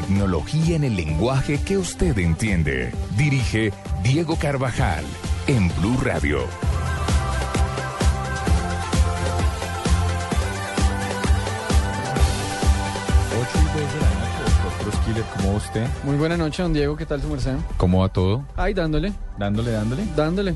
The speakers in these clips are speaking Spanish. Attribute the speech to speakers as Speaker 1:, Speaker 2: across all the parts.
Speaker 1: Tecnología en el lenguaje que usted entiende. Dirige Diego Carvajal en Blue Radio.
Speaker 2: ¿cómo va usted?
Speaker 3: Muy buena noche, don Diego. ¿Qué tal su merced?
Speaker 2: ¿Cómo va todo?
Speaker 3: Ay, dándole,
Speaker 2: Dándole, dándole.
Speaker 3: dándole.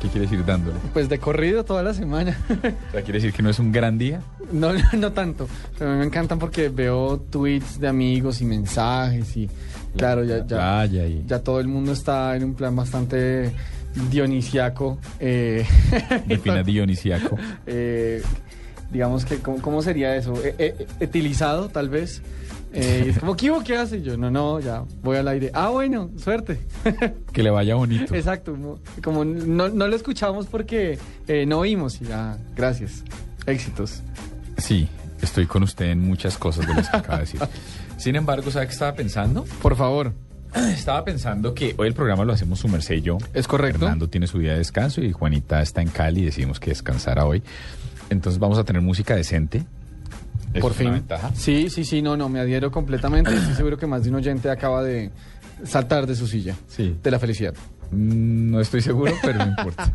Speaker 2: ¿Qué quiere decir dándole?
Speaker 3: Pues de corrido toda la semana.
Speaker 2: O sea, ¿quiere decir que no es un gran día?
Speaker 3: no, no, no tanto. Pero a mí me encantan porque veo tweets de amigos y mensajes y claro, ya, ya,
Speaker 2: y-
Speaker 3: ya todo el mundo está en un plan bastante dionisiaco. Eh,
Speaker 2: Defina dionisiaco.
Speaker 3: eh, digamos que, ¿cómo, cómo sería eso? Eh, eh, etilizado, tal vez. Eh, y es como, ¿qué, hubo? ¿qué hace? Y Yo, no, no, ya, voy al aire. Ah, bueno, suerte.
Speaker 2: Que le vaya bonito.
Speaker 3: Exacto, como, no, no lo escuchamos porque eh, no oímos y ya, gracias, éxitos.
Speaker 2: Sí, estoy con usted en muchas cosas de las que acaba de decir. Sin embargo, ¿sabe qué estaba pensando?
Speaker 3: Por favor,
Speaker 2: Estaba pensando que hoy el programa lo hacemos su merced y yo.
Speaker 3: ¿Es correcto?
Speaker 2: Fernando tiene su día de descanso y Juanita está en Cali y decidimos que descansara hoy. Entonces vamos a tener música decente.
Speaker 3: Por
Speaker 2: una
Speaker 3: fin.
Speaker 2: ventaja.
Speaker 3: Sí, sí, sí, no, no, me adhiero completamente. Estoy seguro que más de un oyente acaba de saltar de su silla.
Speaker 2: Sí.
Speaker 3: De la felicidad.
Speaker 2: Mm, No estoy seguro, pero no importa.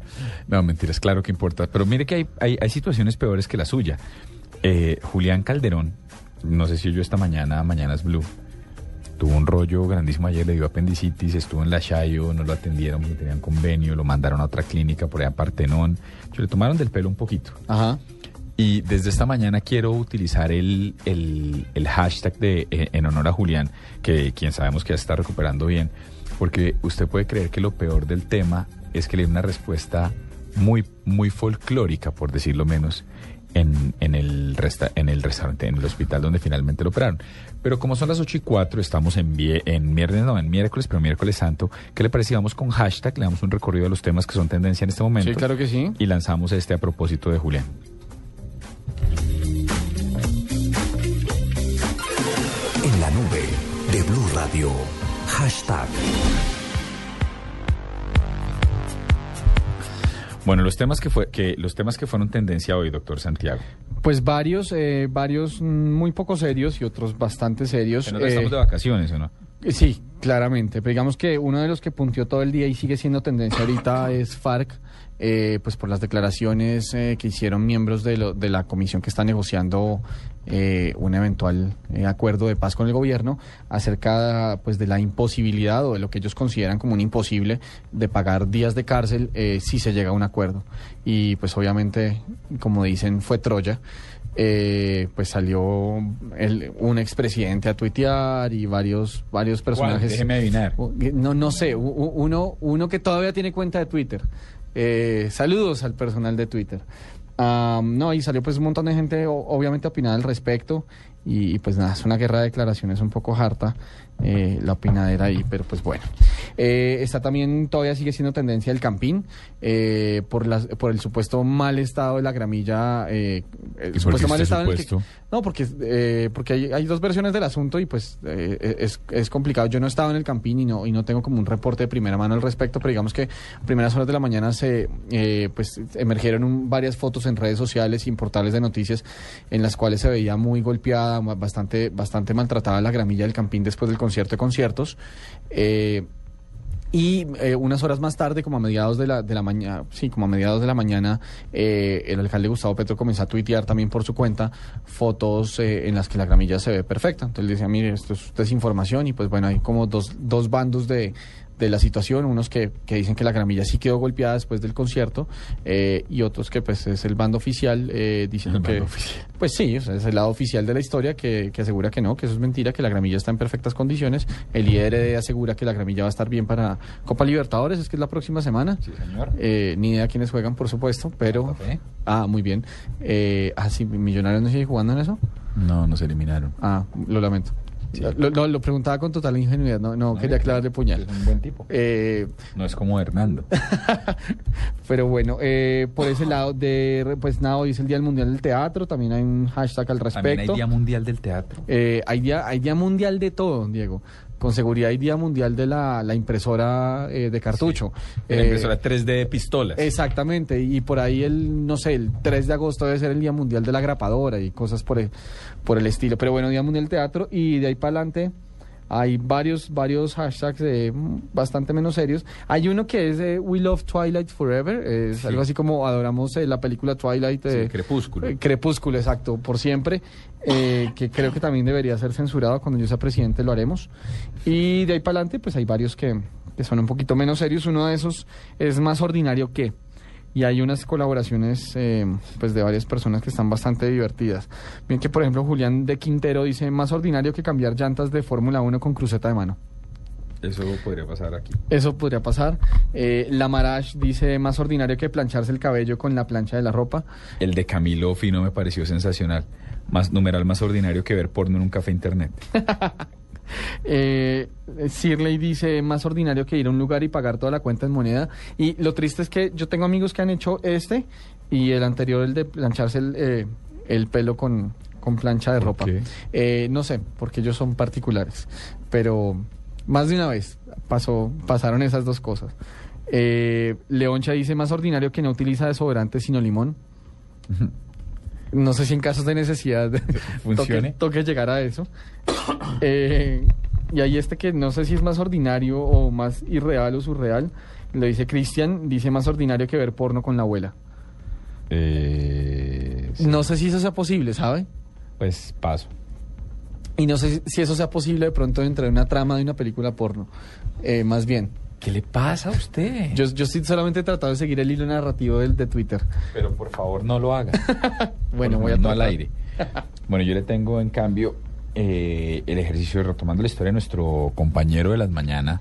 Speaker 2: No, mentiras, claro que importa. Pero mire que hay, hay, hay situaciones peores que la suya. Eh, Julián Calderón, no sé si oyó esta mañana, Mañana es Blue, tuvo un rollo grandísimo ayer, le dio apendicitis, estuvo en la Chayo, no lo atendieron porque tenían convenio, lo mandaron a otra clínica por allá en Partenón. Yo le tomaron del pelo un poquito.
Speaker 3: Ajá.
Speaker 2: Y desde esta mañana quiero utilizar el, el- el hashtag de eh, en honor a Julián, que quien sabemos que ya está recuperando bien, porque usted puede creer que lo peor del tema es que le dio una respuesta muy, muy folclórica, por decirlo menos, en, en, el resta- en el restaurante, en el hospital donde finalmente lo operaron. Pero como son las 8 y 4, estamos en, vie- en viernes, no, en miércoles, pero miércoles santo, ¿qué le parece? Vamos con hashtag, le damos un recorrido de los temas que son tendencia en este momento.
Speaker 3: Sí, claro que sí.
Speaker 2: Y lanzamos este a propósito de Julián.
Speaker 1: En la nube de Blue Radio. Hashtag.
Speaker 2: Bueno, los temas que fue que los temas que fueron tendencia hoy, doctor Santiago.
Speaker 3: Pues varios, eh, varios mm, muy poco serios y otros bastante serios.
Speaker 2: Que
Speaker 3: Eh,
Speaker 2: estamos de vacaciones, ¿o no?
Speaker 3: Sí, claramente. Pero digamos que uno de los que puntió todo el día y sigue siendo tendencia ahorita es FARC, eh, pues por las declaraciones eh, que hicieron miembros de, lo- de la comisión que está negociando eh, un eventual eh, acuerdo de paz con el gobierno acerca pues de la imposibilidad o de lo que ellos consideran como un imposible de pagar días de cárcel eh, si se llega a un acuerdo. Y pues obviamente, como dicen, fue Troya eh, pues salió el, un expresidente a tuitear y varios varios personajes.
Speaker 2: Déjeme adivinar.
Speaker 3: U- No, no sé, uno, uno que todavía tiene cuenta de Twitter. Eh, saludos al personal de Twitter. Am, no, y salió pues un montón de gente obviamente a opinar al respecto y, y, pues nada, es una guerra de declaraciones un poco harta eh, la opinadera ahí, pero pues bueno. Eh, está también, todavía sigue siendo tendencia el campín eh, por, las, por el supuesto mal estado de la gramilla. Eh, el supuesto mal
Speaker 2: este
Speaker 3: estado en el que- no, porque, eh, porque hay, hay dos versiones del asunto y pues eh, es, es complicado. Yo no he estado en el Campín y no, y no tengo como un reporte de primera mano al respecto, pero digamos que a primeras horas de la mañana se eh, pues emergieron un- varias fotos en redes sociales y en portales de noticias en las cuales se veía muy golpeada, bastante, bastante maltratada la gramilla del Campín después del concierto de conciertos. Eh, y eh, unas horas más tarde, como a mediados de la, de la mañana, sí, como a mediados de la mañana, eh, el alcalde Gustavo Petro comenzó a tuitear también por su cuenta fotos eh, en las que la gramilla se ve perfecta. Entonces él decía, mire, esto es desinformación y pues bueno, hay como dos, dos bandos de, de la situación, unos que, que dicen que la gramilla sí quedó golpeada después del concierto eh, y otros que pues es el bando oficial eh, diciendo
Speaker 2: El
Speaker 3: que...
Speaker 2: bando oficial.
Speaker 3: Pues sí, o sea, es el lado oficial de la historia que, que asegura que no, que eso es mentira, que la gramilla está en perfectas condiciones. El IRD asegura que la gramilla va a estar bien para Copa Libertadores, es que es la próxima semana.
Speaker 2: Sí, señor.
Speaker 3: Eh, ni idea quiénes juegan, por supuesto, pero...
Speaker 2: Fe.
Speaker 3: Ah, muy bien. Eh, ah, sí, Millonarios no sigue jugando en eso.
Speaker 2: No, nos eliminaron.
Speaker 3: Ah, lo lamento.
Speaker 2: Sí.
Speaker 3: Lo, lo- lo preguntaba con total ingenuidad, no, no, quería clavarle puñal.
Speaker 2: Es un buen tipo.
Speaker 3: Eh,
Speaker 2: No es como Hernando.
Speaker 3: pero bueno, eh, por ese lado, de pues nada, hoy es el Día del Mundial del Teatro, también hay un hashtag al respecto.
Speaker 2: También hay Día Mundial del Teatro.
Speaker 3: Eh, hay, día, hay día mundial de todo, Diego. Con seguridad hay día mundial de la, la impresora eh, de cartucho.
Speaker 2: La
Speaker 3: Eh,
Speaker 2: impresora 3D de pistolas.
Speaker 3: Exactamente, y por ahí el, no sé, el 3 de agosto debe ser el Día Mundial de la Grapadora y cosas por el, por el estilo. Pero bueno, Día Mundial del Teatro y de ahí para adelante hay varios, varios hashtags eh, bastante menos serios. Hay uno que es eh, We Love Twilight Forever, es
Speaker 2: Sí.
Speaker 3: algo así como adoramos eh, la película Twilight.
Speaker 2: Sí,
Speaker 3: eh,
Speaker 2: Crepúsculo.
Speaker 3: eh, Crepúsculo, exacto, por siempre, que creo que también debería ser censurado cuando yo sea presidente, lo haremos. Y de ahí para adelante, pues hay varios que, que son un poquito menos serios. Uno de esos es más ordinario que. Y hay unas colaboraciones eh, pues de varias personas que están bastante divertidas. Bien que, por ejemplo, Julián de Quintero dice, más ordinario que cambiar llantas de Fórmula 1 con cruceta de mano.
Speaker 2: Eso podría pasar aquí.
Speaker 3: Eso podría pasar. Eh, la Marash dice, más ordinario que plancharse el cabello con la plancha de la ropa.
Speaker 2: El de Camilo Fino me pareció sensacional. Más numeral más ordinario que ver porno en un café internet.
Speaker 3: Eh, Sirley dice más ordinario que ir a un lugar y pagar toda la cuenta en moneda. Y lo triste es que yo tengo amigos que han hecho este y el anterior, el de plancharse el, eh, el pelo con, con plancha de
Speaker 2: ¿Por
Speaker 3: ropa. Eh, no sé, porque ellos son particulares. Pero más de una vez pasó, pasaron esas dos cosas. Leoncha dice más ordinario que no utiliza desodorante sino limón. No sé si en casos de necesidad
Speaker 2: Funcione.
Speaker 3: toque, toque llegar a eso. Eh, y hay este que no sé si es más ordinario o más irreal o surreal. Lo dice Cristian, dice más ordinario que ver porno con la abuela.
Speaker 2: Eh, sí.
Speaker 3: No sé si eso sea posible, ¿sabe?
Speaker 2: Pues paso.
Speaker 3: Y no sé si- si eso sea posible de pronto dentro de una trama de una película porno. Eh, más bien.
Speaker 2: ¿Qué le pasa a usted?
Speaker 3: Yo, yo estoy solamente tratando de seguir el hilo narrativo del de Twitter.
Speaker 2: Pero por favor no lo haga.
Speaker 3: Bueno,
Speaker 2: Por
Speaker 3: voy a
Speaker 2: no al aire. Bueno, yo le tengo en cambio eh, el ejercicio de retomando la historia de nuestro compañero de las mañanas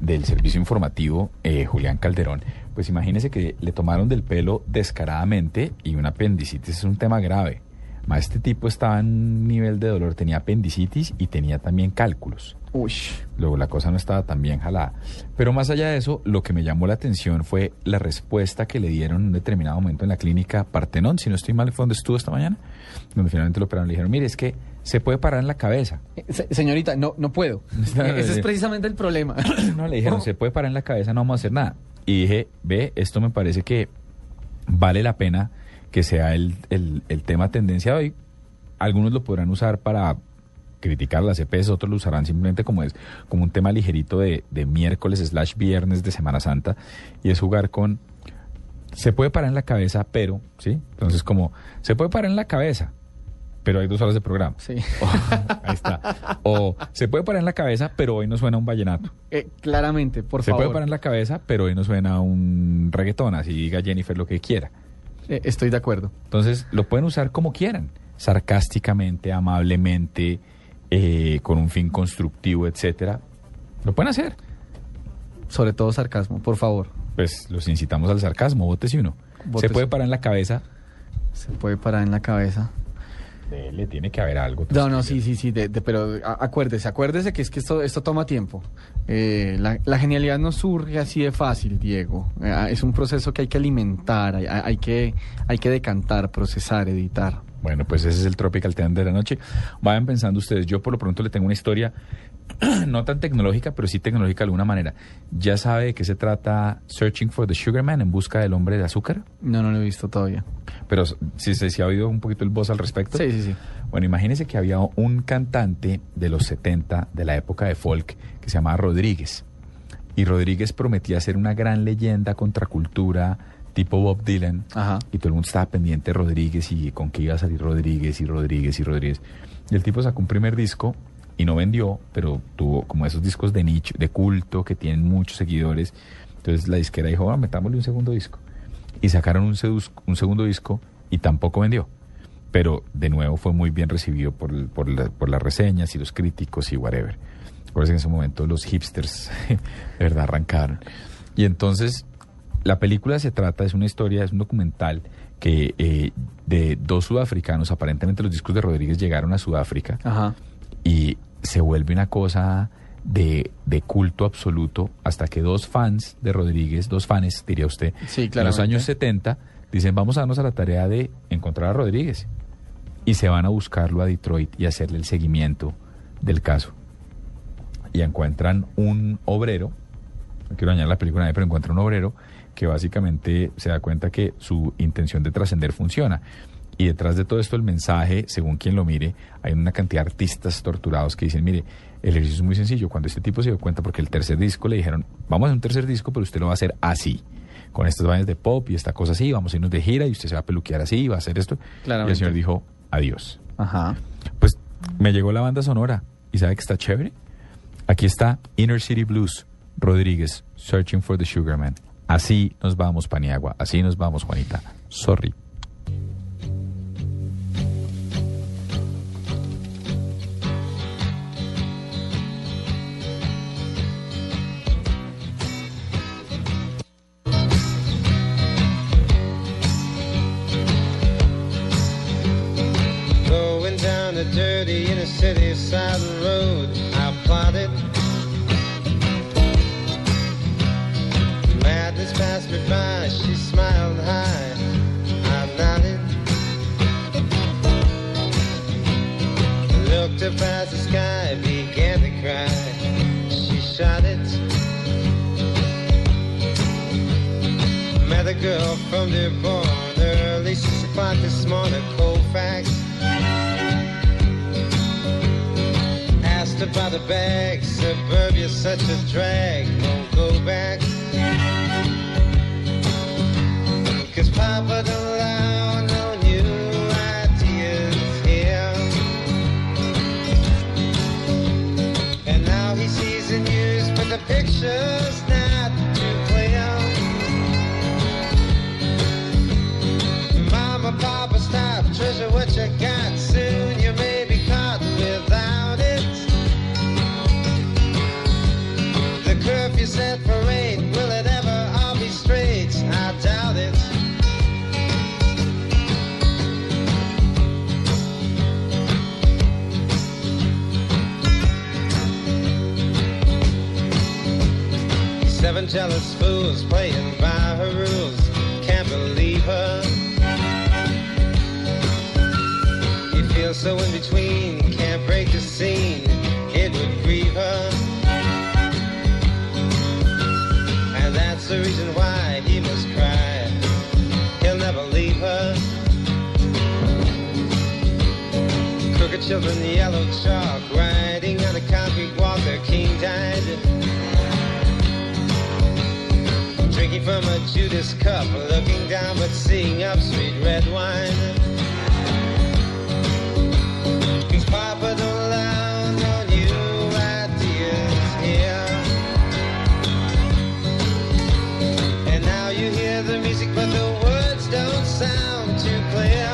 Speaker 2: del servicio informativo, eh, Julián Calderón. Pues imagínese que le tomaron del pelo descaradamente y una apendicitis es un tema grave. Más este tipo estaba en un nivel de dolor, tenía apendicitis y tenía también cálculos.
Speaker 3: Uy.
Speaker 2: Luego la cosa no estaba tan bien jalada. Pero más allá de eso, lo que me llamó la atención fue la respuesta que le dieron en un determinado momento en la clínica Partenón, si no estoy mal, fue donde estuvo esta mañana, donde finalmente lo operaron. Le dijeron, mire, es que se puede parar en la cabeza.
Speaker 3: Eh, se- señorita, no, no puedo. Ese es precisamente el problema.
Speaker 2: No, le dijeron, se puede parar en la cabeza, no vamos a hacer nada. Y dije, ve, esto me parece que vale la pena que sea el, el, el tema tendencia de hoy. Algunos lo podrán usar para criticar las EPS, otros lo usarán simplemente como es como un tema ligerito de, de miércoles slash viernes de Semana Santa y es jugar con se puede parar en la cabeza, pero, ¿sí? Entonces como se puede parar en la cabeza, pero hay dos horas de programa.
Speaker 3: Sí.
Speaker 2: Ahí está. O se puede parar en la cabeza, pero hoy no suena un vallenato.
Speaker 3: Eh, claramente, por
Speaker 2: Se
Speaker 3: favor.
Speaker 2: puede parar en la cabeza, pero hoy no suena un reggaetón, así diga Jennifer lo que quiera.
Speaker 3: Eh, estoy de acuerdo.
Speaker 2: Entonces, lo pueden usar como quieran, sarcásticamente, amablemente, eh, con un fin constructivo, etcétera. Lo pueden hacer.
Speaker 3: Sobre todo sarcasmo, por favor.
Speaker 2: Pues los incitamos al sarcasmo, vótese uno. Se puede parar en la cabeza.
Speaker 3: Se puede parar en la cabeza.
Speaker 2: Le tiene que haber algo.
Speaker 3: No, no, sí, sí, sí, de- de- pero acuérdese, acuérdese que es que esto, esto toma tiempo. Eh, la, la genialidad no surge así de fácil, Diego. Eh, es un proceso que hay que alimentar, hay, hay que, hay que decantar, procesar, editar.
Speaker 2: Bueno, pues ese es el Tropical Ten de la noche. Vayan pensando ustedes. Yo por lo pronto le tengo una historia no tan tecnológica, pero sí tecnológica de alguna manera. ¿Ya sabe de qué se trata Searching for the Sugar Man en busca del hombre de azúcar?
Speaker 3: No, no lo he visto todavía.
Speaker 2: Pero si se si ha oído un poquito el voz al respecto.
Speaker 3: Sí, sí, sí.
Speaker 2: Bueno, imagínese que había un cantante de los 70 de la época de folk que se llamaba Rodríguez. Y Rodríguez prometía ser una gran leyenda contracultura tipo Bob Dylan.
Speaker 3: Ajá.
Speaker 2: Y todo el mundo estaba pendiente de Rodríguez y con qué iba a salir Rodríguez y Rodríguez y Rodríguez. Y el tipo sacó un primer disco y no vendió, pero tuvo como esos discos de nicho, de culto, que tienen muchos seguidores. Entonces la disquera dijo, bueno, metámosle un segundo disco. Y sacaron un, un segundo disco y tampoco vendió. Pero de nuevo fue muy bien recibido por, por, la- por las reseñas y los críticos y whatever. Recuerden que en ese momento los hipsters de verdad arrancaron. Y entonces la película se trata, es una historia, es un documental que eh, de dos sudafricanos, aparentemente los discos de Rodríguez llegaron a Sudáfrica
Speaker 3: Ajá.
Speaker 2: y se vuelve una cosa de, de culto absoluto hasta que dos fans de Rodríguez, dos fans, diría usted,
Speaker 3: Sí,
Speaker 2: en los años 70, dicen vamos a darnos a la tarea de encontrar a Rodríguez. Y se van a buscarlo a Detroit y hacerle el seguimiento del caso. Y encuentran un obrero, no quiero dañar la película, pero encuentran un obrero que básicamente se da cuenta que su intención de trascender funciona. Y detrás de todo esto el mensaje, según quien lo mire, hay una cantidad de artistas torturados que dicen, mire, el ejercicio es muy sencillo. Cuando este tipo se dio cuenta, porque el tercer disco le dijeron, vamos a hacer un tercer disco, pero usted lo va a hacer así. Con estas vainas de pop y esta cosa así, vamos a irnos de gira y usted se va a peluquear así, va a hacer esto. Y el
Speaker 3: Claramente.
Speaker 2: señor dijo, adiós.
Speaker 3: Ajá.
Speaker 2: Pues me llegó la banda sonora y ¿sabe que está chévere? Aquí está Inner City Blues, Rodríguez, Searching for the Sugar Man. Así nos vamos, Paniagua. Así nos vamos, Juanita. Sorry.
Speaker 4: Going down the dirty inner city side road, About the bag, suburbia's such a drag, won't go back. Cause Papa don't allow no new ideas here. And now he sees the news, but the picture's jealous fools playing by her rules. Can't believe her. He feels so in between. Can't break the scene. It would grieve her. And that's the reason why he must cry. He'll never leave her. Crooked children, yellow chalk, riding on a concrete walk. Their king died. Drinking from a Judas cup, looking down but seeing up sweet red wine. Papa don't allow no new ideas here. And now you hear the music, but the words don't sound too clear.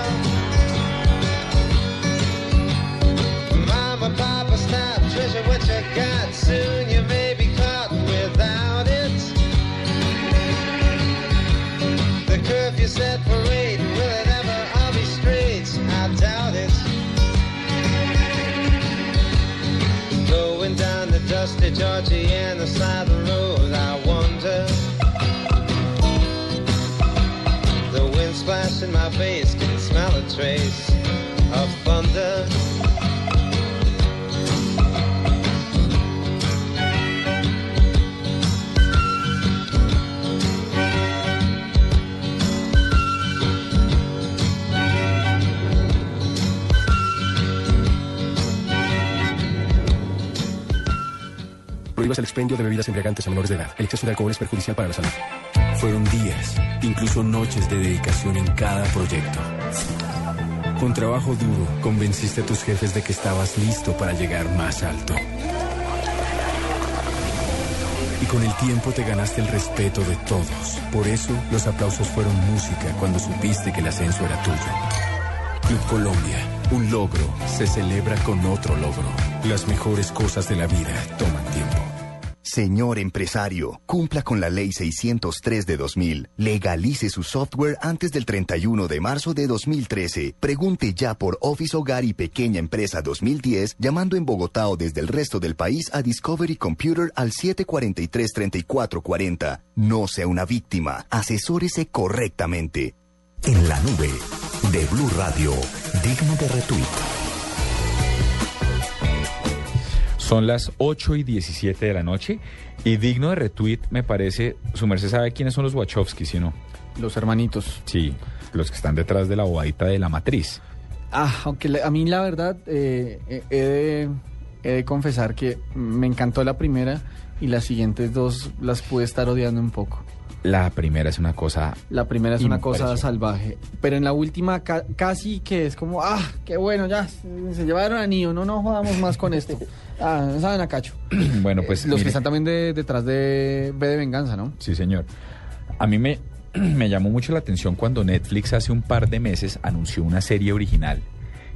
Speaker 4: Mama, Papa, stop, treasure what you got. The dusty Georgiana side of the road, I wonder. The wind splashing my face, can smell a trace of thunder.
Speaker 5: Prohíbas el expendio de bebidas embriagantes a menores de edad. El exceso de alcohol es perjudicial para la salud.
Speaker 6: Fueron días, incluso noches de dedicación en cada proyecto. Con trabajo duro, convenciste a tus jefes de que estabas listo para llegar más alto. Y con el tiempo te ganaste el respeto de todos. Por eso, los aplausos fueron música cuando supiste que el ascenso era tuyo. Club Colombia, un logro se celebra con otro logro. Las mejores cosas de la vida toman tiempo.
Speaker 7: Señor empresario, cumpla con la Ley 603 de 2000. Legalice su software antes del 31 de marzo de 2013. Pregunte ya por Office Hogar y Pequeña Empresa 2010 llamando en Bogotá o desde el resto del país a Discovery Computer al 743-3440. No sea una víctima. Asesórese correctamente.
Speaker 8: En la nube de Blue Radio, digno de retweet.
Speaker 2: Son las 8 y 17 de la noche y digno de retweet me parece, su merced sabe quiénes son los Wachowski, ¿sí o no?
Speaker 3: Los hermanitos.
Speaker 2: Sí, los que están detrás de la bobadita de la matriz.
Speaker 3: Ah, aunque a mí la verdad eh, eh, he, de, he de confesar que me encantó la primera y las siguientes dos las pude estar odiando un poco.
Speaker 2: La primera es una cosa...
Speaker 3: La primera es una cosa salvaje, pero en la última ca- casi que es como, ah, qué bueno, ya, se llevaron a Nio, no nos jodamos más con este. Ah, saben a Cacho.
Speaker 2: Bueno, pues...
Speaker 3: Los que están también de- detrás de B de Venganza, ¿no?
Speaker 2: Sí, señor. A mí me, me llamó mucho la atención cuando Netflix hace un par de meses anunció una serie original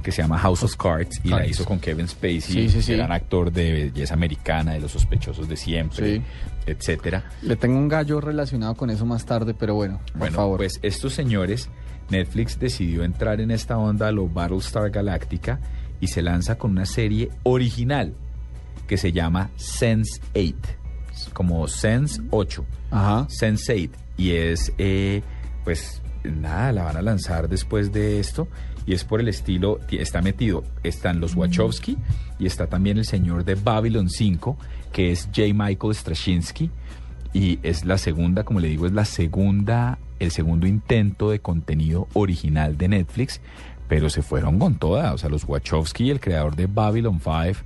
Speaker 2: que se llama House of Cards y la
Speaker 3: Cards.
Speaker 2: hizo con Kevin Spacey,
Speaker 3: Sí, sí, sí.
Speaker 2: gran actor de belleza americana, de los sospechosos de siempre, etcétera.
Speaker 3: Le tengo un gallo relacionado con eso más tarde, pero bueno, por
Speaker 2: Bueno,
Speaker 3: favor.
Speaker 2: pues estos señores, Netflix decidió entrar en esta onda a lo Battlestar Galactica y se lanza con una serie original que se llama Sense 8, como Sense 8.
Speaker 3: Ajá.
Speaker 2: Sense 8 y es eh, pues nada, la van a lanzar después de esto y es por el estilo, ti- está metido, están los Wachowski y está también el señor de Babylon 5 que es J. Michael Straczynski y es la segunda, como le digo, es la segunda, el segundo intento de contenido original de Netflix, pero se fueron con toda, o sea, los Wachowski, el creador de Babylon 5,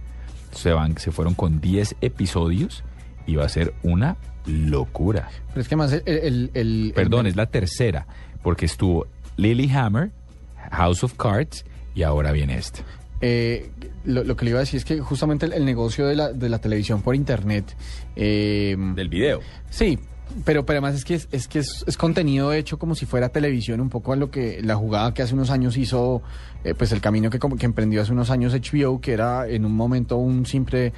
Speaker 2: se van, se fueron con 10 episodios y va a ser una locura.
Speaker 3: Pero es que más el... el- el-
Speaker 2: Perdón,
Speaker 3: el-
Speaker 2: es la tercera, porque estuvo Lilyhammer, House of Cards y ahora viene este.
Speaker 3: Eh, lo, lo que le iba a decir es que justamente el, el negocio de la, de la televisión por internet... eh,
Speaker 2: Del video.
Speaker 3: Sí, pero, pero además es que, es, es que es, es contenido hecho como si fuera televisión, un poco a lo que la jugada que hace unos años hizo, eh, pues el camino que, como- que emprendió hace unos años HBO, que era en un momento un simple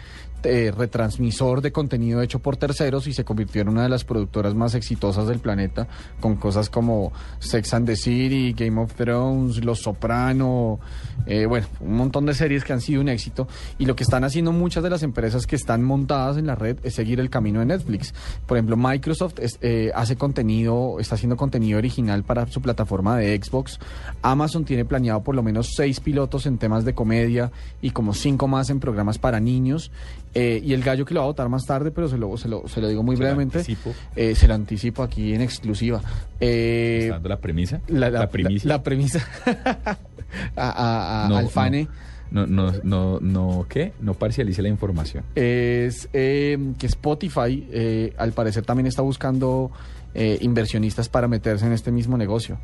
Speaker 3: eh, retransmisor de contenido hecho por terceros y se convirtió en una de las productoras más exitosas del planeta, con cosas como Sex and the City, Game of Thrones, Los Soprano, eh, bueno, un montón de series que han sido un éxito. Y lo que están haciendo muchas de las empresas que están montadas en la red es seguir el camino de Netflix. Por ejemplo, Microsoft eh, hace contenido, está haciendo contenido original para su plataforma de Xbox. Amazon tiene planeado por lo menos seis pilotos en temas de comedia y como cinco más en programas para niños. Eh, y el gallo que lo va a votar más tarde, pero se lo, se lo, se lo digo muy
Speaker 2: Se
Speaker 3: brevemente. Eh, se lo anticipo aquí en exclusiva. Eh,
Speaker 2: ¿Está dando la premisa?
Speaker 3: la, la-
Speaker 2: primicia.
Speaker 3: la- la premisa. a, a- a-
Speaker 2: No,
Speaker 3: al Fane.
Speaker 2: No, no, no, no, ¿qué? No parcialice la información.
Speaker 3: es eh, que Spotify eh, al parecer también está buscando eh, inversionistas para meterse en este mismo negocio.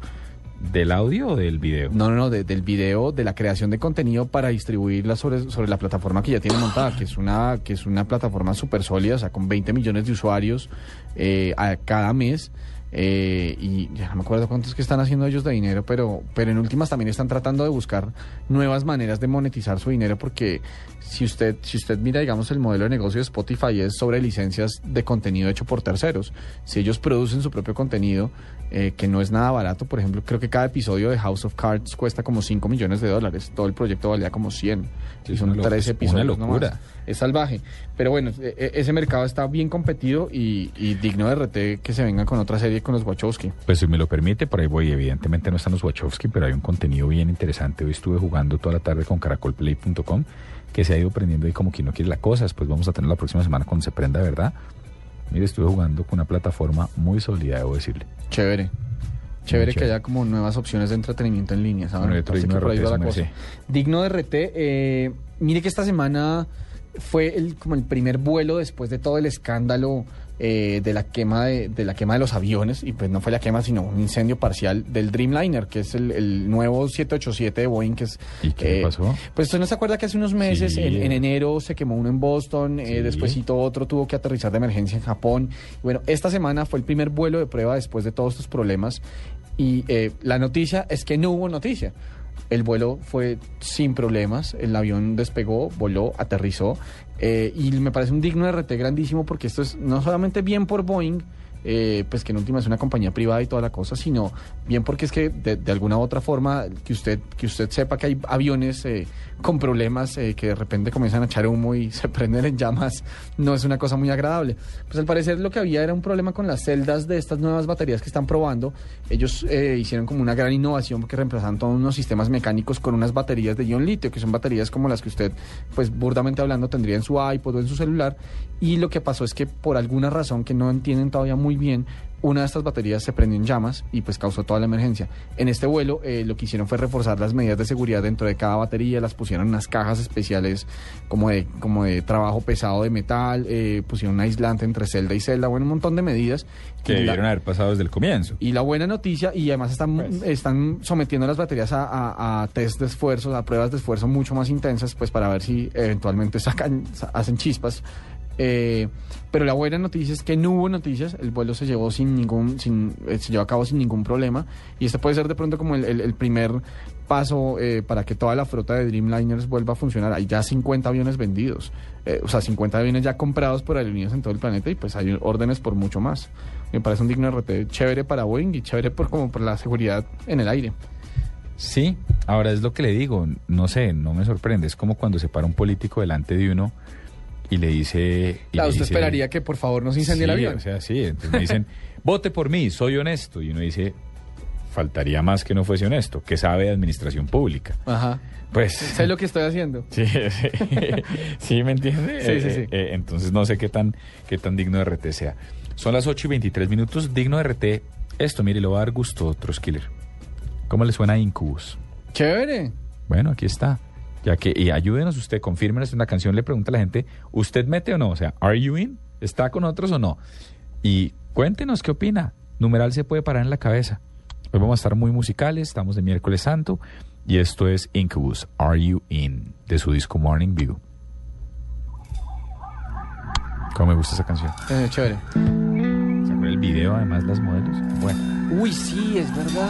Speaker 2: ¿Del audio o del video?
Speaker 3: No, no, no, de- del video, de la creación de contenido para distribuirla sobre, sobre la plataforma que ya tiene montada, que es una, que es una plataforma súper sólida, o sea, con 20 millones de usuarios eh, a cada mes. eh, y ya no me acuerdo cuántos que están haciendo ellos de dinero, pero, pero en últimas también están tratando de buscar nuevas maneras de monetizar su dinero, porque si usted, si usted mira, digamos, el modelo de negocio de Spotify es sobre licencias de contenido hecho por terceros. Si ellos producen su propio contenido, eh, que no es nada barato, por ejemplo, creo que cada episodio de House of Cards cuesta como 5 millones de dólares. Todo el proyecto valía como 100.
Speaker 2: Sí,
Speaker 3: y son
Speaker 2: una lo-
Speaker 3: 13
Speaker 2: es una
Speaker 3: episodios. nomás.
Speaker 2: locura.
Speaker 3: Es salvaje. Pero bueno, e- e- ese mercado está bien competido y, y digno de RT que se vengan con otra serie con los Wachowski.
Speaker 2: Pues si me lo permite, por ahí voy. Evidentemente no están los Wachowski, pero hay un contenido bien interesante. Hoy estuve jugando toda la tarde con caracolplay.com, que se ha ido prendiendo ahí como quien no quiere la cosa. Después vamos a tener la próxima semana cuando se prenda, ¿verdad? Mire, estuve jugando con una plataforma muy sólida, debo decirle.
Speaker 3: Chévere. Chévere que haya como nuevas opciones de entretenimiento en línea, ¿saben?
Speaker 2: Bueno. Digno de RT,
Speaker 3: eh, mire que esta semana fue el, como el primer vuelo después de todo el escándalo eh, de la quema de, de la quema de los aviones y pues no fue la quema sino un incendio parcial del Dreamliner que es el, el nuevo 787 de Boeing que es
Speaker 2: ¿Y qué
Speaker 3: eh,
Speaker 2: pasó?
Speaker 3: pues usted no se acuerda que hace unos meses
Speaker 2: Sí.
Speaker 3: en, en enero se quemó uno en Boston
Speaker 2: Sí.
Speaker 3: eh, despuésito otro tuvo que aterrizar de emergencia en Japón bueno esta semana fue el primer vuelo de prueba después de todos estos problemas y eh, la noticia es que no hubo noticia El vuelo fue sin problemas, el avión despegó, voló, aterrizó eh, y me parece un digno RT grandísimo porque esto es no solamente bien por Boeing, eh, pues que en última es una compañía privada y toda la cosa, sino bien porque es que de, alguna u otra forma que usted que usted sepa que hay aviones eh, con problemas eh, que de repente comienzan a echar humo y se prenden en llamas, no es una cosa muy agradable. Pues al parecer lo que había era un problema con las celdas de estas nuevas baterías que están probando. Ellos eh, hicieron como una gran innovación porque reemplazaron todos unos sistemas mecánicos con unas baterías de ion litio, que son baterías como las que usted, pues burdamente hablando, tendría en su iPod o en su celular. Y lo que pasó es que por alguna razón que no entienden todavía muy bien, una de estas baterías se prendió en llamas y pues causó toda la emergencia. En este vuelo eh, lo que hicieron fue reforzar las medidas de seguridad dentro de cada batería, las pusieron en unas cajas especiales como de, como de trabajo pesado de metal, eh, pusieron un aislante entre celda y celda, bueno, un montón de medidas.
Speaker 2: Que
Speaker 3: Y la-
Speaker 2: debieron haber pasado desde el comienzo.
Speaker 3: y la buena noticia, y además están, están sometiendo las baterías a, a- a test de esfuerzo, a pruebas de esfuerzo mucho más intensas, pues para ver si eventualmente sacan, sa- hacen chispas. Eh, pero la buena noticia es que no hubo noticias, el vuelo se llevó sin ningún, sin, eh, se llevó a cabo sin ningún problema, y este puede ser de pronto como el, primer paso eh, para que toda la flota de Dreamliners vuelva a funcionar. Hay ya 50 aviones vendidos, eh, o sea, 50 aviones ya comprados por aerolíneas en todo el planeta, y pues hay órdenes por mucho más. Me parece un digno RT chévere para Boeing y chévere por, como por la seguridad en el aire.
Speaker 2: Sí, ahora es lo que le digo, no sé, no me sorprende, es como cuando se para un político delante de uno y le dice... y
Speaker 3: Claro,
Speaker 2: le
Speaker 3: usted
Speaker 2: dice-
Speaker 3: esperaría que por favor no se incendie el avión.
Speaker 2: O sea, sí, entonces me dicen, vote por mí, soy honesto. Y uno dice, faltaría más que no fuese honesto, que sabe de administración pública.
Speaker 3: Ajá.
Speaker 2: Pues...
Speaker 3: Sé lo que estoy haciendo.
Speaker 2: Sí, sí, sí, ¿me entiende?
Speaker 3: Sí, sí,
Speaker 2: Eh,
Speaker 3: sí.
Speaker 2: eh, entonces no sé qué tan, qué tan digno de RT sea. Son las 8 y 23 minutos, digno de RT. Esto, mire, le va a dar gusto a otros killer. ¿Cómo le suena a Incubus?
Speaker 3: Chévere.
Speaker 2: Bueno, aquí está. Ya que, y ayúdenos usted, confírmenos en la canción, le pregunta a la gente, ¿usted mete o no? O sea, ¿are you in? ¿Está con otros o no? Y cuéntenos qué opina. Numeral se puede parar en la cabeza. Hoy vamos a estar muy musicales, estamos de miércoles santo, y esto es Incubus, Are You In? de su disco Morning View. ¿Cómo me gusta esa canción?
Speaker 3: Eh, chévere.
Speaker 2: ¿Se acuerda el video, además, las modelos? Bueno.
Speaker 3: Uy, sí, es verdad.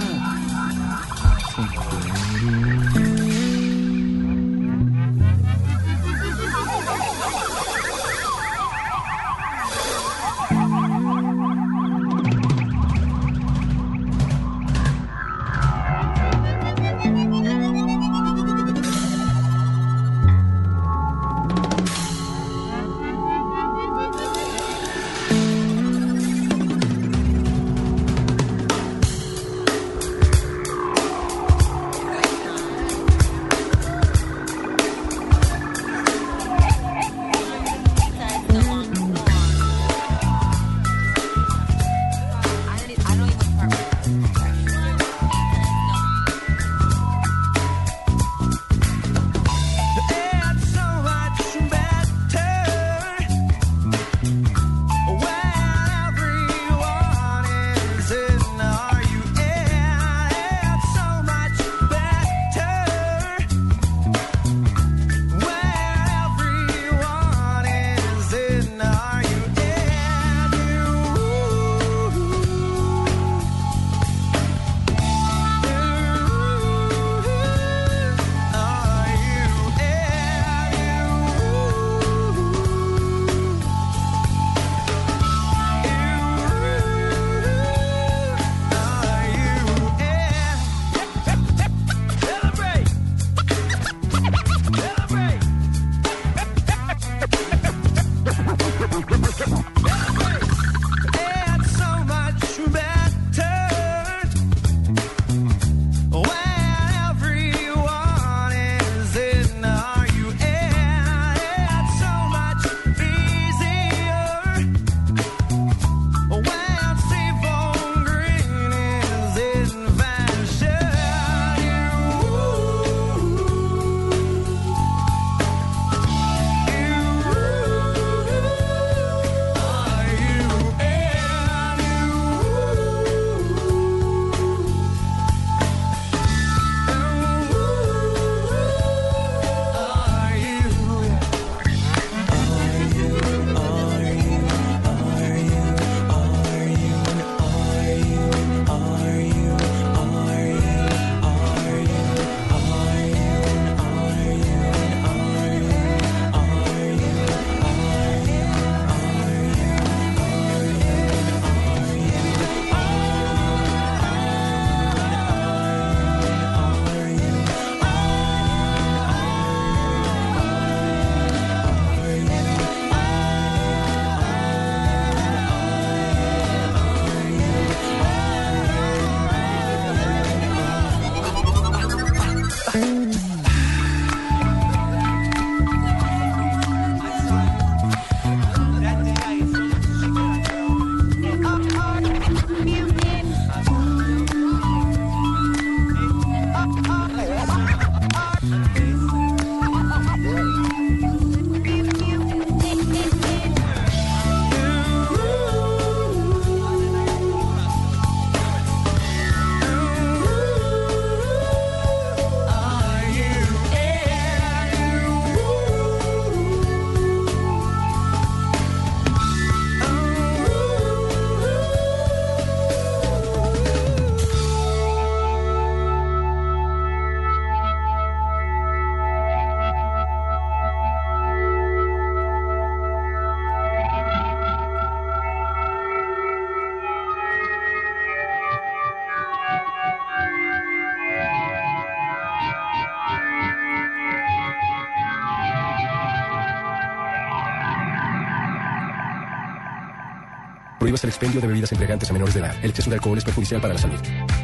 Speaker 5: Prohíbas el expendio de bebidas embriagantes a menores de edad. El exceso de alcohol es perjudicial para la salud.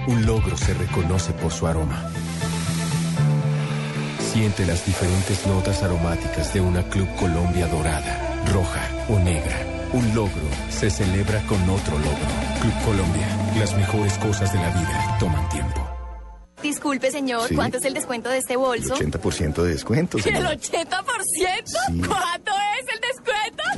Speaker 6: Un logro se reconoce por su aroma. Siente las diferentes notas aromáticas de una Club Colombia dorada, roja o negra. Un logro se celebra con otro logro. Club Colombia, las mejores cosas de la vida toman tiempo.
Speaker 9: Disculpe, señor,
Speaker 7: Sí.
Speaker 9: ¿cuánto es el descuento de este bolso?
Speaker 7: 80% de descuento.
Speaker 9: ¿El
Speaker 7: señora.
Speaker 9: 80%? ¿Cuánto es el descuento?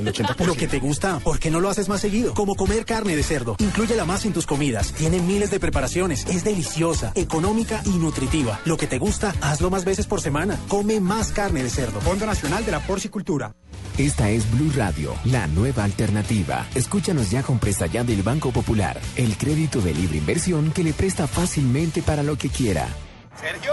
Speaker 7: El 80%.
Speaker 10: Lo que te gusta, ¿por qué no lo haces más seguido? Como comer carne de cerdo. Inclúyela más en tus comidas. Tiene miles de preparaciones. Es deliciosa, económica y nutritiva. Lo que te gusta, hazlo más veces por semana. Come más carne de cerdo. Fondo Nacional de la Porcicultura.
Speaker 8: Esta es Blue Radio, la nueva alternativa. Escúchanos ya con Presta Ya del Banco Popular, el crédito de libre inversión que le presta fácilmente para lo que quiera.
Speaker 11: Sergio,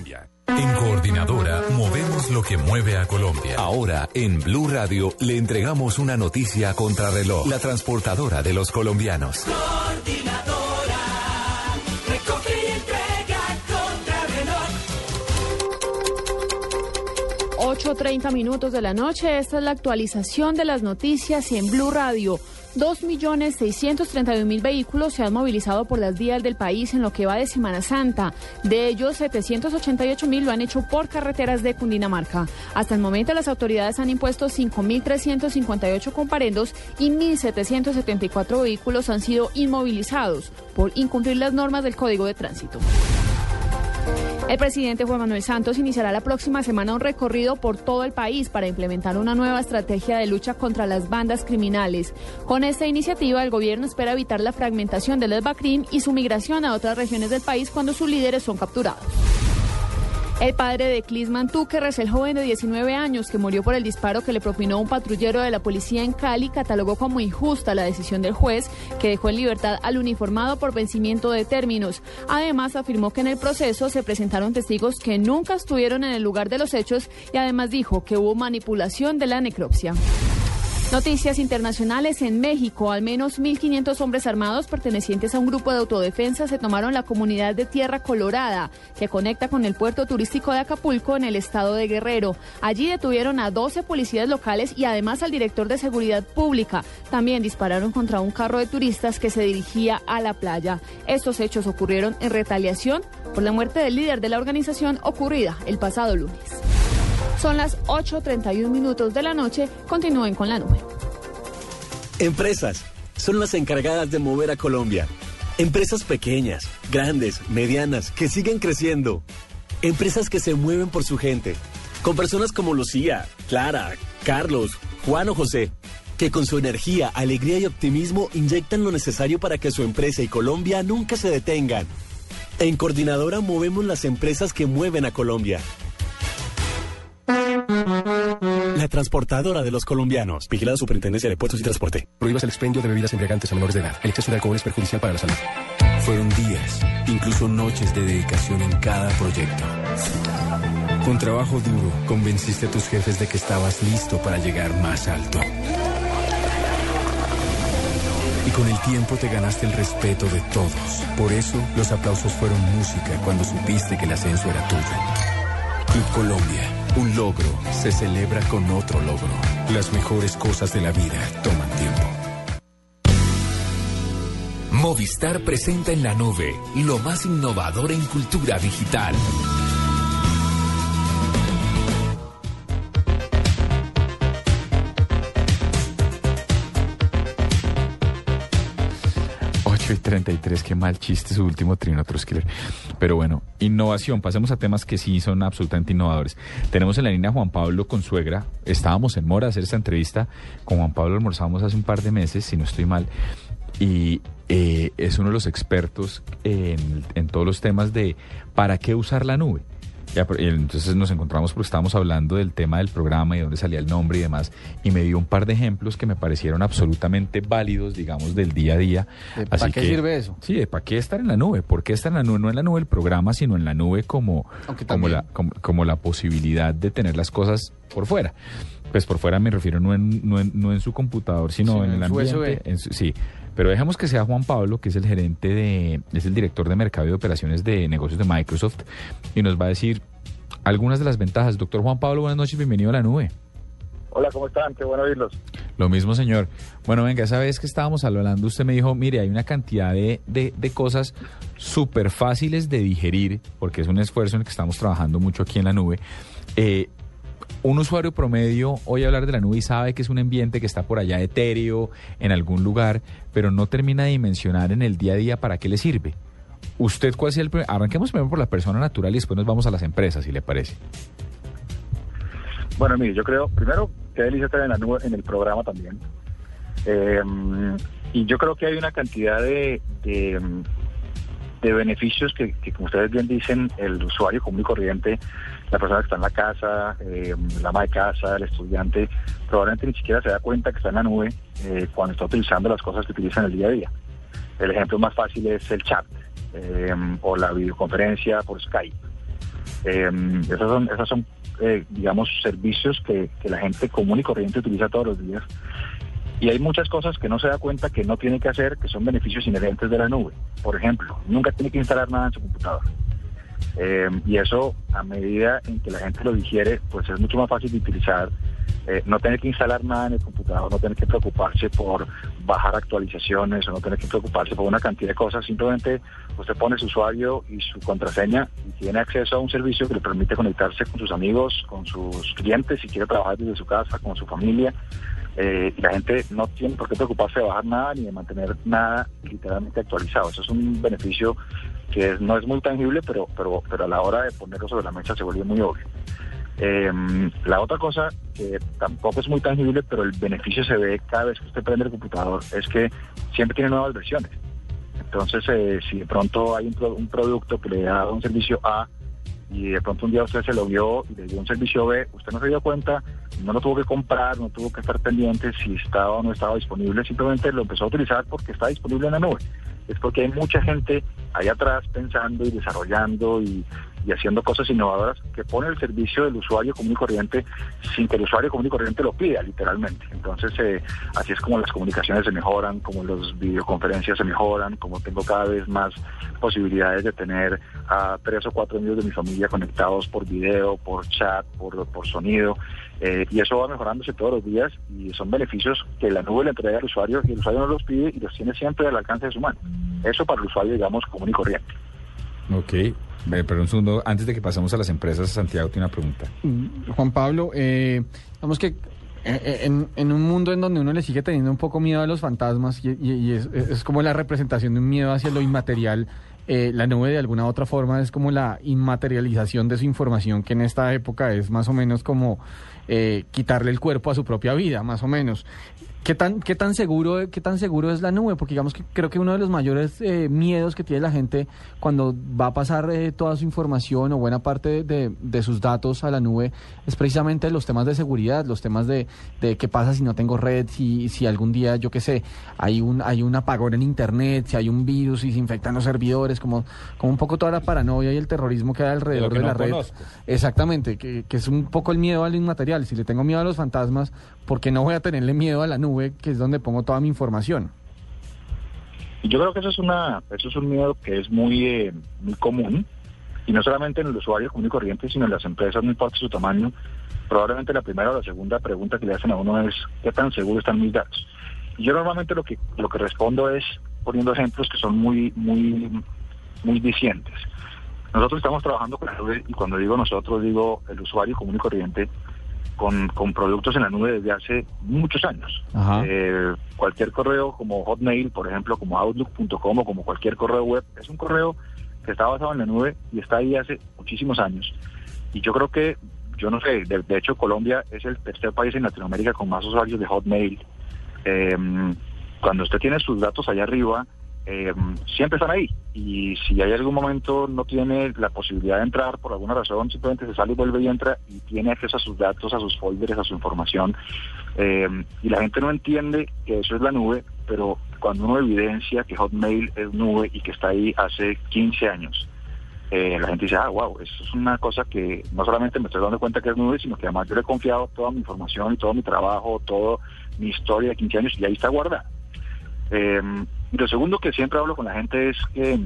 Speaker 12: En Coordinadora movemos lo que mueve a Colombia. Ahora en Blue Radio le entregamos una noticia a contrarreloj. La transportadora de los colombianos.
Speaker 13: Coordinadora, recoge y entrega contra reloj.
Speaker 14: 8.30 minutos de la noche. Esta es la actualización de las noticias y en Blue Radio. 2.631.000 vehículos se han movilizado por las vías del país en lo que va de Semana Santa. De ellos, 788.000 lo han hecho por carreteras de Cundinamarca. Hasta el momento, las autoridades han impuesto 5.358 comparendos y 1.774 vehículos han sido inmovilizados por incumplir las normas del Código de Tránsito. El presidente Juan Manuel Santos iniciará la próxima semana un recorrido por todo el país para implementar una nueva estrategia de lucha contra las bandas criminales. Con esta iniciativa, el gobierno espera evitar la fragmentación del Bacrim y su migración a otras regiones del país cuando sus líderes son capturados. El padre de Clisman Túquerres, el joven de 19 años que murió por el disparo que le propinó un patrullero de la policía en Cali, catalogó como injusta la decisión del juez que dejó en libertad al uniformado por vencimiento de términos. Además, afirmó que en el proceso se presentaron testigos que nunca estuvieron en el lugar de los hechos y además dijo que hubo manipulación de la necropsia. Noticias internacionales en México. Al menos 1.500 hombres armados pertenecientes a un grupo de autodefensa se tomaron la comunidad de Tierra Colorada, que conecta con el puerto turístico de Acapulco en el estado de Guerrero. Allí detuvieron a 12 policías locales y además al director de seguridad pública. También dispararon contra un carro de turistas que se dirigía a la playa. Estos hechos ocurrieron en retaliación por la muerte del líder de la organización ocurrida el pasado lunes. Son las 8.31 minutos de la noche. Continúen con la nube.
Speaker 15: Empresas son las encargadas de mover a Colombia. Empresas pequeñas, grandes, medianas, que siguen creciendo. Empresas que se mueven por su gente. Con personas como Lucía, Clara, Carlos, Juan o José, que con su energía, alegría y optimismo inyectan lo necesario para que su empresa y Colombia nunca se detengan. En Coordinadora movemos las empresas que mueven a Colombia. La transportadora de los colombianos. Vigilada Superintendencia de Puertos y Transporte.
Speaker 5: Prohíbas el expendio de bebidas embriagantes a menores de edad. El exceso de alcohol es perjudicial para la salud.
Speaker 6: Fueron días, incluso noches de dedicación en cada proyecto. Con trabajo duro, convenciste a tus jefes de que estabas listo para llegar más alto. Y con el tiempo te ganaste el respeto de todos. Por eso, los aplausos fueron música cuando supiste que el ascenso era tuyo. Club Colombia, un logro se celebra con otro logro. Las mejores cosas de la vida toman tiempo.
Speaker 12: Movistar presenta en la nube lo más innovador en cultura digital.
Speaker 2: Ocho y 33, qué mal chiste su último trino, Troskiller. Pero bueno, innovación, pasemos a temas que sí son absolutamente innovadores. Tenemos en la línea a Juan Pablo Consuegra, estábamos en Mora a hacer esta entrevista, con Juan Pablo almorzamos hace un par de meses, si no estoy mal, y eh, es uno de los expertos en todos los temas de para qué usar la nube. Ya, entonces nos encontramos porque estábamos hablando del tema del programa y dónde salía el nombre y demás, y me dio un par de ejemplos que me parecieron absolutamente válidos, digamos, del día a día.
Speaker 3: ¿De para qué
Speaker 2: que-
Speaker 3: sirve eso?
Speaker 2: Sí, de para qué estar en la nube, por qué estar en la nube, no en la nube el programa, sino en la nube como, como, la, como, como la posibilidad de tener las cosas por fuera. Pues por fuera me refiero no en, no en, no en su computador, sino
Speaker 3: Sino
Speaker 2: en el ambiente. En su- sí, pero dejemos que sea Juan Pablo, que es el gerente de, es el director de mercado y operaciones de negocios de Microsoft, y nos va a decir algunas de las ventajas. Doctor Juan Pablo, buenas noches, bienvenido a la nube.
Speaker 16: Hola, ¿cómo están? Qué bueno oírlos.
Speaker 2: Lo mismo, señor. Bueno, venga, esa vez que estábamos hablando, usted me dijo, mire, hay una cantidad de, de, de cosas súper fáciles de digerir, porque es un esfuerzo en el que estamos trabajando mucho aquí en la nube. Eh, un usuario promedio oye hablar de la nube y sabe que es un ambiente que está por allá etéreo, en algún lugar, pero no termina de dimensionar en el día a día para qué le sirve. ¿Usted cuál es el... primer- Arranquemos primero por la persona natural y después nos vamos a las empresas, si le parece.
Speaker 16: Bueno, mire, yo creo, primero, que delicia estar en la nube, en el programa también. Eh, y yo creo que hay una cantidad de, de, de beneficios que, que, como ustedes bien dicen, el usuario común y corriente, la persona que está en la casa, eh, la ama de casa, el estudiante, probablemente ni siquiera se da cuenta que está en la nube eh, cuando está utilizando las cosas que utiliza en el día a día. El ejemplo más fácil es el chat eh, o la videoconferencia por Skype. Esas son, esas son digamos, servicios que, que la gente común y corriente utiliza todos los días. Y hay muchas cosas que no se da cuenta que no tiene que hacer, que son beneficios inherentes de la nube. Por ejemplo, nunca tiene que instalar nada en su computador. Eh, y eso, a medida en que la gente lo digiere, pues es mucho más fácil de utilizar. Eh, no tener que instalar nada en el computador, no tener que preocuparse por bajar actualizaciones o no tener que preocuparse por una cantidad de cosas. Simplemente usted pone su usuario y su contraseña y tiene acceso a un servicio que le permite conectarse con sus amigos, con sus clientes, si quiere trabajar desde su casa, con su familia. Eh, y la gente no tiene por qué preocuparse de bajar nada ni de mantener nada literalmente actualizado. Eso es un beneficio que no es muy tangible, pero, pero, pero a la hora de ponerlo sobre la mesa se vuelve muy obvio. Eh, la otra cosa que tampoco es muy tangible, pero el beneficio se ve cada vez que usted prende el computador, es que siempre tiene nuevas versiones. Entonces, eh, si de pronto hay un, un producto que le da un servicio A y de pronto un día usted se lo vio y le dio un servicio B, usted no se dio cuenta, no lo tuvo que comprar, no tuvo que estar pendiente si estaba o no estaba disponible, simplemente lo empezó a utilizar porque está disponible en la nube. Es porque hay mucha gente ahí atrás pensando y desarrollando y, haciendo cosas innovadoras que pone el servicio del usuario común y corriente sin que el usuario común y corriente lo pida, literalmente. Entonces, eh, así es como las comunicaciones se mejoran, como las videoconferencias se mejoran, como tengo cada vez más posibilidades de tener a tres o cuatro miembros de mi familia conectados por video, por chat, por, por sonido. Eh, y eso va mejorándose todos los días y son beneficios que la nube le entrega al usuario y el usuario no los pide y los tiene siempre al alcance de su mano. Eso para el usuario, digamos, común y corriente.
Speaker 2: Ok, pero un segundo, antes de que pasemos a las empresas, Santiago tiene una pregunta.
Speaker 3: Mm, Juan Pablo, eh, digamos que eh, en, en un mundo en donde uno le sigue teniendo un poco miedo a los fantasmas y, y- y es, es como la representación de un miedo hacia lo inmaterial, eh, la nube de alguna otra forma es como la inmaterialización de su información, que en esta época es más o menos como eh, quitarle el cuerpo a su propia vida, más o menos. ¿Qué tan, qué tan seguro, qué tan seguro es la nube? Porque digamos que creo que uno de los mayores eh, miedos que tiene la gente cuando va a pasar eh, toda su información o buena parte de, de sus datos a la nube es precisamente los temas de seguridad, los temas de, de qué pasa si no tengo red, si, si algún día, yo qué sé, hay un, hay un apagón en internet, si hay un virus y se infectan los servidores, como, como un poco toda la paranoia y el terrorismo que hay alrededor
Speaker 2: que
Speaker 3: de,
Speaker 2: no
Speaker 3: la red. Exactamente, que, que es un poco el miedo al inmaterial. Si le tengo miedo a los fantasmas, ¿por qué no voy a tenerle miedo a la nube, que es donde pongo toda mi información?
Speaker 16: Yo creo que eso es una, eso es un miedo que es muy, eh, muy común, y no solamente en el usuario común y corriente, sino en las empresas, no importa su tamaño. Probablemente la primera o la segunda pregunta que le hacen a uno es ¿qué tan seguros están mis datos? Yo normalmente lo que lo que respondo es poniendo ejemplos que son muy, muy, muy dicientes. Nosotros estamos trabajando con la nube, y cuando digo nosotros, digo el usuario común y corriente, con, con productos en la nube desde hace muchos años. Eh, cualquier correo como Hotmail, por ejemplo, como Outlook.com o como cualquier correo web, es un correo que está basado en la nube y está ahí hace muchísimos años. Y yo creo que, yo no sé, de, de hecho Colombia es el tercer país en Latinoamérica con más usuarios de Hotmail. Eh, cuando usted tiene sus datos allá arriba, eh, siempre están ahí. Y si hay algún momento no tiene la posibilidad de entrar por alguna razón, simplemente se sale y vuelve y entra y tiene acceso a sus datos, a sus folders, a su información. Eh, y la gente no entiende que eso es la nube, pero cuando uno evidencia que Hotmail es nube y que está ahí hace 15 años, eh, la gente dice, ah, wow, eso es una cosa que no solamente me estoy dando cuenta que es nube, sino que además yo le he confiado toda mi información todo mi trabajo, toda mi historia de 15 años y ahí está guardada. Lo segundo que siempre hablo con la gente es que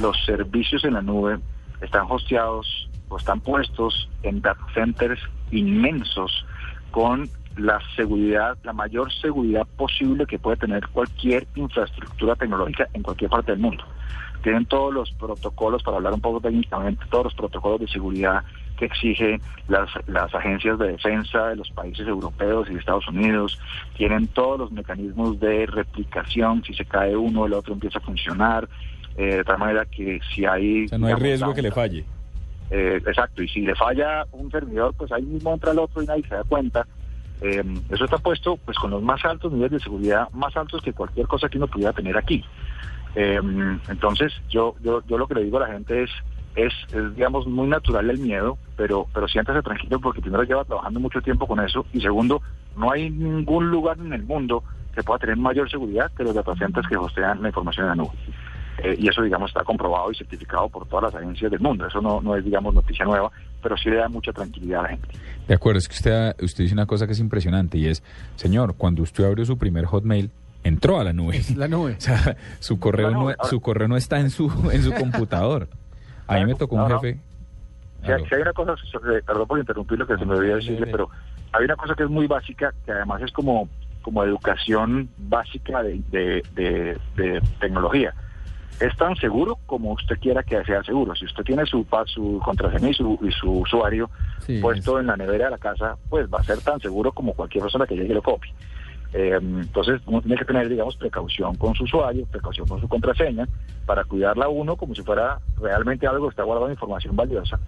Speaker 16: los servicios en la nube están hosteados o están puestos en data centers inmensos con la seguridad, la mayor seguridad posible que puede tener cualquier infraestructura tecnológica en cualquier parte del mundo. Tienen todos los protocolos, para hablar un poco técnicamente, todos los protocolos de seguridad que exigen las, las agencias de defensa de los países europeos y de Estados Unidos. Tienen todos los mecanismos de replicación. Si se cae uno, el otro empieza a funcionar. Eh, de tal manera que si hay...
Speaker 2: O sea, no hay
Speaker 16: digamos,
Speaker 2: riesgo que le falle.
Speaker 16: eh, exacto, y si le falla un servidor, pues ahí mismo entra el otro y nadie se da cuenta. Eh, eso está puesto pues con los más altos niveles de seguridad, más altos que cualquier cosa que uno pudiera tener aquí. Eh, entonces, yo, yo, yo lo que le digo a la gente es, es, es, digamos, muy natural el miedo, pero, pero siéntase tranquilo porque primero lleva trabajando mucho tiempo con eso y segundo, no hay ningún lugar en el mundo que pueda tener mayor seguridad que los datacenters que hostean la información en la nube. Eh, y eso, digamos, está comprobado y certificado por todas las agencias del mundo. Eso no, no es, digamos, noticia nueva, pero sí le da mucha tranquilidad a la gente.
Speaker 2: De acuerdo, es que usted, usted dice una cosa que es impresionante y es, señor, cuando usted abrió su primer Hotmail, entró a la nube.
Speaker 3: Es la nube.
Speaker 2: O sea, su correo, no, su correo no está en su, en su computador. A mí me tocó un
Speaker 16: No, no.
Speaker 2: jefe.
Speaker 16: Si hay, si hay una cosa, sobre- perdón por interrumpir lo que se me olvidó decirle, pero hay una cosa que es muy básica, que además es como, como educación básica de, de, de- de tecnología. Es tan seguro como usted quiera que sea seguro. Si usted tiene su, su contraseña y su, y su usuario
Speaker 3: Sí,
Speaker 16: puesto en la nevera de la casa, pues va a ser tan seguro como cualquier persona que llegue y lo copie. Eh, entonces uno tiene que tener, digamos, precaución con su usuario, precaución con su contraseña, para cuidarla uno como si fuera realmente algo que está guardando información valiosa.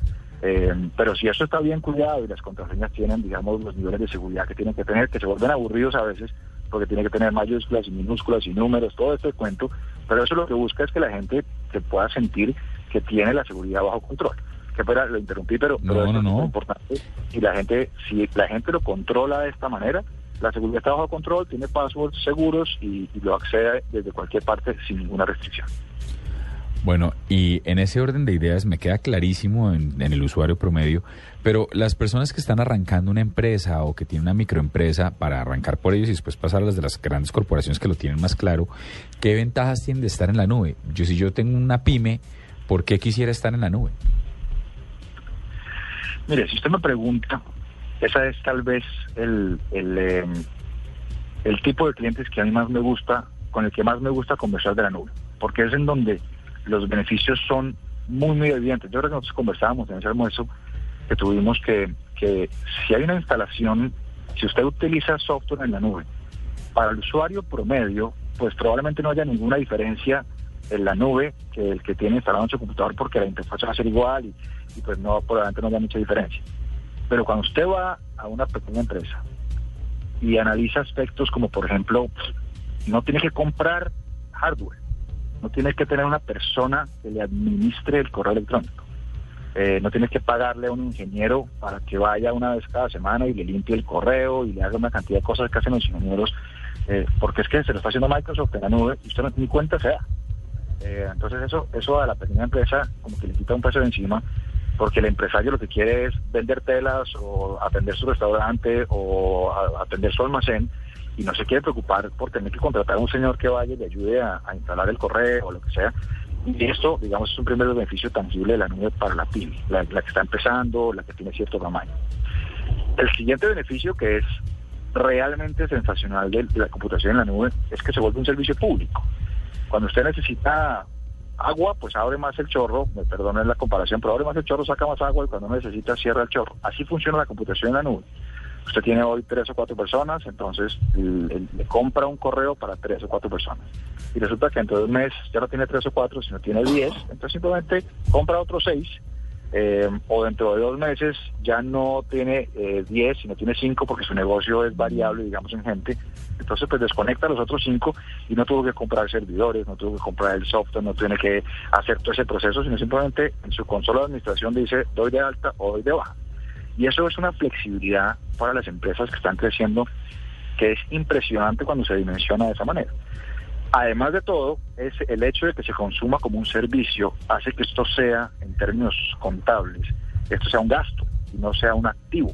Speaker 16: Eh, pero si eso está bien cuidado y las contraseñas tienen, digamos, los niveles de seguridad que tienen que tener, que se vuelven aburridos a veces, porque tiene que tener mayúsculas y minúsculas y números, todo este cuento, pero eso lo que busca es que la gente se pueda sentir que tiene la seguridad bajo control. Que fuera, lo interrumpí, pero, pero
Speaker 2: No,
Speaker 16: esto
Speaker 2: no,
Speaker 16: es
Speaker 2: no.
Speaker 16: muy importante. Y la gente, si la gente lo controla de esta manera, la seguridad está bajo control, tiene passwords seguros y, y lo accede desde cualquier parte sin ninguna restricción.
Speaker 2: Bueno, y en ese orden de ideas me queda clarísimo en, en el usuario promedio, pero las personas que están arrancando una empresa o que tienen una microempresa para arrancar por ellos y después pasar a las de las grandes corporaciones que lo tienen más claro, ¿qué ventajas tienen de estar en la nube? Yo si yo tengo una pyme, ¿por qué quisiera estar en la nube?
Speaker 16: Mire, si usted me pregunta, esa es tal vez el, eh, el tipo de clientes que a mí más me gusta, con el que más me gusta conversar de la nube, porque es en donde los beneficios son muy, muy evidentes. Yo creo que nosotros conversábamos en ese almuerzo que tuvimos que, que si hay una instalación, si usted utiliza software en la nube, para el usuario promedio, pues probablemente no haya ninguna diferencia en la nube que el que tiene instalado en su computador porque la interfaz va a ser igual y, pues no, probablemente no haya mucha diferencia. Pero cuando usted va a una pequeña empresa y analiza aspectos como, por ejemplo, no tiene que comprar hardware, no tiene que tener una persona que le administre el correo electrónico, eh, no tienes que pagarle a un ingeniero para que vaya una vez cada semana y le limpie el correo y le haga una cantidad de cosas que hacen los ingenieros, eh, porque es que se lo está haciendo Microsoft en la nube y usted no ni cuenta se da. Eh, entonces eso, eso a la pequeña empresa como que le quita un peso de encima porque el empresario lo que quiere es vender telas o atender su restaurante o atender su almacén y no se quiere preocupar por tener que contratar a un señor que vaya y le ayude a, a instalar el correo o lo que sea. Y esto, digamos, es un primer beneficio tangible de la nube para la pyme, la, la que está empezando, la que tiene cierto tamaño. El siguiente beneficio que es realmente sensacional de la computación en la nube es que se vuelve un servicio público. Cuando usted necesita agua, pues abre más el chorro, me perdonen la comparación, pero abre más el chorro, saca más agua y cuando necesita cierra el chorro. Así funciona la computación en la nube. Usted tiene hoy tres o cuatro personas, entonces le compra un correo para tres o cuatro personas. Y resulta que dentro de un mes ya no tiene tres o cuatro, sino tiene diez, entonces simplemente compra otros seis eh, o dentro de dos meses ya no tiene eh, 10, sino tiene 5 porque su negocio es variable, digamos, en gente. Entonces, pues desconecta los otros 5 y no tuvo que comprar servidores, no tuvo que comprar el software, no tiene que hacer todo ese proceso, sino simplemente en su consola de administración dice doy de alta o doy de baja. Y eso es una flexibilidad para las empresas que están creciendo que es impresionante cuando se dimensiona de esa manera. Además de todo, es el hecho de que se consuma como un servicio hace que esto sea, en términos contables, esto sea un gasto y no sea un activo.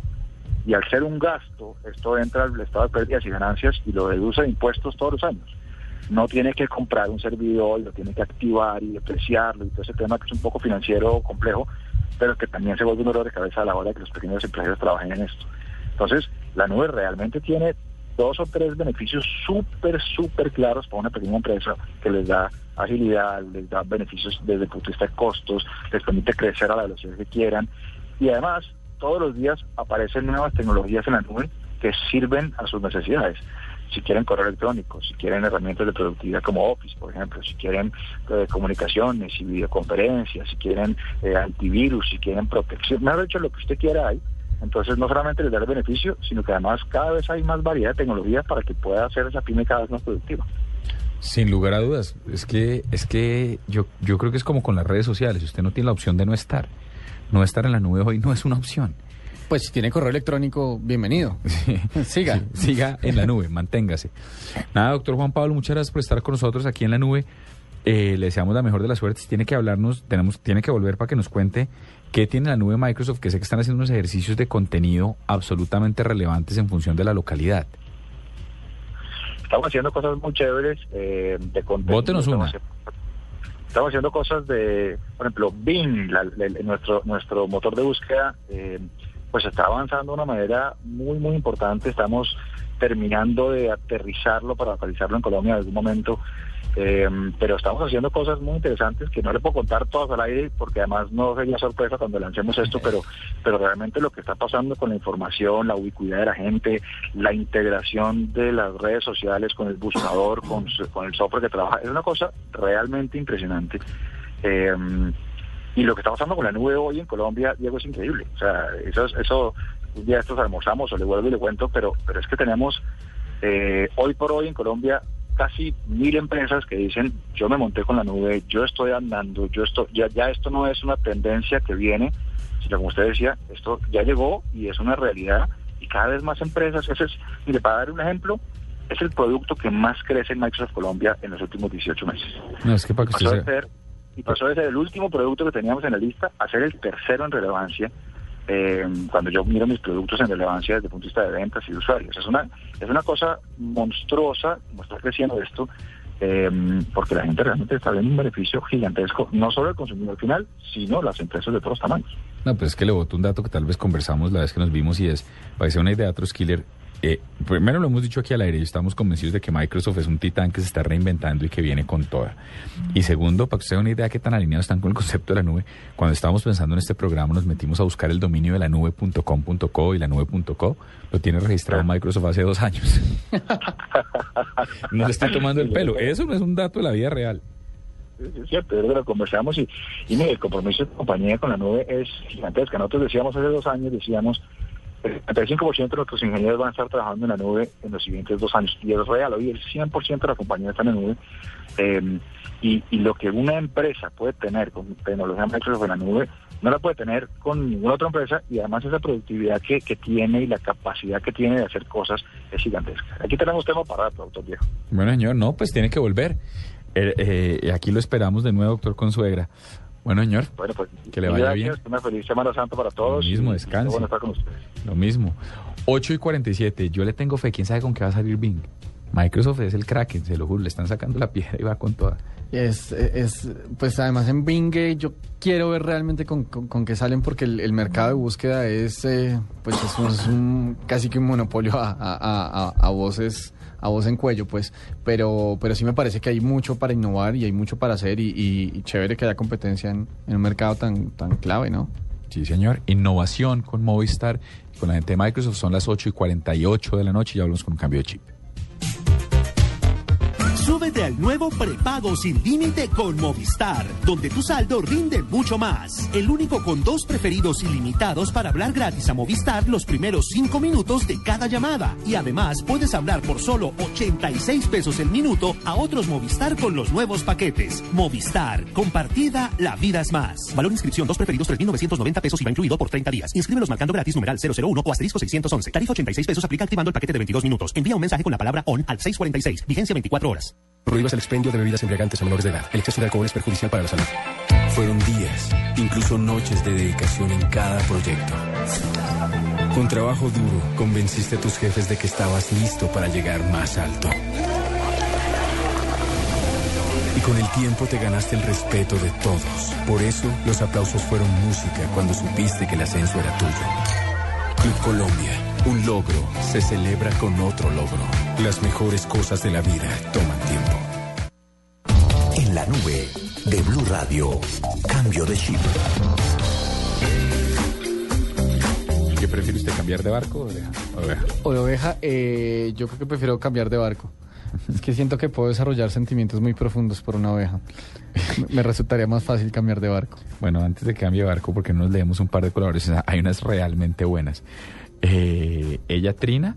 Speaker 16: Y al ser un gasto, esto entra al estado de pérdidas y ganancias y lo deduce de impuestos todos los años. No tiene que comprar un servidor, lo tiene que activar y depreciarlo y todo ese tema que es un poco financiero complejo, pero que también se vuelve un dolor de cabeza a la hora de que los pequeños empresarios trabajen en esto. Entonces, la nube realmente tiene dos o tres beneficios súper, súper claros para una pequeña empresa que les da agilidad, les da beneficios desde el punto de vista de costos, les permite crecer a la velocidad que quieran y además todos los días aparecen nuevas tecnologías en la nube que sirven a sus necesidades. Si quieren correo electrónico, si quieren herramientas de productividad como Office, por ejemplo, si quieren eh, comunicaciones y videoconferencias, si quieren eh, antivirus, si quieren protección, me ha dicho lo que usted quiera ahí, entonces, no solamente les da el beneficio, sino que además cada vez hay más variedad de tecnología para que pueda hacer esa pyme cada vez más productiva.
Speaker 2: Sin lugar a dudas, es que es que yo yo creo que es como con las redes sociales, usted no tiene la opción de no estar. No estar en la nube hoy no es una opción.
Speaker 3: Pues si tiene correo electrónico, bienvenido. siga.
Speaker 2: Sí, siga en la nube, manténgase. Nada, doctor Juan Pablo, muchas gracias por estar con nosotros aquí en la nube. Eh, le deseamos la mejor de las suertes. Tiene que hablarnos, tenemos, tiene que volver para que nos cuente qué tiene la nube Microsoft, que sé que están haciendo unos ejercicios de contenido absolutamente relevantes en función de la localidad.
Speaker 16: Estamos haciendo cosas muy chéveres eh, de contenido.
Speaker 2: Bótenos una.
Speaker 16: Estamos, estamos haciendo cosas de, por ejemplo, Bing, la- la- nuestro, nuestro motor de búsqueda, eh, pues está avanzando de una manera muy, muy importante. Estamos terminando de aterrizarlo para localizarlo en Colombia en algún momento. Eh, pero estamos haciendo cosas muy interesantes que no le puedo contar todas al aire porque además no sería sorpresa cuando lancemos esto, pero, pero realmente lo que está pasando con la información, la ubicuidad de la gente, la integración de las redes sociales con el buscador, con, con el software que trabaja, es una cosa realmente impresionante. Eh, y lo que está pasando con la nube hoy en Colombia, Diego, es increíble. O sea, eso, es- eso un día estos almorzamos o le vuelvo y le cuento, pero, pero es que tenemos eh, hoy por hoy en Colombia casi mil empresas que dicen yo me monté con la nube, yo estoy andando, yo estoy, ya, ya esto no es una tendencia que viene, sino como usted decía, esto ya llegó y es una realidad y cada vez más empresas, ese es, mire, para dar un ejemplo, es el producto que más crece en Microsoft Colombia en los últimos 18 meses.
Speaker 2: No, es que para que usted
Speaker 16: Pasó de
Speaker 2: sea-
Speaker 16: ser, y pasó de ser el último producto que teníamos en la lista a ser el tercero en relevancia eh, cuando yo miro mis productos en relevancia desde el punto de vista de ventas y de usuarios. Es una, es una cosa monstruosa como está creciendo esto, eh, porque la gente realmente está viendo un beneficio gigantesco, no solo el consumidor final, sino las empresas de todos tamaños.
Speaker 2: No, pero es que le boto un dato que tal vez conversamos la vez que nos vimos y es, parece una idea de Killer. Eh, primero lo hemos dicho aquí al aire y estamos convencidos de que Microsoft es un titán que se está reinventando y que viene con toda. Y segundo, para que usted una idea qué tan alineados están con el concepto de la nube, cuando estábamos pensando en este programa nos metimos a buscar el dominio de la nube.com.co y la nube.co, lo tiene registrado Microsoft hace dos años. no le estoy tomando el pelo, eso no es un dato de la vida real.
Speaker 16: Es cierto, es lo conversamos y, y mire, el compromiso de compañía con la nube es gigantesca. Nosotros decíamos hace dos años, decíamos, el 35% de nuestros ingenieros van a estar trabajando en la nube en los siguientes dos años. Y es real, hoy el 100% de la compañía está en la nube. Eh, y, lo que una empresa puede tener con tecnología Microsoft en la nube, no la puede tener con ninguna otra empresa y además esa productividad que, que tiene y la capacidad que tiene de hacer cosas es gigantesca. Aquí tenemos tema para rato, doctor Viejo.
Speaker 2: Bueno, señor, no, pues tiene que volver. Eh, eh, aquí lo esperamos de nuevo, doctor Consuegra. Bueno, señor,
Speaker 16: Bueno, pues
Speaker 2: que le vaya
Speaker 16: gracias,
Speaker 2: bien.
Speaker 16: una feliz Semana Santa para todos.
Speaker 2: Lo mismo, descanse.
Speaker 16: Bueno estar con ustedes.
Speaker 2: Lo mismo. 8 y 47. Yo le tengo fe. ¿Quién sabe con qué va a salir Bing? Microsoft es el Kraken, se lo juro. Le están sacando la piedra y va con toda.
Speaker 3: Es, es, pues además en Bing eh, yo quiero ver realmente con, con, con qué salen porque el, el mercado de búsqueda es, eh, pues es un, es un- casi que un monopolio a, a, a, a- a voces a voz en cuello, pues, pero, pero sí me parece que hay mucho para innovar y hay mucho para hacer y, y- y chévere que haya competencia en, en un mercado tan, tan clave, ¿no?
Speaker 2: Sí, señor. Innovación con Movistar y con la gente de Microsoft. Son las 8 y 48 de la noche y ya hablamos con un cambio de chip.
Speaker 17: Súbete al nuevo prepago sin límite con Movistar, donde tu saldo rinde mucho más. El único con dos preferidos ilimitados para hablar gratis a Movistar los primeros cinco minutos de cada llamada. Y además puedes hablar por solo 86 pesos el minuto a otros Movistar con los nuevos paquetes. Movistar, compartida, la vida es más. Valor inscripción, dos preferidos, 3.990 pesos y va incluido por 30 días. Inscríbelos marcando gratis numeral 001 o asterisco 611. Tarifa 86 pesos aplica activando el paquete de 22 minutos. Envía un mensaje con la palabra ON al 646. Vigencia 24 horas.
Speaker 5: Prohíbas el expendio de bebidas embriagantes a menores de edad. El exceso de alcohol es perjudicial para la salud.
Speaker 6: Fueron días, incluso noches de dedicación en cada proyecto. Con trabajo duro, convenciste a tus jefes de que estabas listo para llegar más alto. Y con el tiempo te ganaste el respeto de todos. Por eso, los aplausos fueron música cuando supiste que el ascenso era tuyo. Club Colombia, un logro se celebra con otro logro. Las mejores cosas de la vida toman tiempo.
Speaker 18: En la nube de Blue Radio, cambio de chip.
Speaker 2: ¿Qué prefiere usted, cambiar de barco o de oveja? Oveja.
Speaker 3: O de oveja, eh, yo creo que prefiero cambiar de barco. Es que siento que puedo desarrollar sentimientos muy profundos por una oveja. Me resultaría más fácil cambiar de barco.
Speaker 2: Bueno, antes de que cambie de barco, porque nos leemos un par de colaboraciones, hay unas realmente buenas. Eh, ella, Trina,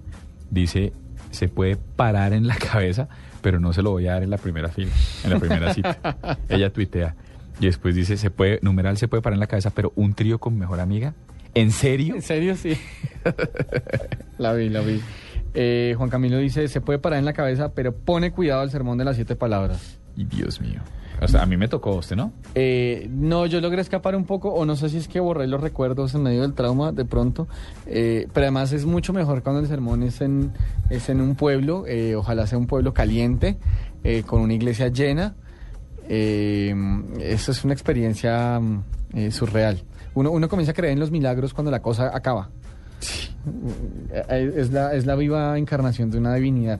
Speaker 2: dice, se puede parar en la cabeza, pero no se lo voy a dar en la primera fila, en la primera cita. ella tuitea. Y después dice, se puede, numeral se puede parar en la cabeza, pero un trío con mejor amiga. ¿En serio?
Speaker 3: En serio, sí. la vi, la vi. Eh, Juan Camilo dice, se puede parar en la cabeza, pero pone cuidado al sermón de las siete palabras.
Speaker 2: Y Dios mío. O sea, a mí me tocó usted, ¿no?
Speaker 3: Eh, no, yo logré escapar un poco, o no sé si es que borré los recuerdos en medio del trauma de pronto, eh, pero además es mucho mejor cuando el sermón es en, es en un pueblo, eh, ojalá sea un pueblo caliente, con una iglesia llena. Eso es una experiencia surreal. Uno, uno comienza a creer en los milagros cuando la cosa acaba. Es la, es la viva encarnación de una divinidad.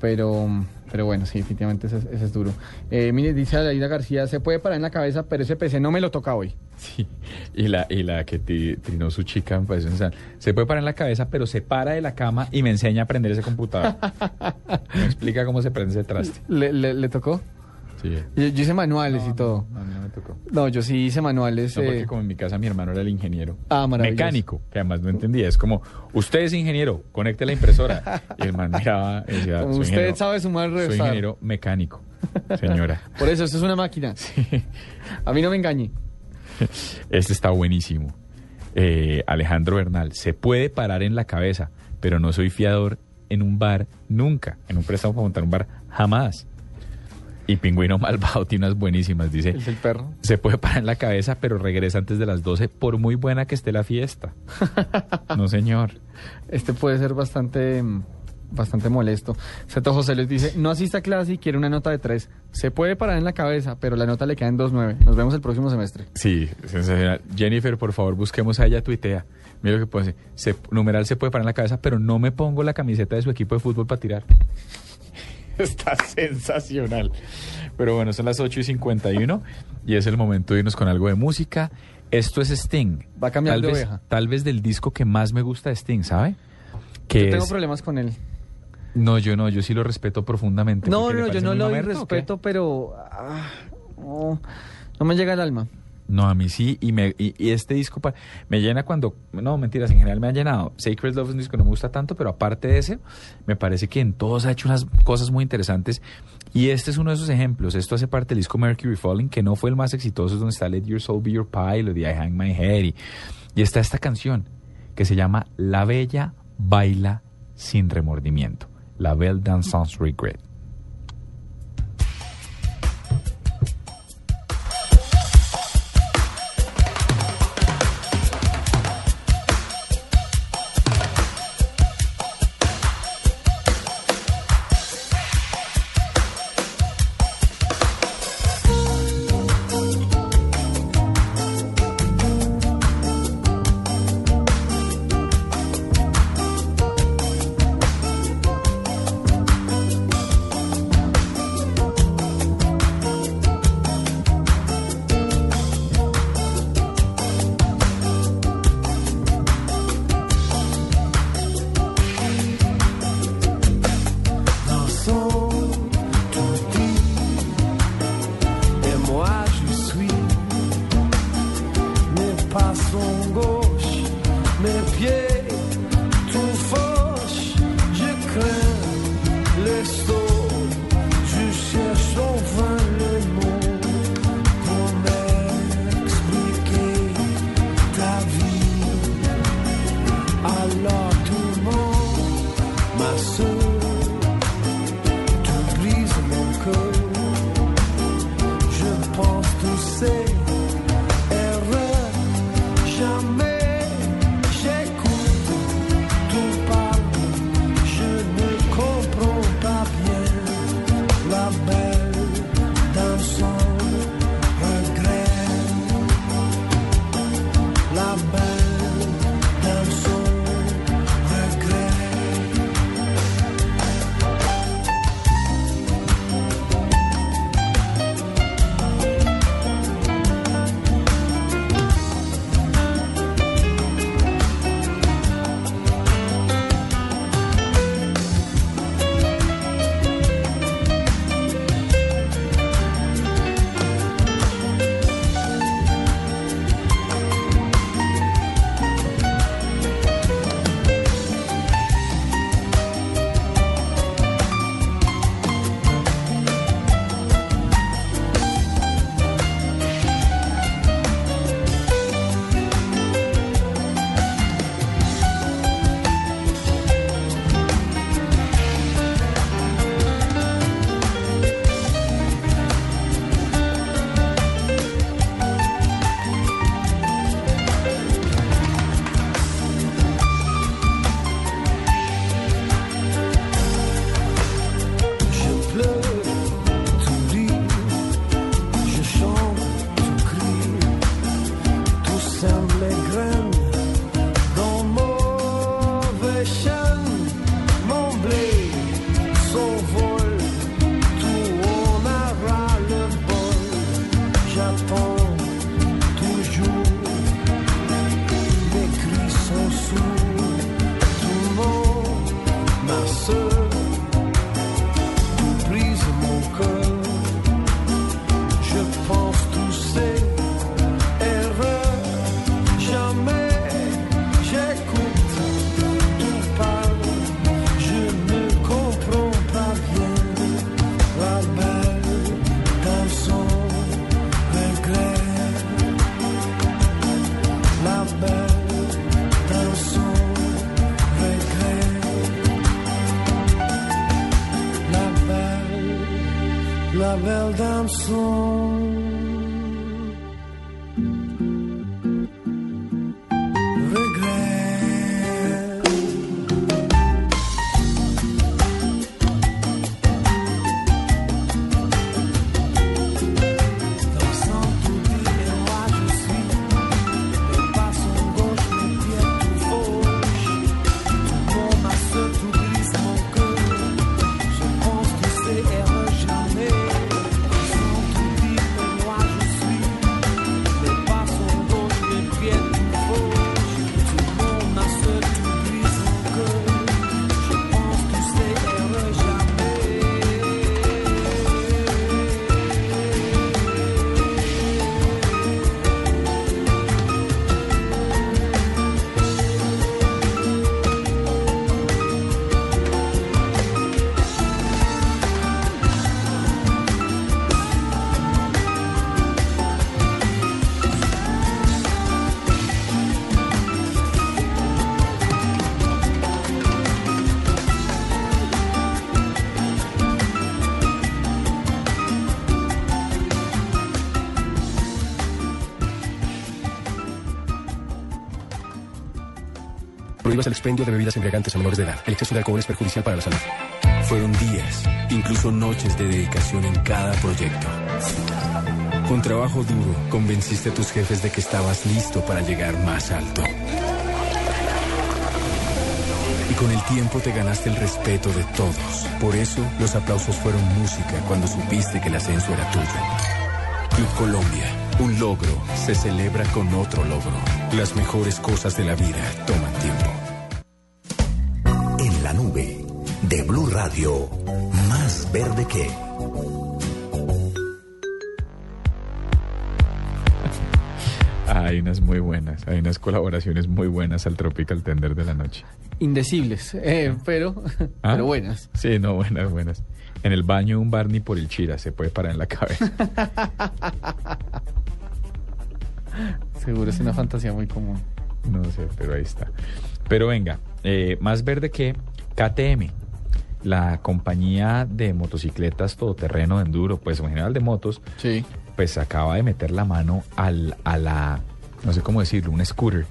Speaker 3: Pero, pero bueno, sí, definitivamente ese, es- ese es duro. Eh, mire, dice Adaida García, se puede parar en la cabeza, pero ese PC no me lo toca hoy.
Speaker 2: Sí. Y la, y la que ti- trinó su chica me parece sensacional. Se puede parar en la cabeza, pero se para de la cama y me enseña a prender ese computador. me explica cómo se prende ese traste.
Speaker 3: ¿Le, le, le tocó?
Speaker 2: Sí.
Speaker 3: Yo, yo hice manuales y todo.
Speaker 2: A mí no me tocó.
Speaker 3: No, yo sí hice manuales.
Speaker 2: No,
Speaker 3: eh,
Speaker 2: porque como en mi casa mi hermano era el ingeniero.
Speaker 3: Ah, maravilloso.
Speaker 2: Mecánico, que además no entendía. Es como, usted es ingeniero, conecte la impresora. Y el man miraba y decía,
Speaker 3: Como
Speaker 2: "Soy
Speaker 3: usted
Speaker 2: ingeniero-
Speaker 3: sabe sumar,
Speaker 2: Soy
Speaker 3: restar".
Speaker 2: ingeniero mecánico, señora.
Speaker 3: Por eso, esto es una máquina. A mí no me engañe.
Speaker 2: Este está buenísimo. Eh, Alejandro Bernal, se puede parar en la cabeza, pero no soy fiador en un bar nunca. En un préstamo para montar un bar jamás. Y Pingüino Malvado tiene unas buenísimas. Dice,
Speaker 3: Es el perro.
Speaker 2: se puede parar en la cabeza, pero regresa antes de las 12 por muy buena que esté la fiesta. No, señor.
Speaker 3: Este puede ser bastante, bastante molesto. Seto José les dice, no asista a clase y quiere una nota de 3. Se puede parar en la cabeza, pero la nota le queda en 2.9. Nos vemos el próximo semestre.
Speaker 2: Sí, sensacional. Jennifer, por favor, busquemos a ella, tuitea. Mira lo que puede decir. Se, numeral se puede parar en la cabeza, pero no me pongo la camiseta de su equipo de fútbol para tirar. Está sensacional. Pero bueno, son las 8 y 51 y es el momento de irnos con algo de música. Esto es Sting.
Speaker 3: Va a cambiar
Speaker 2: tal
Speaker 3: de
Speaker 2: vez,
Speaker 3: oveja.
Speaker 2: Tal vez del disco que más me gusta de Sting, ¿sabe? Que
Speaker 3: Yo tengo problemas con él.
Speaker 2: No, yo no, yo sí lo respeto profundamente.
Speaker 3: No, no, yo no lo respeto, pero ah, no, no me llega al alma.
Speaker 2: No, a mí sí, y, me, y, este disco me llena cuando, no, mentiras, en general me ha llenado. Sacred Love es un disco que no me gusta tanto, pero aparte de ese, me parece que en todos ha hecho unas cosas muy interesantes. Y este es uno de esos ejemplos. Esto hace parte del disco Mercury Falling, que no fue el más exitoso, es donde está Let Your Soul Be Your Pilot y I Hang My Head. Y, y está esta canción que se llama La Bella Baila Sin Remordimiento. La Belle Dance Sans
Speaker 19: Regret. soul.
Speaker 5: Prohíbas el expendio de bebidas embriagantes a menores de edad. El exceso de alcohol es perjudicial para la salud.
Speaker 6: Fueron días, incluso noches de dedicación en cada proyecto. Con trabajo duro, convenciste a tus jefes de que estabas listo para llegar más alto. Y con el tiempo te ganaste el respeto de todos. Por eso, los aplausos fueron música cuando supiste que el ascenso era tuyo. Club Colombia, un logro se celebra con otro logro. Las mejores cosas de la vida toman tiempo.
Speaker 18: de Blue Radio, más verde que.
Speaker 2: Hay unas muy buenas, hay unas colaboraciones muy buenas al Tropical Tender de la noche.
Speaker 3: Indecibles, eh,
Speaker 2: ah.
Speaker 3: pero, ah. buenas.
Speaker 2: Sí, no, buenas, buenas. En el baño un Barney por el Chira se puede parar en la cabeza.
Speaker 3: Seguro es una fantasía muy común.
Speaker 2: No sé, pero ahí está. Pero venga, eh, más verde que KTM la compañía de motocicletas todoterreno de enduro, pues en general de motos,
Speaker 3: Sí.
Speaker 2: pues acaba de meter la mano al, a la, no sé cómo decirlo, un scooter,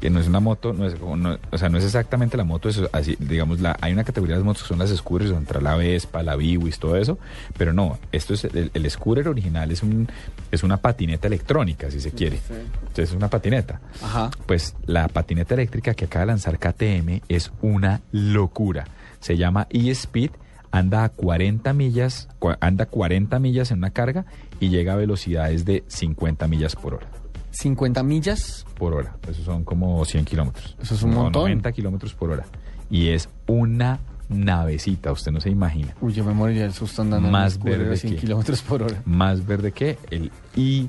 Speaker 2: que no es una moto, no es, no- o sea, no es exactamente la moto, es así, digamos, la, hay una categoría de motos que son las scooters, donde entra la Vespa, la Biwis, todo eso, pero no, esto es, el, el scooter original es un, es una patineta electrónica, si se quiere, Entonces, es una patineta.
Speaker 3: Ajá.
Speaker 2: Pues la patineta eléctrica que acaba de lanzar KTM es una locura. Se llama e-Speed, anda a 40 millas, anda 40 millas en una carga y llega a velocidades de 50 millas por hora.
Speaker 3: 50 millas.
Speaker 2: Por hora. Eso son como 100 kilómetros.
Speaker 3: Eso es un
Speaker 2: No,
Speaker 3: montón.
Speaker 2: 90 kilómetros por hora. Y es una navecita, usted no se imagina.
Speaker 3: Uy, yo me moriría del susto andando en
Speaker 2: Más
Speaker 3: scooter
Speaker 2: verde
Speaker 3: a 100
Speaker 2: que-
Speaker 3: kilómetros por hora.
Speaker 2: Más verde que el e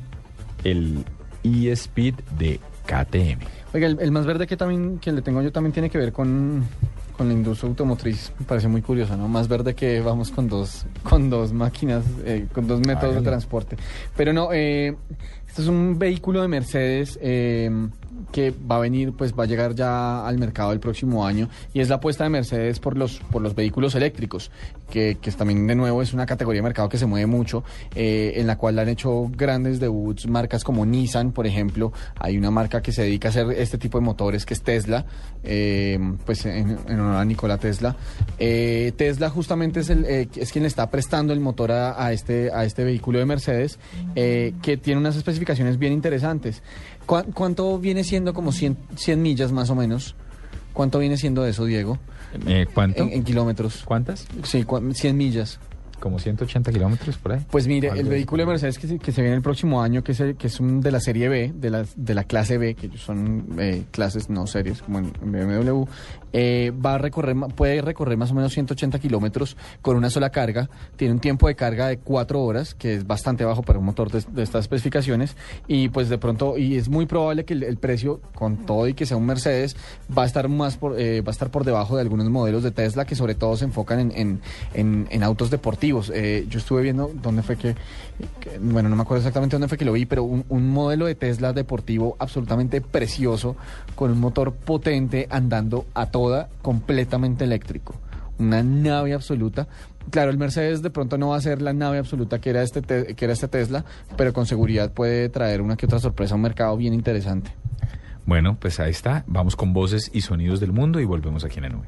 Speaker 2: el e-Speed de KTM.
Speaker 3: Oiga, el, el más verde que también que le tengo yo también tiene que ver con, con la industria automotriz. Me parece muy curioso, ¿no? Más verde que vamos con dos, con dos máquinas, eh, con dos métodos de transporte. Pero no, eh, este es un vehículo de Mercedes eh, que va a venir, pues va a llegar ya al mercado el próximo año y es la apuesta de Mercedes por los, por los vehículos eléctricos, que, que también de nuevo es una categoría de mercado que se mueve mucho, eh, en la cual han hecho grandes debuts marcas como Nissan, por ejemplo, hay una marca que se dedica a hacer este tipo de motores que es Tesla, eh, pues en, en honor a Nikola Tesla. Eh, Tesla justamente es, el, eh, es quien le está prestando el motor a, a este, a este vehículo de Mercedes, eh, que tiene unas especificaciones bien interesantes. ¿Cuá- ¿Cuánto viene siendo como 100, 100 millas más o menos? ¿Cuánto viene siendo eso, Diego?
Speaker 2: Eh, ¿Cuánto?
Speaker 3: En, en kilómetros.
Speaker 2: ¿Cuántas?
Speaker 3: Sí, cua- 100 millas.
Speaker 2: Como 180 kilómetros por ahí.
Speaker 3: Pues mire, el vehículo de Mercedes que se, que se viene el próximo año, que es, el- que es un de la serie B, de la, de la clase B, que son eh, clases, no series, como en, BMW, eh, va a recorrer, puede recorrer más o menos 180 kilómetros con una sola carga. Tiene un tiempo de carga de 4 horas, que es bastante bajo para un motor de, de estas especificaciones. Y pues de pronto, y es muy probable que el, el precio, con todo y que sea un Mercedes, va a estar más por, eh, va a estar por debajo de algunos modelos de Tesla que sobre todo se enfocan en, en, en- en autos deportivos. Eh, yo estuve viendo dónde fue que, bueno, no me acuerdo exactamente dónde fue que lo vi, pero un, modelo de Tesla deportivo absolutamente precioso, con un motor potente, andando a toda, completamente eléctrico. Una nave absoluta. Claro, el Mercedes de pronto no va a ser la nave absoluta que era este, te- que era este Tesla, pero con seguridad puede traer una que otra sorpresa a un mercado bien interesante.
Speaker 2: Bueno, pues ahí está. Vamos con voces y sonidos del mundo y volvemos aquí en la nube.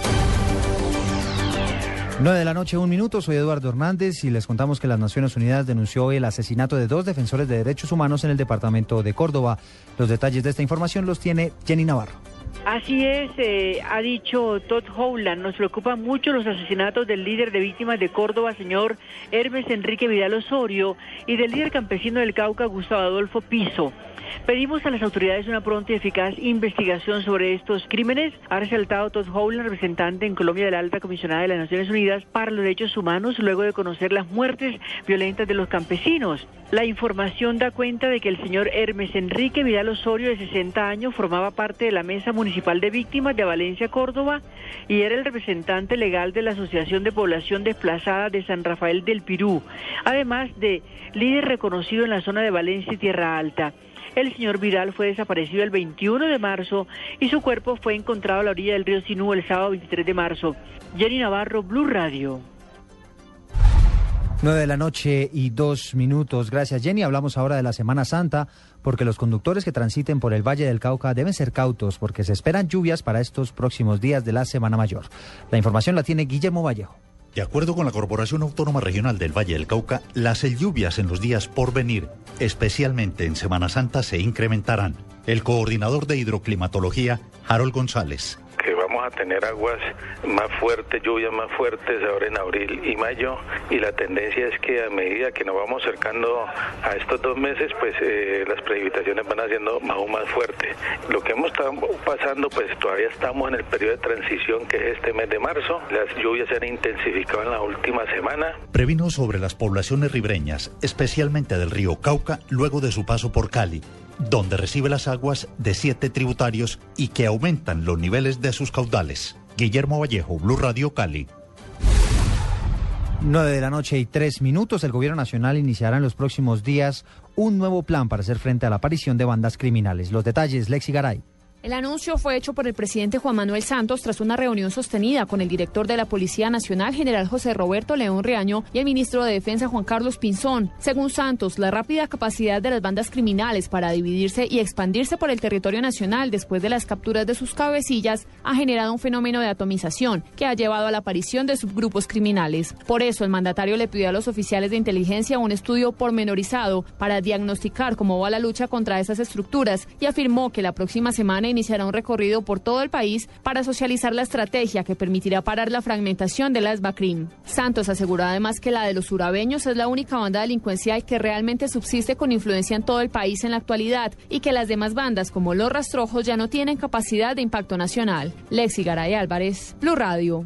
Speaker 20: 9 de la noche, un minuto. Soy Eduardo Hernández y les contamos que las Naciones Unidas denunció el asesinato de dos defensores de derechos humanos en el departamento de Córdoba. Los detalles de esta información los tiene Jenny Navarro.
Speaker 21: Así es, eh, ha dicho Todd Howland, nos preocupan mucho los asesinatos del líder de víctimas de Córdoba, señor Hermes Enrique Vidal Osorio, y del líder campesino del Cauca, Gustavo Adolfo Piso. Pedimos a las autoridades una pronta y eficaz investigación sobre estos crímenes, ha resaltado Todd Howland, representante en Colombia de la Alta Comisionada de las Naciones Unidas para los Derechos Humanos, luego de conocer las muertes violentas de los campesinos. La información da cuenta de que el señor Hermes Enrique Vidal Osorio, de 60 años, formaba parte de la Mesa Municipal de Víctimas de Valencia, Córdoba, y era el representante legal de la Asociación de Población Desplazada de San Rafael del Pirú, además de líder reconocido en la zona de Valencia y Tierra Alta. El señor Vidal fue desaparecido el 21 de marzo y su cuerpo fue encontrado a la orilla del río Sinú el sábado 23 de marzo. Jenny Navarro, Blue Radio.
Speaker 20: 9 de la noche y dos minutos. Gracias, Jenny. Hablamos ahora de la Semana Santa, porque los conductores que transiten por el Valle del Cauca deben ser cautos, porque se esperan lluvias para estos próximos días de la Semana Mayor. La información la tiene Guillermo Vallejo.
Speaker 22: De acuerdo con la Corporación Autónoma Regional del Valle del Cauca, las lluvias en los días por venir, especialmente en Semana Santa, se incrementarán. El coordinador de hidroclimatología, Harold González.
Speaker 23: Tener aguas más fuertes, lluvias más fuertes ahora en abril y mayo y la tendencia es que a medida que nos vamos acercando a estos dos meses, pues eh, las precipitaciones van haciendo aún más fuertes. Lo que hemos estado pasando, pues todavía estamos en el periodo de transición que es este mes de marzo. Las lluvias se han intensificado en la última semana.
Speaker 22: Previno sobre las poblaciones ribreñas, especialmente del río Cauca, luego de su paso por Cali, donde recibe las aguas de siete tributarios y que aumentan los niveles de sus caudales. Guillermo Vallejo, Blue Radio Cali.
Speaker 20: 9 de la noche y tres minutos, el Gobierno Nacional iniciará en los próximos días un nuevo plan para hacer frente a la aparición de bandas criminales. Los detalles, Lexi Garay.
Speaker 14: El anuncio fue hecho por el presidente Juan Manuel Santos tras una reunión sostenida con el director de la Policía Nacional, general José Roberto León Reaño, y el ministro de Defensa Juan Carlos Pinzón. Según Santos, la rápida capacidad de las bandas criminales para dividirse y expandirse por el territorio nacional después de las capturas de sus cabecillas ha generado un fenómeno de atomización que ha llevado a la aparición de subgrupos criminales. Por eso, el mandatario le pidió a los oficiales de inteligencia un estudio pormenorizado para diagnosticar cómo va la lucha contra esas estructuras y afirmó que la próxima semana iniciará un recorrido por todo el país para socializar la estrategia que permitirá parar la fragmentación de las BACRIM. Santos aseguró además que la de los urabeños es la única banda delincuencial que realmente subsiste con influencia en todo el país en la actualidad y que las demás bandas como los rastrojos ya no tienen capacidad de impacto nacional. Lexi Garay Álvarez, Blue Radio.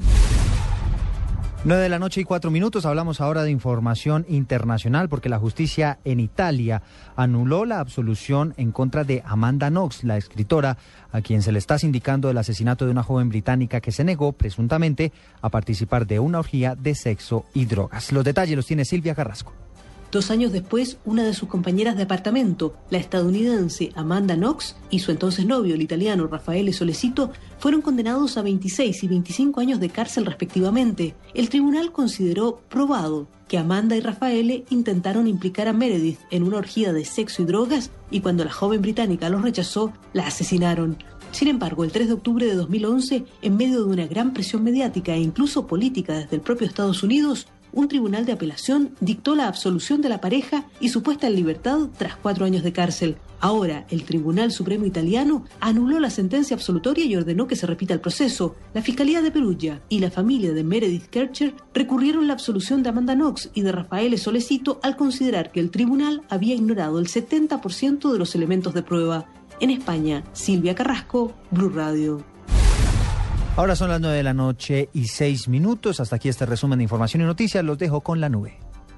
Speaker 20: 9 de la noche y cuatro minutos. Hablamos ahora de información internacional porque la justicia en Italia anuló la absolución en contra de Amanda Knox, la escritora a quien se le está sindicando el asesinato de una joven británica que se negó presuntamente a participar de una orgía de sexo y drogas. Los detalles los tiene Silvia Carrasco.
Speaker 24: Dos años después, una de sus compañeras de apartamento, la estadounidense Amanda Knox, y su entonces novio, el italiano Raffaele Solecito, fueron condenados a 26 y 25 años de cárcel respectivamente. El tribunal consideró probado que Amanda y Rafaele intentaron implicar a Meredith en una orgía de sexo y drogas y cuando la joven británica los rechazó, la asesinaron. Sin embargo, el 3 de octubre de 2011, en medio de una gran presión mediática e incluso política desde el propio Estados Unidos, un tribunal de apelación dictó la absolución de la pareja y su puesta en libertad tras cuatro años de cárcel. Ahora, el Tribunal Supremo Italiano anuló la sentencia absolutoria y ordenó que se repita el proceso. La Fiscalía de Perugia y la familia de Meredith Kercher recurrieron la absolución de Amanda Knox y de Rafael Solecito al considerar que el tribunal había ignorado el 70% de los elementos de prueba. En España, Silvia Carrasco, Blue Radio.
Speaker 20: Ahora son las 9 de la noche y 6 minutos. Hasta aquí este resumen de información y noticias. Los dejo con la nube.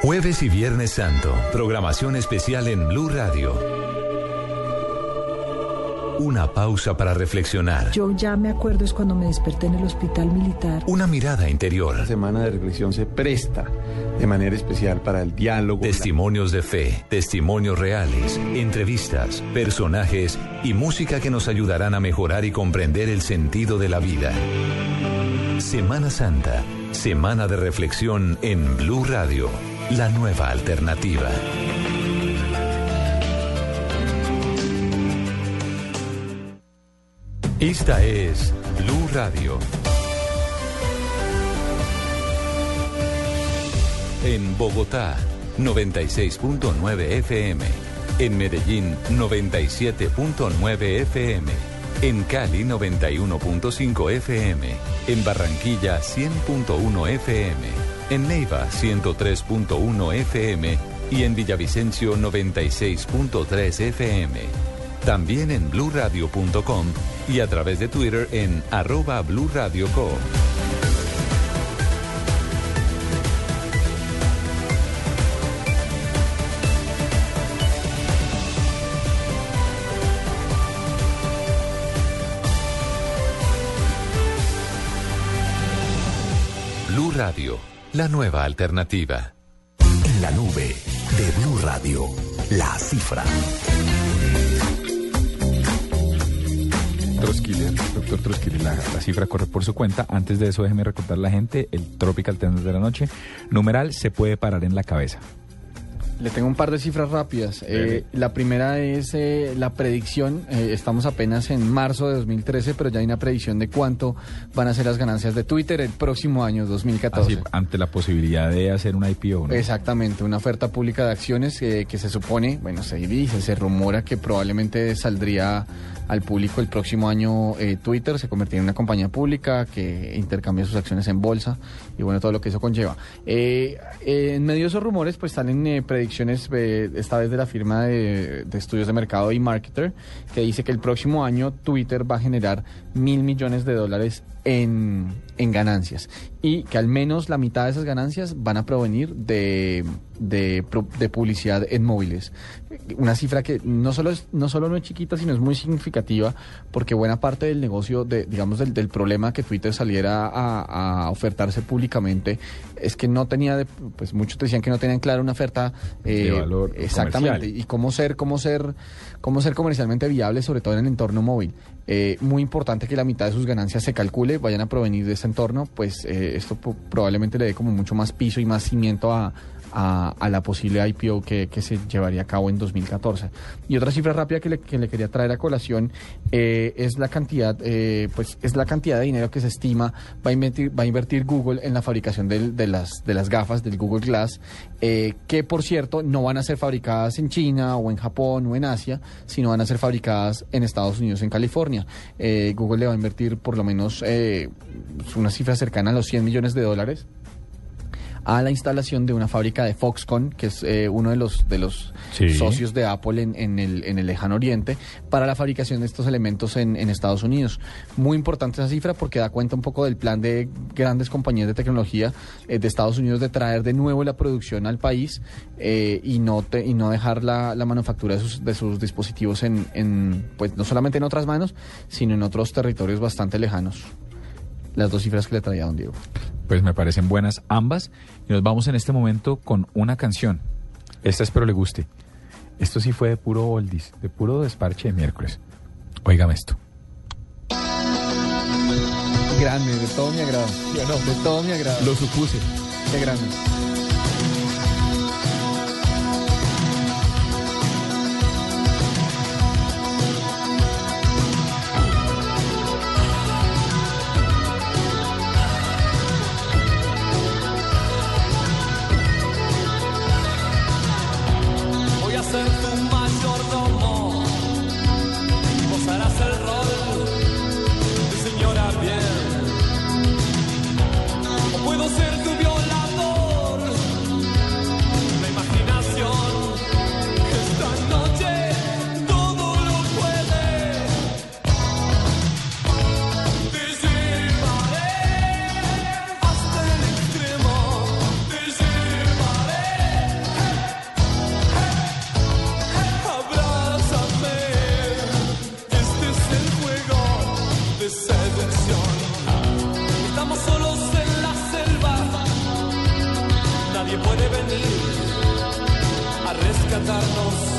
Speaker 12: Jueves y Viernes Santo, programación especial en Blue Radio. Una pausa para reflexionar.
Speaker 25: Yo ya me acuerdo es cuando me desperté en el hospital militar.
Speaker 12: Una mirada interior.
Speaker 26: La semana de reflexión se presta de manera especial para el diálogo.
Speaker 12: Testimonios de fe, testimonios reales, entrevistas, personajes y música que nos ayudarán a mejorar y comprender el sentido de la vida. Semana Santa, semana de reflexión en Blue Radio, la nueva alternativa. Esta es Blue Radio. En Bogotá, 96.9 FM. En Medellín, 97.9 FM. En Cali, 91.5 FM. En Barranquilla, 100.1 FM. En Neiva, 103.1 FM. Y en Villavicencio, 96.3 FM. También en bluradio.com y a través de Twitter en arroba Blue Radio Co. Blue Radio, la nueva alternativa.
Speaker 18: En la nube de Blue Radio, la cifra.
Speaker 2: Troskiller, doctor Troskiller, la, la cifra corre por su cuenta. Antes de eso, déjeme recordar a la gente, el Tropical Tender de la noche, numeral se puede parar en la cabeza.
Speaker 3: Le tengo un par de cifras rápidas. Eh, la primera es eh, la predicción. eh, estamos apenas en marzo de 2013, pero ya hay una predicción de cuánto van a ser las ganancias de Twitter el próximo año, 2014.
Speaker 2: Así, ante la posibilidad de hacer una IPO, ¿no?
Speaker 3: Exactamente, una oferta pública de acciones eh, que se supone, bueno, se dice, se rumora que probablemente saldría al público el próximo año eh, Twitter, se convertiría en una compañía pública que intercambia sus acciones en bolsa y bueno, todo lo que eso conlleva. Eh, en medio de esos rumores, pues salen eh, predicciones, esta vez de la firma de, estudios de mercado eMarketer, que dice que el próximo año Twitter va a generar mil millones de dólares en, en ganancias y que al menos la mitad de esas ganancias van a provenir de, de, de publicidad en móviles. Una cifra que no solo, es, no solo no es chiquita, sino es muy significativa porque buena parte del negocio, de, digamos, del, del problema que Twitter saliera a, a ofertarse públicamente es que no tenía, de- pues muchos decían que no tenían clara una oferta
Speaker 2: De valor
Speaker 3: exactamente
Speaker 2: comercial.
Speaker 3: y cómo ser, cómo ser, cómo ser comercialmente viable, sobre todo en el entorno móvil. Eh, muy importante que la mitad de sus ganancias se calcule, vayan a provenir de ese entorno, pues eh, esto probablemente le dé como mucho más piso y más cimiento a, a, la posible IPO que, que se llevaría a cabo en 2014. Y otra cifra rápida que le, que le quería traer a colación eh, es la cantidad, eh, pues es la cantidad de dinero que se estima va a invertir, va a invertir Google en la fabricación de, las, de las gafas del Google Glass, eh, que por cierto no van a ser fabricadas en China o en Japón o en Asia, sino van a ser fabricadas en Estados Unidos, en California. Eh, Google le va a invertir por lo menos eh, una cifra cercana a los 100 millones de dólares a la instalación de una fábrica de Foxconn, que es eh, uno de los, de los
Speaker 2: Sí.
Speaker 3: socios de Apple en, en el, en el lejano oriente, para la fabricación de estos elementos en, en Estados Unidos. Muy importante esa cifra porque da cuenta un poco del plan de grandes compañías de tecnología eh, de Estados Unidos de traer de nuevo la producción al país eh, y, no te- y no dejar la, la manufactura de sus, de sus dispositivos en, en, pues no solamente en otras manos, sino en otros territorios bastante lejanos. Las dos cifras que le traía don Diego.
Speaker 2: Pues me parecen buenas ambas. Y nos vamos en este momento con una canción. Esta espero le guste. Esto sí fue de puro oldies, de puro desparche de miércoles. Óigame esto.
Speaker 3: Grande, de todo mi agrado. De todo mi agrado.
Speaker 2: Lo supuse.
Speaker 3: Qué grande.
Speaker 19: A rescatarnos. Estoy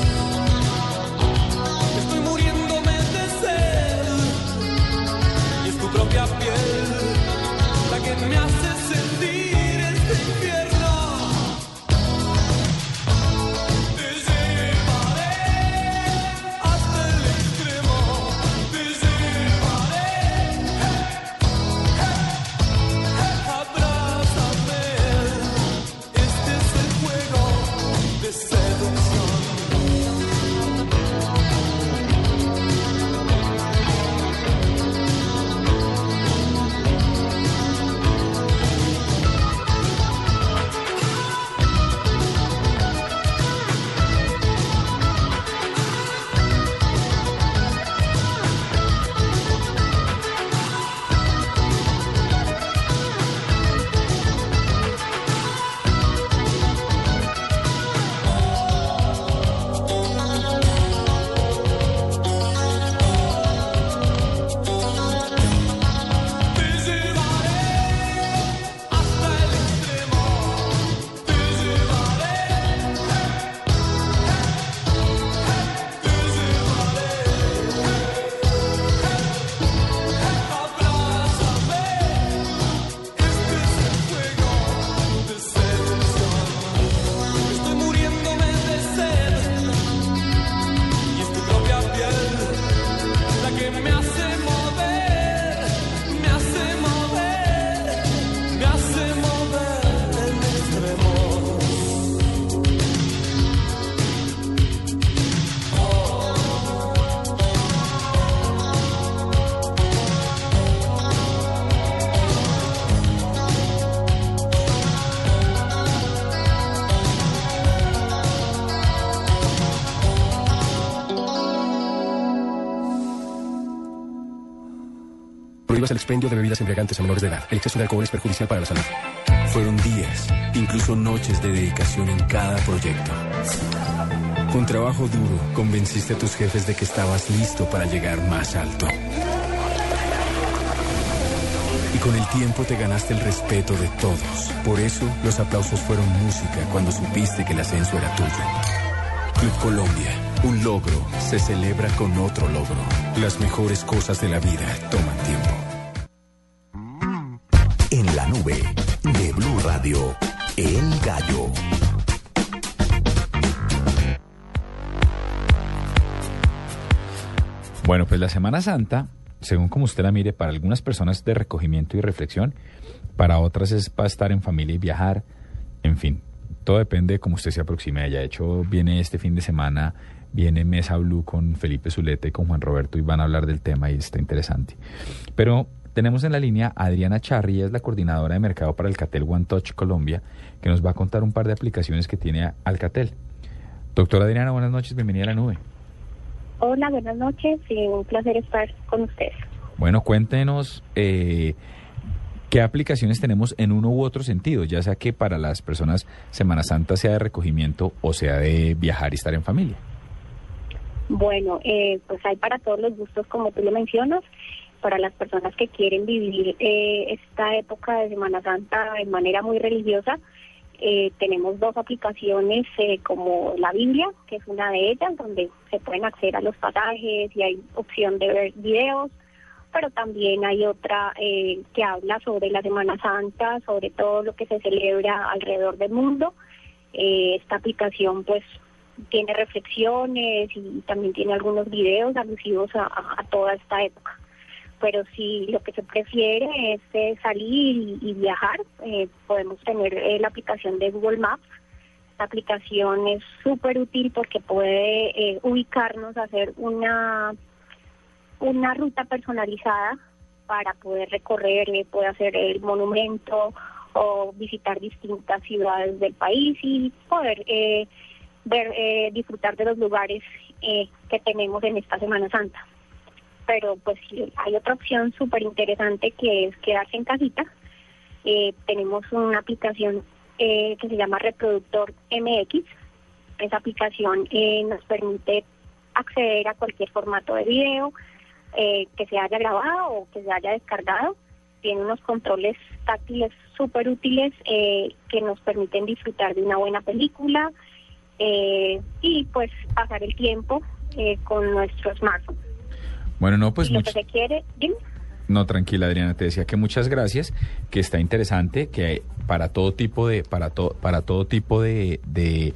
Speaker 5: expendio de bebidas embriagantes a menores de edad. El exceso de alcohol es perjudicial para la salud. Fueron días, incluso noches de dedicación en cada proyecto. Con trabajo duro, convenciste a tus jefes de que estabas listo para llegar más alto. Y con el tiempo te ganaste el respeto de todos. Por eso, los aplausos fueron música cuando supiste que el ascenso era tuyo. Club Colombia, un logro se celebra con otro logro. Las mejores cosas de la vida
Speaker 18: la
Speaker 2: Semana Santa, según como usted la mire, para algunas personas de recogimiento y reflexión, para otras es para estar en familia y viajar, en fin, todo depende de cómo usted se aproxime a ella. De hecho, viene este fin de semana, viene Mesa Blue con Felipe Zuleta y con Juan Roberto y van a hablar del tema y está interesante. Pero tenemos en la línea a Adriana Charri, es la coordinadora de mercado para Alcatel One Touch Colombia, que nos va a contar un par de aplicaciones que tiene Alcatel. Doctora Adriana, buenas noches, bienvenida a la nube.
Speaker 27: Hola, buenas noches y un placer estar con ustedes.
Speaker 2: Bueno, cuéntenos eh, qué aplicaciones tenemos en uno u otro sentido, ya sea que para las personas Semana Santa sea de recogimiento o sea de viajar y estar en familia.
Speaker 27: Bueno, eh, pues hay para todos los gustos, como tú lo mencionas, para las personas que quieren vivir eh, esta época de Semana Santa de manera muy religiosa. Eh, tenemos dos aplicaciones eh, como la Biblia, que es una de ellas, donde se pueden acceder a los pasajes y hay opción de ver videos, pero también hay otra eh, que habla sobre la Semana Santa, sobre todo lo que se celebra alrededor del mundo. Eh, esta aplicación pues tiene reflexiones y también tiene algunos videos alusivos a, toda esta época. Pero si lo que se prefiere es eh, salir y, viajar, eh, podemos tener eh, la aplicación de Google Maps. Esta aplicación es súper útil porque puede ubicarnos, hacer una una ruta personalizada para poder recorrer, puede hacer el monumento o visitar distintas ciudades del país y poder ver, disfrutar de los lugares que tenemos en esta Semana Santa. Pero pues hay otra opción súper interesante que es quedarse en casita. Eh, tenemos una aplicación eh, que se llama Reproductor MX. Esa aplicación eh, nos permite acceder a cualquier formato de video, eh, que se haya grabado o que se haya descargado. Tiene unos controles táctiles súper útiles que nos permiten disfrutar de una buena película y pues pasar el tiempo con nuestro smartphone.
Speaker 2: Bueno, no, pues
Speaker 27: y lo que se quiere, dime.
Speaker 2: No, tranquila, Adriana, te decía que muchas gracias, que está interesante, que para todo tipo de, para to- para todo tipo de, de,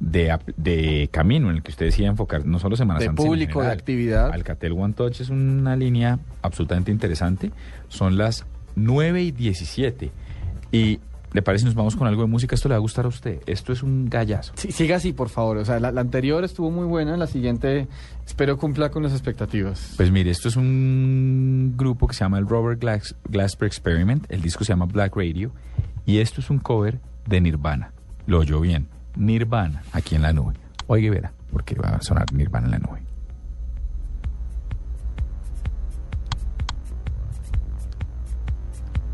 Speaker 2: de, de camino en el que usted decía enfocar, no solo Semana
Speaker 3: De
Speaker 2: Santa, sino en
Speaker 3: público, de actividad.
Speaker 2: Alcatel One Touch es una línea absolutamente interesante. Son las 9 y 17. Y ¿le parece si nos vamos con algo de música? Esto le va a gustar a usted. Esto es un gallazo.
Speaker 3: Sí, siga así, por favor. O sea, la, la anterior estuvo muy buena, la siguiente espero cumpla con las expectativas.
Speaker 2: Pues mire, esto es un grupo que se llama el Robert Glass, Glasper Experiment. El disco se llama Black Radio. Y esto es un cover de Nirvana. Lo oyó bien. Nirvana, aquí en la nube. Y verá, porque va a sonar Nirvana en la nube.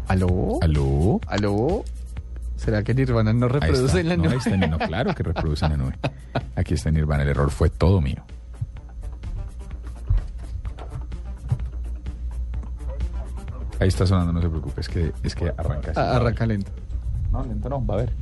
Speaker 3: ¿Aló?
Speaker 2: ¿Aló?
Speaker 3: ¿Aló? ¿Será que Nirvana no reproduce en la
Speaker 2: No,
Speaker 3: nube?
Speaker 2: ahí está, no, claro que reproduce en la nube. Aquí está Nirvana. El error fue todo mío. Ahí está sonando, no se preocupe, es que, es que arranca. así.
Speaker 3: Ah, arranca lento.
Speaker 2: No, lento no, va a ver.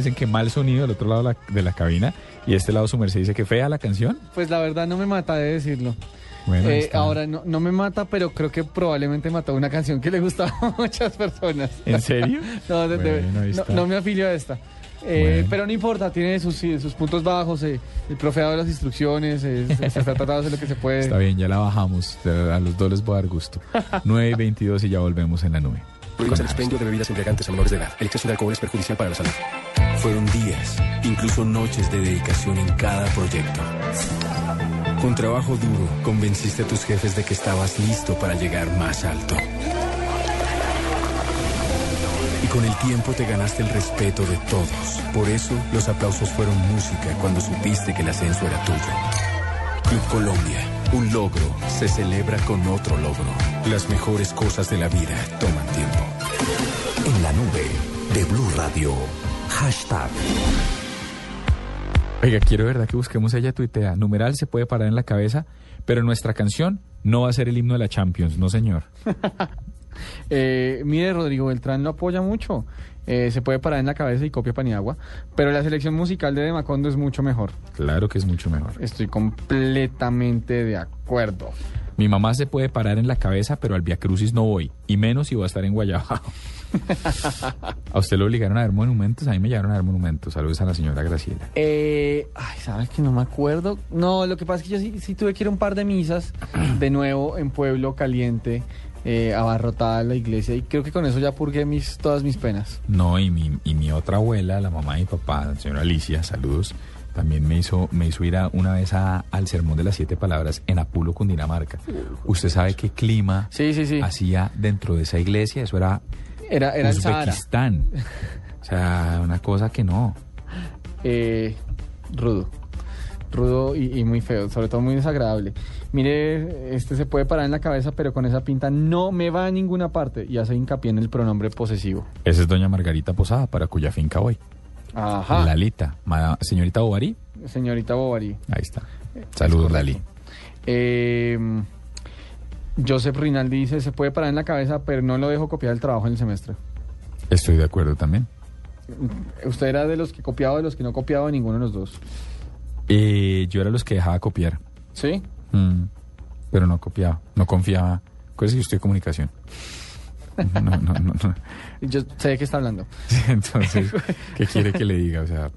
Speaker 2: Dicen que mal sonido del otro lado de la, de la cabina y este lado su merced dice que fea la canción.
Speaker 3: Pues la verdad no me mata de decirlo.
Speaker 2: Bueno,
Speaker 3: Eh, ahora no, no me mata, pero creo que probablemente mató una canción que le gustaba a muchas personas.
Speaker 2: ¿En serio?
Speaker 3: no, de- de-
Speaker 2: Bueno, ahí
Speaker 3: no- no me afilio a esta. Eh,
Speaker 2: Bueno.
Speaker 3: Pero no importa, tiene sus, sus puntos bajos. eh, el profe ha dado las instrucciones, eh, se, se está tratando de hacer lo que se puede.
Speaker 2: Está bien, ya la bajamos. A los dos les voy a dar gusto. 9 y 22 y ya volvemos en la nube.
Speaker 6: Prohíbas el expendio de bebidas embriagantes a menores de edad. El exceso de alcohol es perjudicial para la salud. Fueron días, incluso noches de dedicación en cada proyecto. Con trabajo duro, convenciste a tus jefes de que estabas listo para llegar más alto. Y con el tiempo te ganaste el respeto de todos. Por eso, los aplausos fueron música cuando supiste que el ascenso era tuyo. Club Colombia, un logro se celebra con otro logro. Las mejores cosas de la vida toman tiempo.
Speaker 18: En la nube de Blue Radio. Hashtag.
Speaker 2: Oiga, quiero de verdad que busquemos ella tuitea. Numeral se puede parar en la cabeza, pero nuestra canción no va a ser el himno de la Champions, no señor.
Speaker 3: Eh, mire, Rodrigo Beltrán lo apoya mucho. Eh, se puede parar en la cabeza y copia Paniagua. Pero la selección musical de Macondo es mucho mejor.
Speaker 2: Claro que es mucho mejor.
Speaker 3: Estoy completamente de acuerdo.
Speaker 2: Mi mamá se puede parar en la cabeza, pero al Via Crucis no voy. Y menos si voy a estar en Guayabao. ¿A usted lo obligaron a ver monumentos? A mí me llevaron a ver monumentos. Saludos a la señora Graciela.
Speaker 3: Eh, ay, ¿sabes que no me acuerdo? No, lo que pasa es que yo sí, sí tuve que ir a un par de misas de nuevo en Pueblo Caliente, eh, abarrotada la iglesia, y creo que con eso ya purgué mis, todas mis penas.
Speaker 2: No, y mi, y mi otra abuela, la mamá de mi papá, la señora Alicia, saludos, también me hizo, me hizo ir a- una vez a- al Sermón de las Siete Palabras en Apulo, Cundinamarca. ¿Usted sabe qué clima hacía dentro de esa iglesia? Eso era,
Speaker 3: Era, era el.
Speaker 2: Uzbekistán. O sea, una cosa que no.
Speaker 3: Eh, rudo. Rudo y, y muy feo, sobre todo muy desagradable. Mire, este se puede parar en la cabeza, pero con esa pinta no me va a ninguna parte. Y hace hincapié en el pronombre posesivo.
Speaker 2: Esa es doña Margarita Posada, para cuya finca voy.
Speaker 3: Ajá.
Speaker 2: Lalita, señorita Bovary,
Speaker 3: Señorita Bovary.
Speaker 2: ahí está. Saludos, Lali.
Speaker 3: Eh, Joseph Rinaldi dice, se puede parar en la cabeza, pero no lo dejo copiar el trabajo en el semestre.
Speaker 2: Estoy de acuerdo también.
Speaker 3: Usted era de los que copiaba, de los que no copiaba de ninguno de los dos.
Speaker 2: Eh, yo era los que dejaba copiar.
Speaker 3: ¿Sí?
Speaker 2: Mm, pero no copiaba, no confiaba. Acuérdese que yo estoy en comunicación. No, no, no, no.
Speaker 3: Yo sé de qué está hablando.
Speaker 2: Entonces, ¿qué quiere que le diga? O sea,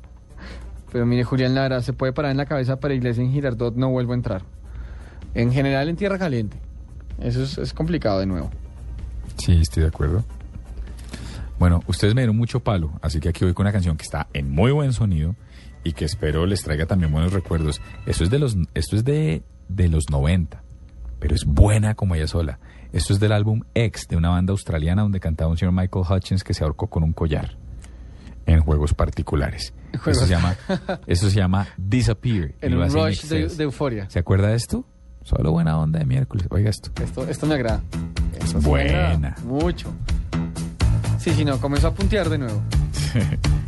Speaker 3: Pero mire, Julián Lara, se puede parar en la cabeza para iglesia en Girardot, no vuelvo a entrar. En general en Tierra Caliente. Eso es, es complicado de nuevo.
Speaker 2: sí, estoy de acuerdo. Bueno, ustedes me dieron mucho palo, así que aquí voy con una canción que está en muy buen sonido y que espero les traiga también buenos recuerdos. Esto es de los, esto es de, de los 90, pero es buena como ella sola. Esto es del álbum X, de una banda australiana donde cantaba un señor Michael Hutchins que se ahorcó con un collar en juegos particulares.
Speaker 3: Juegos.
Speaker 2: Eso se llama, eso se llama Disappear.
Speaker 3: Rush de, de euforia.
Speaker 2: ¿Se acuerda de esto? Solo buena onda de miércoles. Oiga esto.
Speaker 3: Esto, esto me agrada. Esto sí me agrada
Speaker 2: Buena.
Speaker 3: Mucho. Sí, sí, no, comenzó a puntear de nuevo.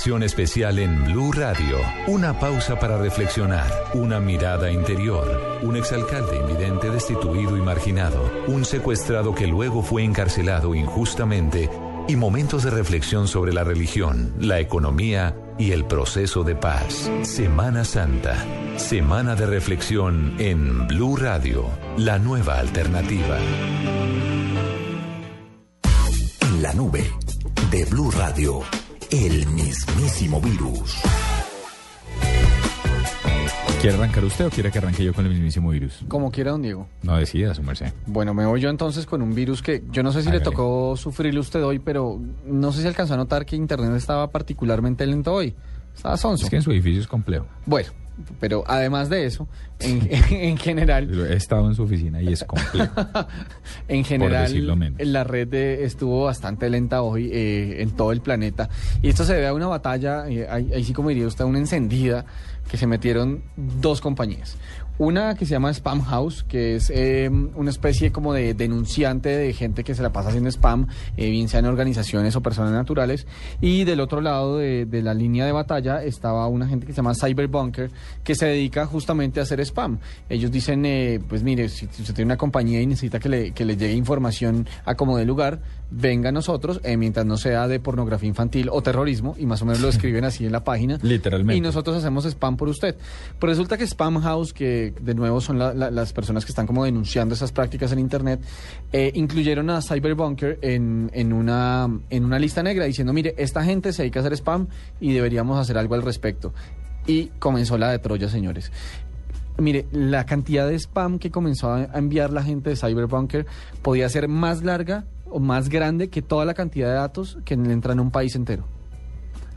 Speaker 12: especial en Blue Radio. Una pausa para reflexionar, una mirada interior, un exalcalde invidente destituido y marginado, un secuestrado que luego fue encarcelado injustamente y momentos de reflexión sobre la religión, la economía y el proceso de paz. Semana Santa, semana de reflexión en Blue Radio, la nueva alternativa.
Speaker 18: En la nube de Blue Radio, mismísimo.
Speaker 2: ¿Quiere arrancar usted o quiere que arranque yo con el mismísimo virus?
Speaker 3: Como quiera, don Diego.
Speaker 2: No decida, su merced.
Speaker 3: Bueno, me voy yo entonces con un virus que yo no sé si le tocó sufrirle usted hoy, pero no sé si alcanzó a notar que Internet estaba particularmente lento hoy. Estaba sonso.
Speaker 2: Es que en su edificio es complejo.
Speaker 3: Bueno, pero además de eso, en, en general,
Speaker 2: He estado en su oficina y es complejo.
Speaker 3: en general la red de- estuvo bastante lenta hoy eh, en todo el planeta. Y esto se debe a una batalla, eh, ahí, ahí sí como diría usted, una encendida que se metieron dos compañías. Una que se llama Spam House, que es eh, una especie como de denunciante de gente que se la pasa haciendo spam, eh, bien sean organizaciones o personas naturales. Y del otro lado de, la línea de batalla estaba una gente que se llama Cyberbunker, que se dedica justamente a hacer spam. Ellos dicen, eh, pues mire, si usted tiene una compañía y necesita que le, que le llegue información a como de lugar, venga a nosotros, eh, mientras no sea de pornografía infantil o terrorismo, y más o menos lo escriben así en la página.
Speaker 2: Literalmente.
Speaker 3: Y nosotros hacemos spam por usted. Pues resulta que Spam House, que de nuevo son la- la- las personas que están como denunciando esas prácticas en Internet, eh, incluyeron a Cyberbunker en, en, una, en una lista negra diciendo, mire, esta gente se dedica a hacer spam y deberíamos hacer algo al respecto. Y comenzó la de Troya, señores. Mire, la cantidad de spam que comenzó a a enviar la gente de Cyberbunker podía ser más larga o más grande que toda la cantidad de datos que le entran a un país entero.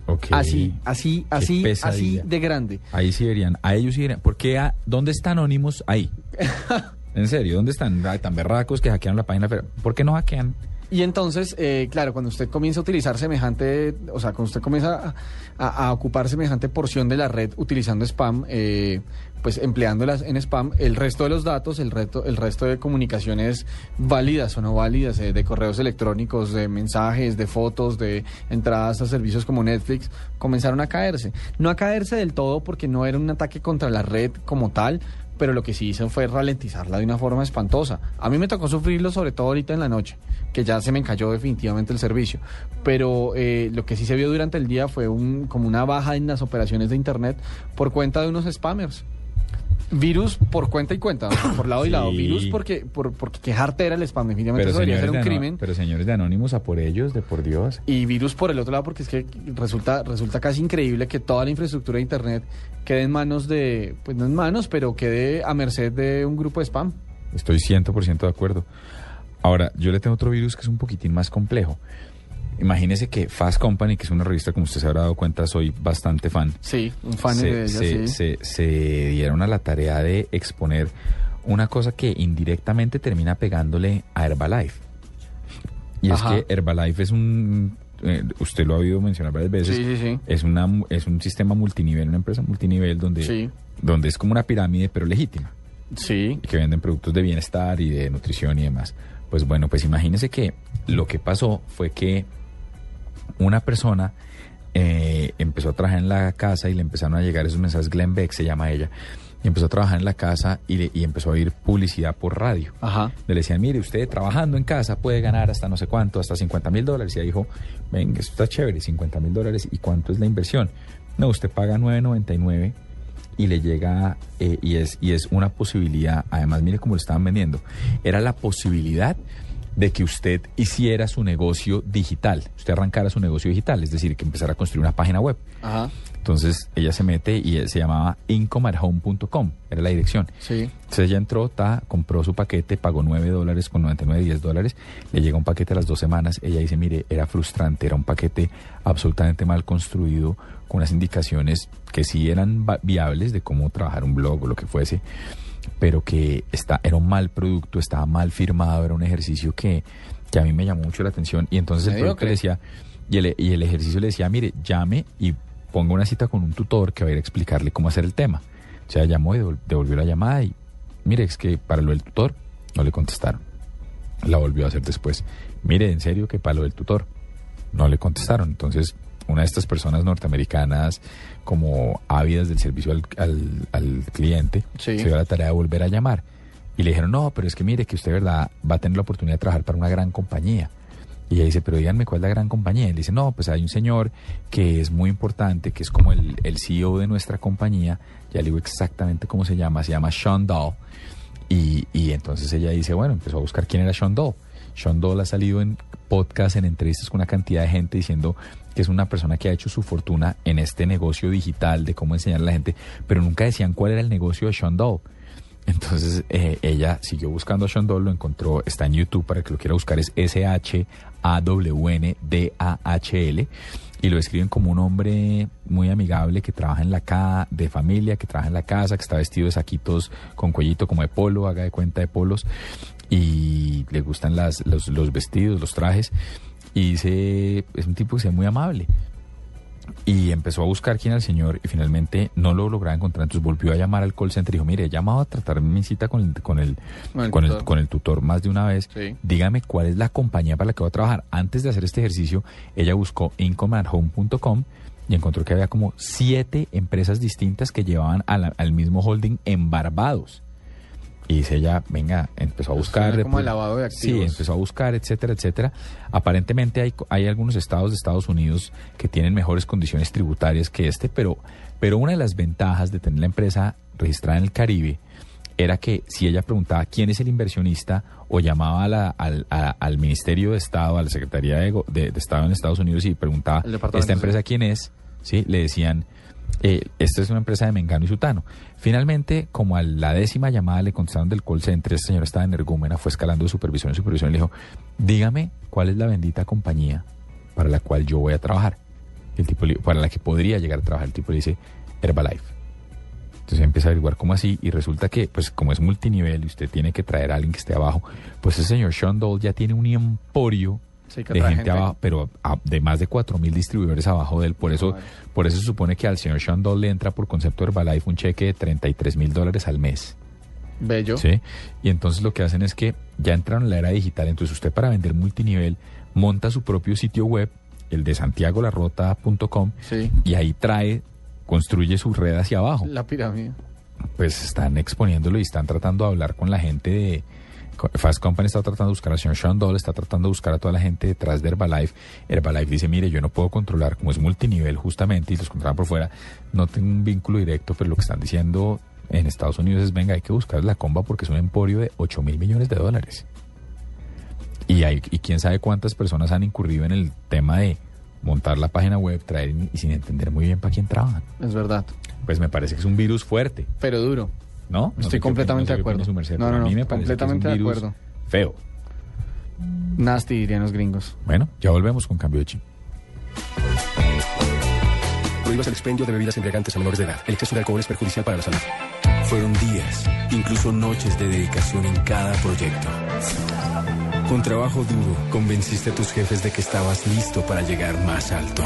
Speaker 2: Ok.
Speaker 3: Así, así, así, así de grande.
Speaker 2: Ahí sí verían, a ellos sí verían. ¿Por qué? a- ¿Dónde están Anónimos ahí? En serio, ¿dónde están Ay, tan berracos que hackearon la página? Pero, ¿Por qué no hackean?
Speaker 3: Y entonces, eh, claro, cuando usted comienza a utilizar semejante, o sea, cuando usted comienza a, a- a ocupar semejante porción de la red utilizando spam, eh, pues empleándolas en spam, el resto de los datos, el resto, el resto de comunicaciones válidas o no válidas, eh, de correos electrónicos, de mensajes, de fotos, de entradas a servicios como Netflix, comenzaron a caerse. No a caerse del todo porque no era un ataque contra la red como tal, pero lo que sí hizo fue ralentizarla de una forma espantosa. A mí me tocó sufrirlo sobre todo ahorita en la noche, que ya se me cayó definitivamente el servicio. Pero eh, lo que sí se vio durante el día fue un, como una baja en las operaciones de Internet por cuenta de unos spammers. Virus por cuenta y cuenta, por lado y lado. Virus porque, por, porque quejarte era el spam, definitivamente eso debería ser un
Speaker 2: de
Speaker 3: crimen.
Speaker 2: pero señores de Anónimos, a por ellos, de por Dios.
Speaker 3: Y virus por el otro lado, porque es que resulta, resulta casi increíble que toda la infraestructura de Internet quede en manos de, pues no en manos, pero quede a merced de un grupo de spam.
Speaker 2: Estoy 100% de acuerdo. Ahora, yo le tengo otro virus que es un poquitín más complejo. Imagínese que Fast Company, que es una revista, como usted se habrá dado cuenta, soy bastante fan.
Speaker 3: Sí, un fan
Speaker 2: se,
Speaker 3: de ella,
Speaker 2: se,
Speaker 3: sí.
Speaker 2: se- se dieron a la tarea de exponer una cosa que indirectamente termina pegándole a Herbalife. Y
Speaker 3: Ajá.
Speaker 2: es que Herbalife es un... eh, usted lo ha oído mencionar varias veces.
Speaker 3: Sí, sí, sí.
Speaker 2: Es, una, es un sistema multinivel, una empresa multinivel donde, donde es como una pirámide, pero legítima.
Speaker 3: Sí.
Speaker 2: Que venden productos de bienestar y de nutrición y demás. Pues bueno, pues imagínese que lo que pasó fue que una persona eh, empezó a trabajar en la casa y le empezaron a llegar esos mensajes, Glenn Beck se llama ella, y empezó a trabajar en la casa y, le- y empezó a oír publicidad por radio.
Speaker 3: Ajá.
Speaker 2: Le decían, mire, usted trabajando en casa puede ganar hasta no sé cuánto, hasta 50 mil dólares. Y ella dijo, venga, esto está chévere, 50 mil dólares. ¿Y cuánto es la inversión? No, usted paga 9.99 y le llega, eh, y, es, y es una posibilidad, además mire cómo lo estaban vendiendo, era la posibilidad de que usted hiciera su negocio digital, usted arrancara su negocio digital, es decir, que empezara a construir una página web.
Speaker 3: Ajá.
Speaker 2: Entonces ella se mete y eh, se llamaba incomeathome.com, era la dirección.
Speaker 3: Sí.
Speaker 2: Entonces ella entró, ta, compró su paquete, pagó 9 dólares con 99, 10 dólares, le llega un paquete a las dos semanas, ella dice, mire, era frustrante, era un paquete absolutamente mal construido, con unas indicaciones que sí eran viables de cómo trabajar un blog o lo que fuese, pero que está, era un mal producto, estaba mal firmado, era un ejercicio que, que a mí me llamó mucho la atención y entonces el producto le decía, y el, y el ejercicio le decía, mire, llame y ponga una cita con un tutor que va a ir a explicarle cómo hacer el tema. O sea, llamó y devol- devolvió la llamada y mire, es que para lo del tutor no le contestaron. La volvió a hacer después. Mire, en serio que para lo del tutor no le contestaron. Entonces una de estas personas norteamericanas como ávidas del servicio al, al- al cliente
Speaker 3: Sí.
Speaker 2: se dio la tarea de volver a llamar. Y le dijeron, no, pero es que mire que usted, ¿verdad? Va a tener la oportunidad de trabajar para una gran compañía. Y ella dice, pero díganme cuál es la gran compañía. Y él dice, no, pues hay un señor que es muy importante, que es como el, el CEO de nuestra compañía. Ya le digo exactamente cómo se llama. Se llama Sean Dahl. Y, y entonces ella dice, bueno, empezó a buscar quién era Sean Dahl. Sean Dahl ha salido en podcast, en entrevistas con una cantidad de gente diciendo que es una persona que ha hecho su fortuna en este negocio digital de cómo enseñar a la gente, pero nunca decían cuál era el negocio de Sean Dahl. Entonces eh, ella siguió buscando a Sean Dahl, lo encontró, está en YouTube para que lo quiera buscar, es S-H-A-W-N-D-A-H-L. Y lo describen como un hombre muy amigable que trabaja en la casa, de familia, que trabaja en la casa, que está vestido de saquitos con cuellito como de polo, haga de cuenta de polos. Y le gustan las, los, los vestidos, los trajes. Y dice, es un tipo que se ve muy amable y empezó a buscar quién era el señor y finalmente no lo lograba encontrar, entonces volvió a llamar al call center y dijo, mire, he llamado a tratar mi cita con el, con el,
Speaker 3: Con el
Speaker 2: con el,
Speaker 3: tutor.
Speaker 2: con el tutor más de una vez,
Speaker 3: Sí.
Speaker 2: dígame cuál es la compañía para la que voy a trabajar. Antes de hacer este ejercicio, ella buscó incomeathome.com y encontró que había como siete empresas distintas que llevaban la- al mismo holding en Barbados. Y dice ella, venga, empezó a buscar.
Speaker 3: Suena como el lavado de
Speaker 2: Sí,
Speaker 3: activos.
Speaker 2: empezó a buscar, etcétera, etcétera. Aparentemente hay, hay algunos estados de Estados Unidos que tienen mejores condiciones tributarias que este, pero, pero una de las ventajas de tener la empresa registrada en el Caribe era que si ella preguntaba quién es el inversionista o llamaba a la- al, a- al Ministerio de Estado, a la Secretaría de, de- de Estado en Estados Unidos y preguntaba, ¿esta
Speaker 3: sí.
Speaker 2: empresa quién es? ¿Sí? Le decían, eh, esta es una empresa de Mengano y Sutano. Finalmente, como a la décima llamada le contestaron del call center, esta señora estaba energúmena, fue escalando de supervisión en supervisión y le dijo, dígame cuál es la bendita compañía para la cual yo voy a trabajar. El tipo, le- para la que podría llegar a trabajar. El tipo le dice, Herbalife. Entonces empieza a averiguar cómo así y resulta que, pues como es multinivel y usted tiene que traer a alguien que esté abajo, pues ese señor Sean Dole ya tiene un emporio
Speaker 3: Sí,
Speaker 2: de gente,
Speaker 3: gente.
Speaker 2: abajo, pero a- de más de 4.000 distribuidores abajo de él. Por eso, por eso se supone que al señor Sean Dole le entra por concepto Herbalife un cheque de 33 mil dólares al mes.
Speaker 3: Bello.
Speaker 2: ¿sí? Y entonces lo que hacen es que ya entraron en la era digital. Entonces usted para vender multinivel monta su propio sitio web, el de santiagolarrota.com,
Speaker 3: Sí.
Speaker 2: y ahí trae, construye su red hacia abajo
Speaker 3: La pirámide.
Speaker 2: pues están exponiéndolo y están tratando de hablar con la gente de... Fast Company está tratando de buscar al señor Sean Dole, está tratando de buscar a toda la gente detrás de Herbalife. Herbalife dice, mire, yo no puedo controlar, como es multinivel justamente y los controlan por fuera, no tengo un vínculo directo, pero lo que están diciendo en Estados Unidos es, venga, hay que buscar la comba porque es un emporio de 8 mil millones de dólares. Y, hay, y quién sabe cuántas personas han incurrido en el tema de montar la página web, traer y sin entender muy bien para quién trabajan.
Speaker 3: Es verdad.
Speaker 2: Pues me parece que es un virus fuerte.
Speaker 3: Pero duro.
Speaker 2: ¿No?
Speaker 3: Estoy completamente de acuerdo.
Speaker 2: su merced,
Speaker 3: No, no,
Speaker 2: a mí
Speaker 3: no,
Speaker 2: me parece que es un
Speaker 3: completamente de acuerdo.
Speaker 2: Feo.
Speaker 3: Nasty dirían los gringos.
Speaker 2: Bueno, ya volvemos con cambio de chip.
Speaker 6: Prohíbas el expendio de bebidas embriagantes a menores de edad. El exceso de alcohol es perjudicial para la salud. Fueron días, incluso noches de dedicación en cada proyecto. Con trabajo duro, convenciste a tus jefes de que estabas listo para llegar más alto.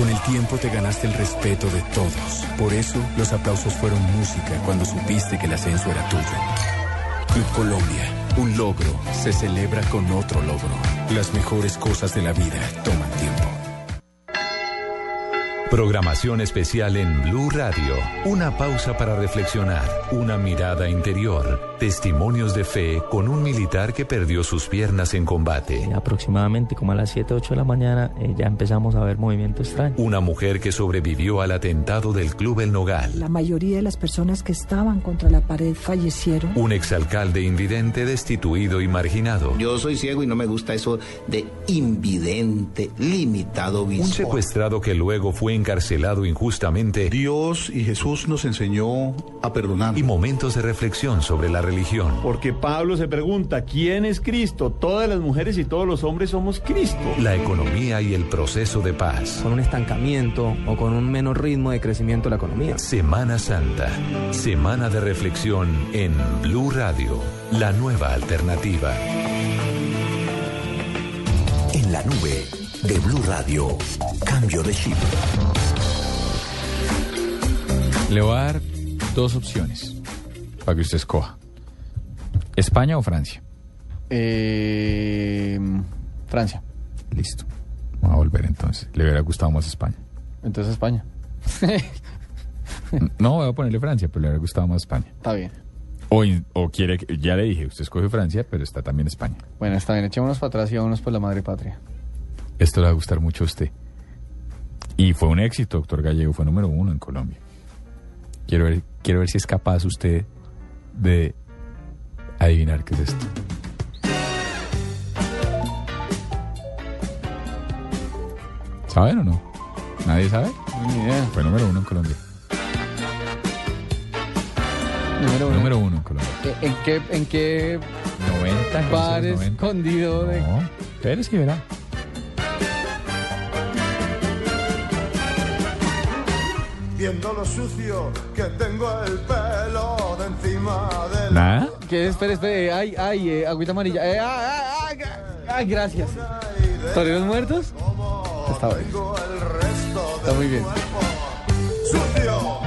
Speaker 6: Con el tiempo te ganaste el respeto de todos. Por eso, los aplausos fueron música cuando supiste que el ascenso era tuyo. Club Colombia, un logro se celebra con otro logro. Las mejores cosas de la vida toman tiempo.
Speaker 12: Programación especial en Blue Radio. Una pausa para reflexionar. Una mirada interior. Testimonios de fe con un militar que perdió sus piernas en combate.
Speaker 28: Aproximadamente como a las 7, 8 de la mañana eh, ya empezamos a ver movimiento extraño.
Speaker 12: Una mujer que sobrevivió al atentado del Club El Nogal.
Speaker 25: La mayoría de las personas que estaban contra la pared fallecieron.
Speaker 12: Un exalcalde invidente destituido y marginado.
Speaker 29: Yo soy ciego y no me gusta eso de invidente, limitado
Speaker 12: Un
Speaker 29: visual.
Speaker 12: secuestrado que luego fue encarcelado injustamente.
Speaker 30: Dios y Jesús nos enseñó a perdonar.
Speaker 12: Y momentos de reflexión sobre la religión.
Speaker 31: Porque Pablo se pregunta, ¿quién es Cristo? Todas las mujeres y todos los hombres somos Cristo.
Speaker 12: La economía y el proceso de paz.
Speaker 28: Con un estancamiento o con un menor ritmo de crecimiento de la economía.
Speaker 12: Semana Santa. Semana de reflexión en Blue Radio. La nueva alternativa.
Speaker 18: En la nube de Blue Radio. Cambio de chip.
Speaker 2: Le voy a dar dos opciones para que usted escoja. ¿España o Francia?
Speaker 3: Eh, Francia.
Speaker 2: listo. Vamos a volver entonces. Le hubiera gustado más España.
Speaker 3: Entonces España.
Speaker 2: No, voy a ponerle Francia, pero le hubiera gustado más España.
Speaker 3: Está bien.
Speaker 2: O, o quiere, que- ya le dije, usted escoge Francia, pero está también España.
Speaker 3: Bueno, está bien. Echémonos para atrás y vámonos por la madre patria.
Speaker 2: Esto le va a gustar mucho a usted. Y fue un éxito, doctor Gallego, fue número uno en Colombia. Quiero ver, quiero ver si es capaz usted de adivinar qué es esto. ¿Saben o no? ¿Nadie sabe?
Speaker 3: Ni idea.
Speaker 2: Fue número uno en Colombia.
Speaker 3: Número uno.
Speaker 2: Número uno en Colombia.
Speaker 3: ¿En- ¿En qué, en qué
Speaker 2: 90,
Speaker 3: bar
Speaker 2: 90.
Speaker 3: escondido de...
Speaker 2: No, espérese y verá.
Speaker 19: Viendo lo sucio que tengo el pelo de encima del...
Speaker 2: ¿Nada?
Speaker 3: ¿Qué? Espere, espere. Ay, ay, eh, agüita amarilla. Eh, ay, ay, ay, ay, gracias. ¿Toreros muertos? Está bien. Está muy bien.
Speaker 19: Sucio,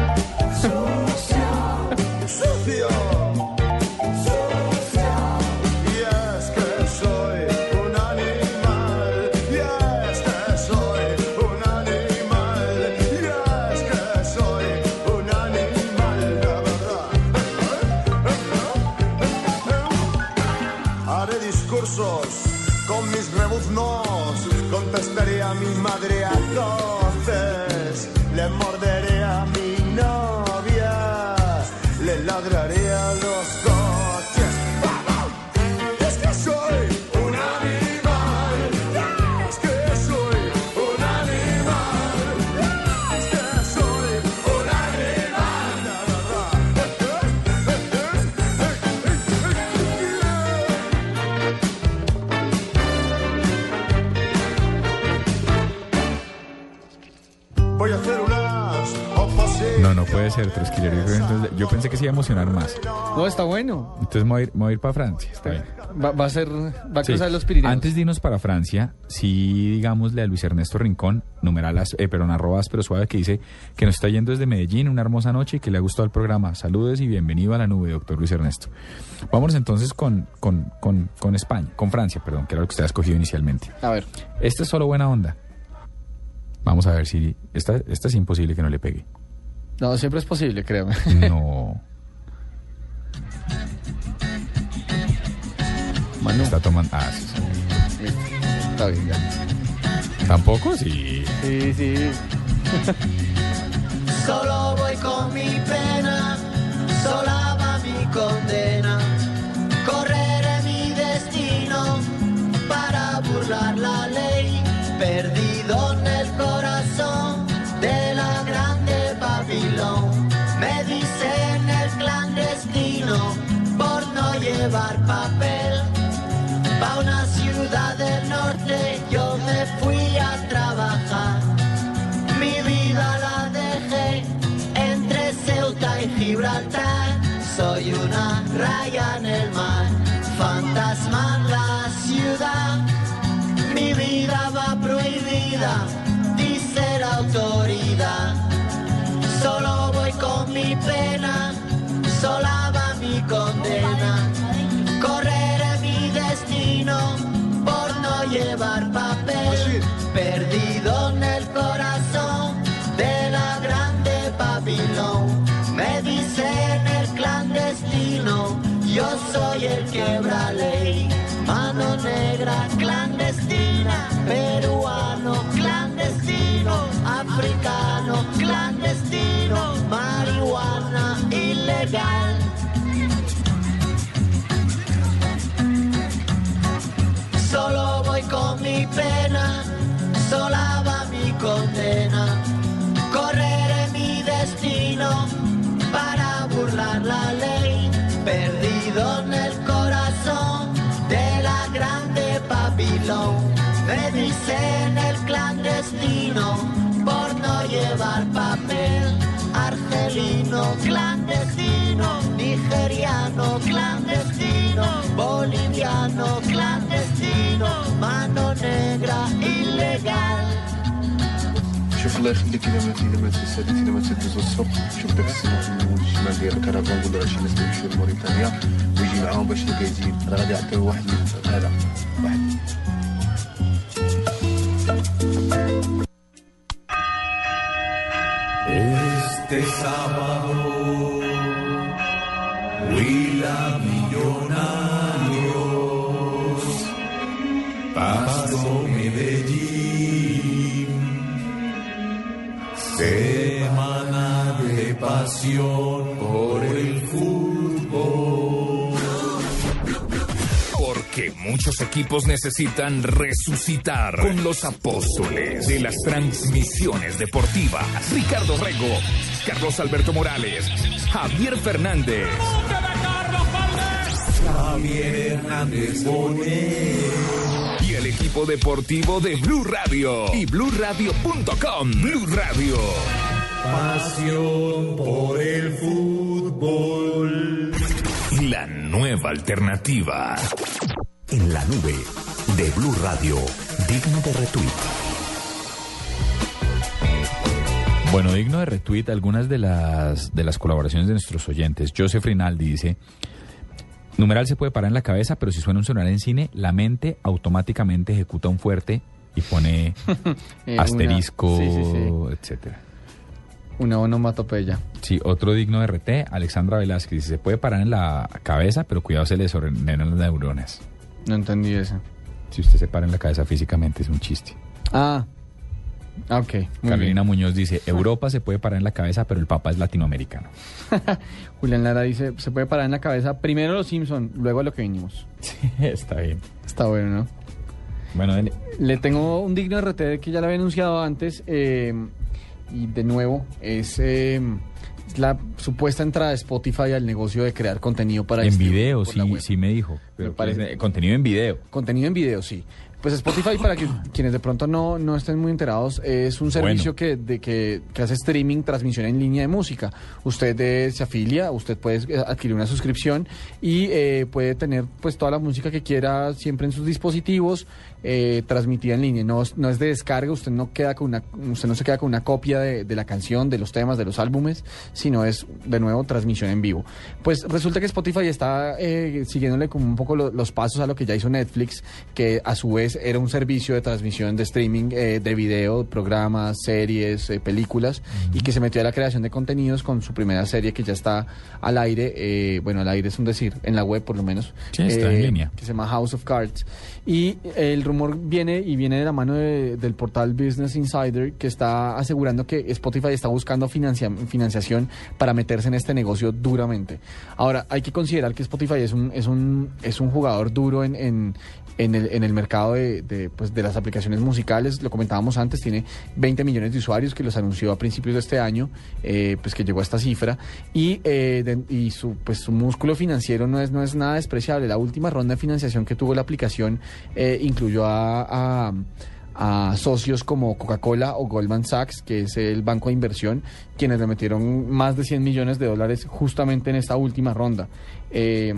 Speaker 19: a
Speaker 2: emocionar más.
Speaker 3: No, está bueno.
Speaker 2: Entonces me voy a ir, me voy a ir para Francia. Está bien.
Speaker 3: Va, va a ser... Va a
Speaker 2: Sí.
Speaker 3: cruzar los Pirineos.
Speaker 2: Antes de irnos para Francia, sí, digámosle a Luis Ernesto Rincón, numeralas, eh, perdón, arrobas, pero suave, que dice que nos está yendo desde Medellín, una hermosa noche y que le ha gustado el programa. Saludos y bienvenido a la nube, doctor Luis Ernesto. Vámonos entonces con, con, con, con España, con Francia, perdón, que era lo que usted ha escogido inicialmente.
Speaker 3: A ver.
Speaker 2: Esta es solo buena onda. Vamos a ver si. Esta, esta es imposible que no le pegue.
Speaker 3: No, siempre es posible, créame.
Speaker 2: No. Está tomando. Ah, sí, sí.
Speaker 3: Está bien, ya.
Speaker 2: ¿Tampoco? Sí.
Speaker 3: Sí, sí.
Speaker 13: Solo voy con quebra ley. Mano negra clandestina, peruano clandestino, africano clandestino, marihuana ilegal. Babilón. Me dicen el clandestino por no llevar papel. Argelino clandestino, nigeriano clandestino, boliviano clandestino, mano negra ilegal.
Speaker 26: شوف الله يخليك اذا ما اذا ما تسالي اذا ما تدوز الصبح شوف داك السنة في الشمال ديال الكرفان نقول له شي ناس يمشيو لموريتانيا ويجي معاهم باش الكايزين أنا غادي يعطيو واحد هذا واحد
Speaker 19: de sábado. Huila Millonarios, Pasto Medellín, semana de pasión por el fútbol.
Speaker 32: Porque muchos equipos necesitan resucitar con los apóstoles de las transmisiones deportivas. Ricardo Rego, Carlos Alberto Morales, Javier Fernández.
Speaker 19: Javier Hernández.
Speaker 32: Y el equipo deportivo de Blue Radio y BlueRadio.com. Blue Radio.
Speaker 19: Pasión por el fútbol.
Speaker 32: La nueva alternativa.
Speaker 18: En la nube de Blue Radio, digno de retweet.
Speaker 2: Bueno, digno de retweet algunas de las, de las colaboraciones de nuestros oyentes. Joseph Rinaldi dice, numeral se puede parar en la cabeza, pero si suena un celular en cine, la mente automáticamente ejecuta un fuerte y pone
Speaker 3: Eh,
Speaker 2: asterisco,
Speaker 3: sí, sí, sí.
Speaker 2: etcétera.
Speaker 3: Una onomatopeya.
Speaker 2: Sí, otro digno de RT, Alexandra Velázquez, dice, se puede parar en la cabeza, pero cuidado se le desordenan las neuronas.
Speaker 3: No entendí eso.
Speaker 2: Si usted se para en la cabeza físicamente es un chiste.
Speaker 3: Ah. Ah, ok. Muy
Speaker 2: Carolina Muñoz dice, Europa se puede parar en la cabeza, pero el Papa es latinoamericano.
Speaker 3: Julián Lara dice, se puede parar en la cabeza primero los Simpson, luego a lo que vinimos.
Speaker 2: Sí, está bien.
Speaker 3: Está bueno, ¿no?
Speaker 2: Bueno.
Speaker 3: Le tengo un digno RT que ya lo había anunciado antes. eh, y de nuevo, es, eh, es la supuesta entrada de Spotify al negocio de crear contenido para
Speaker 2: en video, sí, sí me dijo. Pero
Speaker 3: parece-
Speaker 2: pues, eh, contenido en video.
Speaker 3: Contenido en video, sí. Pues Spotify, para que, quienes de pronto no, no estén muy enterados, es un servicio que, de, que, que hace streaming, transmisión en línea de música. Usted eh, se afilia, usted puede eh, adquirir una suscripción y eh, puede tener pues toda la música que quiera siempre en sus dispositivos, eh, transmitida en línea. No, es- no es de descarga, usted no queda con una, usted no se queda con una copia de, de la canción, de los temas, de los álbumes, sino es de nuevo transmisión en vivo. Pues resulta que Spotify está eh, siguiéndole como un poco lo- los pasos a lo que ya hizo Netflix, que a su vez era un servicio de transmisión de streaming eh, de video, programas, series, eh, películas, y que se metió a la creación de contenidos con su primera serie que ya está al aire, eh, bueno, al aire es un decir, en la web por lo menos.
Speaker 2: Sí, está en
Speaker 3: eh,
Speaker 2: línea.
Speaker 3: que se llama House of Cards. Y el viene y viene de la mano de- del portal Business Insider que está asegurando que Spotify está buscando financia- financiación para meterse en este negocio duramente. Ahora, hay que considerar que Spotify es un, es un, es un jugador duro en, en el, en el mercado de, de, pues, de las aplicaciones musicales. Lo comentábamos antes, tiene 20 millones de usuarios que los anunció a principios de este año, eh, pues que llegó a esta cifra. Y, eh, y su, pues, su músculo financiero no es, no es nada despreciable. La última ronda de financiación que tuvo la aplicación eh, incluyó a... a a socios como Coca-Cola o Goldman Sachs, que es el banco de inversión, quienes le metieron más de 100 millones de dólares justamente en esta última ronda. Eh,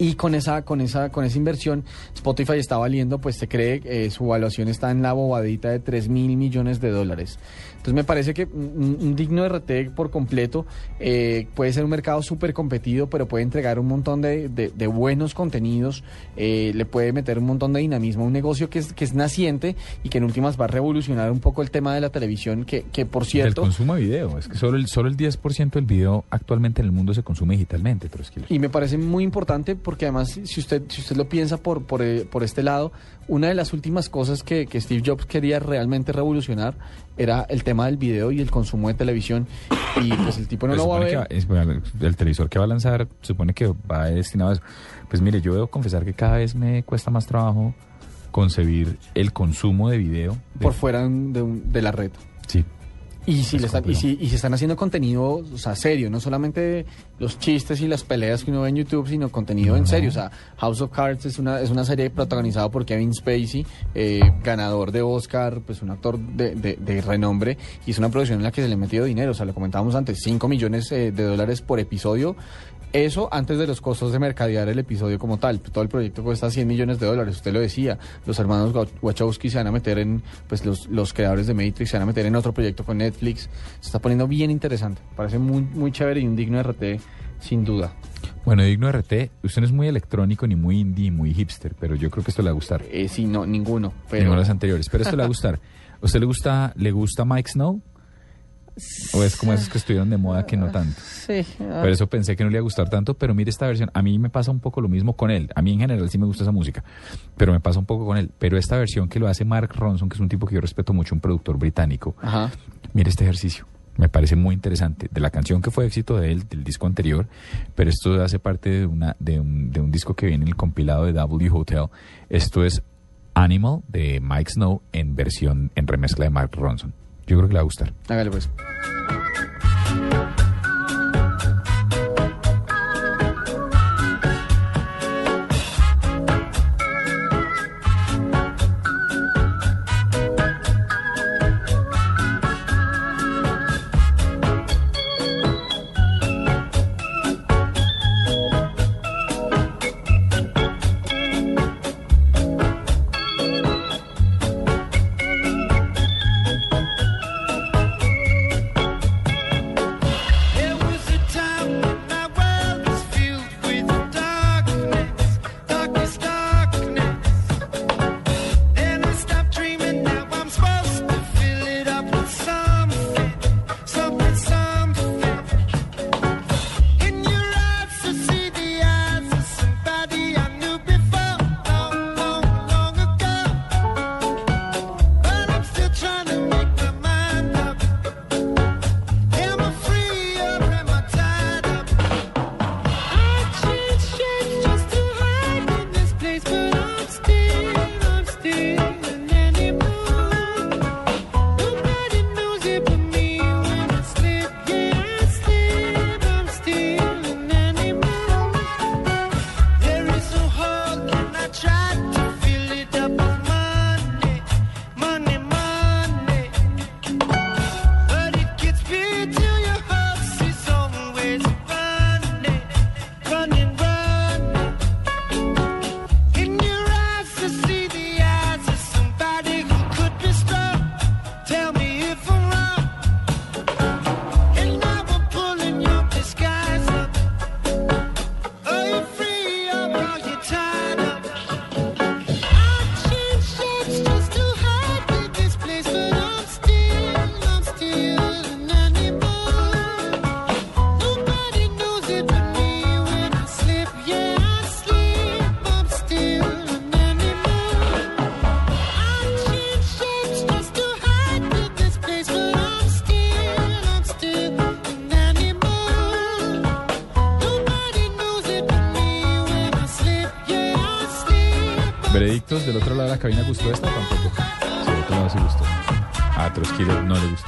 Speaker 3: y con esa, con esa, con esa inversión, Spotify está valiendo, pues se cree, eh, su evaluación está en la bobadita de 3 mil millones de dólares. Entonces me parece que un, un digno RT por completo eh, puede ser un mercado súper competido, pero puede entregar un montón de, de- de buenos contenidos, eh, le puede meter un montón de dinamismo a un negocio que es, que es naciente y que en últimas va a revolucionar un poco el tema de la televisión, que, que por cierto...
Speaker 2: consumo de video. Es que solo el, solo el 10% del video actualmente en el mundo se consume digitalmente, pero es que
Speaker 3: Y me parece muy importante porque además, si usted, si usted lo piensa por, por, eh, por este lado, una de las últimas cosas que, que Steve Jobs quería realmente revolucionar era el tema del video y el consumo de televisión. Y pues el tipo no
Speaker 2: Pues
Speaker 3: lo va a ver.
Speaker 2: que es- bueno, el televisor que va a lanzar supone que va destinado a eso. Pues mire, yo debo confesar que cada vez me cuesta más trabajo concebir el consumo de video. de-
Speaker 3: por fuera de, un- de la red.
Speaker 2: Sí.
Speaker 3: Y si,
Speaker 2: Es
Speaker 3: le están, y, si, y si están haciendo contenido, o sea, serio, no solamente los chistes y las peleas que uno ve en YouTube, sino contenido en serio. O sea, House of Cards es una, es una serie protagonizada por Kevin Spacey, eh, ganador de Oscar, pues un actor de, de- de renombre, y es una producción en la que se le ha metido dinero. O sea, lo comentábamos antes, 5 millones eh, de dólares por episodio. Eso antes de los costos de mercadear el episodio como tal. Todo el proyecto cuesta 100 millones de dólares, usted lo decía. Los hermanos Wa- Wachowski se van a meter en, pues los, los creadores de Matrix se van a meter en otro proyecto con Netflix. Se está poniendo bien interesante. Parece muy, muy chévere y un digno RT, sin duda.
Speaker 2: Bueno, digno RT, usted no es muy electrónico ni muy indie, muy hipster, pero yo creo que esto le va a gustar.
Speaker 3: Eh, sí, no, ninguno. Pero...
Speaker 2: Ninguno de los anteriores, pero esto le va a gustar. ¿A usted le gusta, le gusta Mike Snow? ¿O es como esos que estuvieron de moda que no tanto?
Speaker 19: Sí. ah,
Speaker 2: Por eso pensé que no le iba a gustar tanto, pero mire esta versión. A mí me pasa un poco lo mismo con él. A mí en general sí me gusta esa música, pero me pasa un poco con él. Pero esta versión que lo hace Mark Ronson, que es un tipo que yo respeto mucho, un productor británico,
Speaker 19: Ajá.
Speaker 2: mire este ejercicio. Me parece muy interesante. De la canción que fue éxito de él, del disco anterior, pero esto hace parte de, una, de, un, de un disco que viene en el compilado de W Hotel. Esto es Animal de Mike Snow en versión, en remezcla de Mark Ronson. Yo creo que le va a gustar.
Speaker 19: Hágale pues.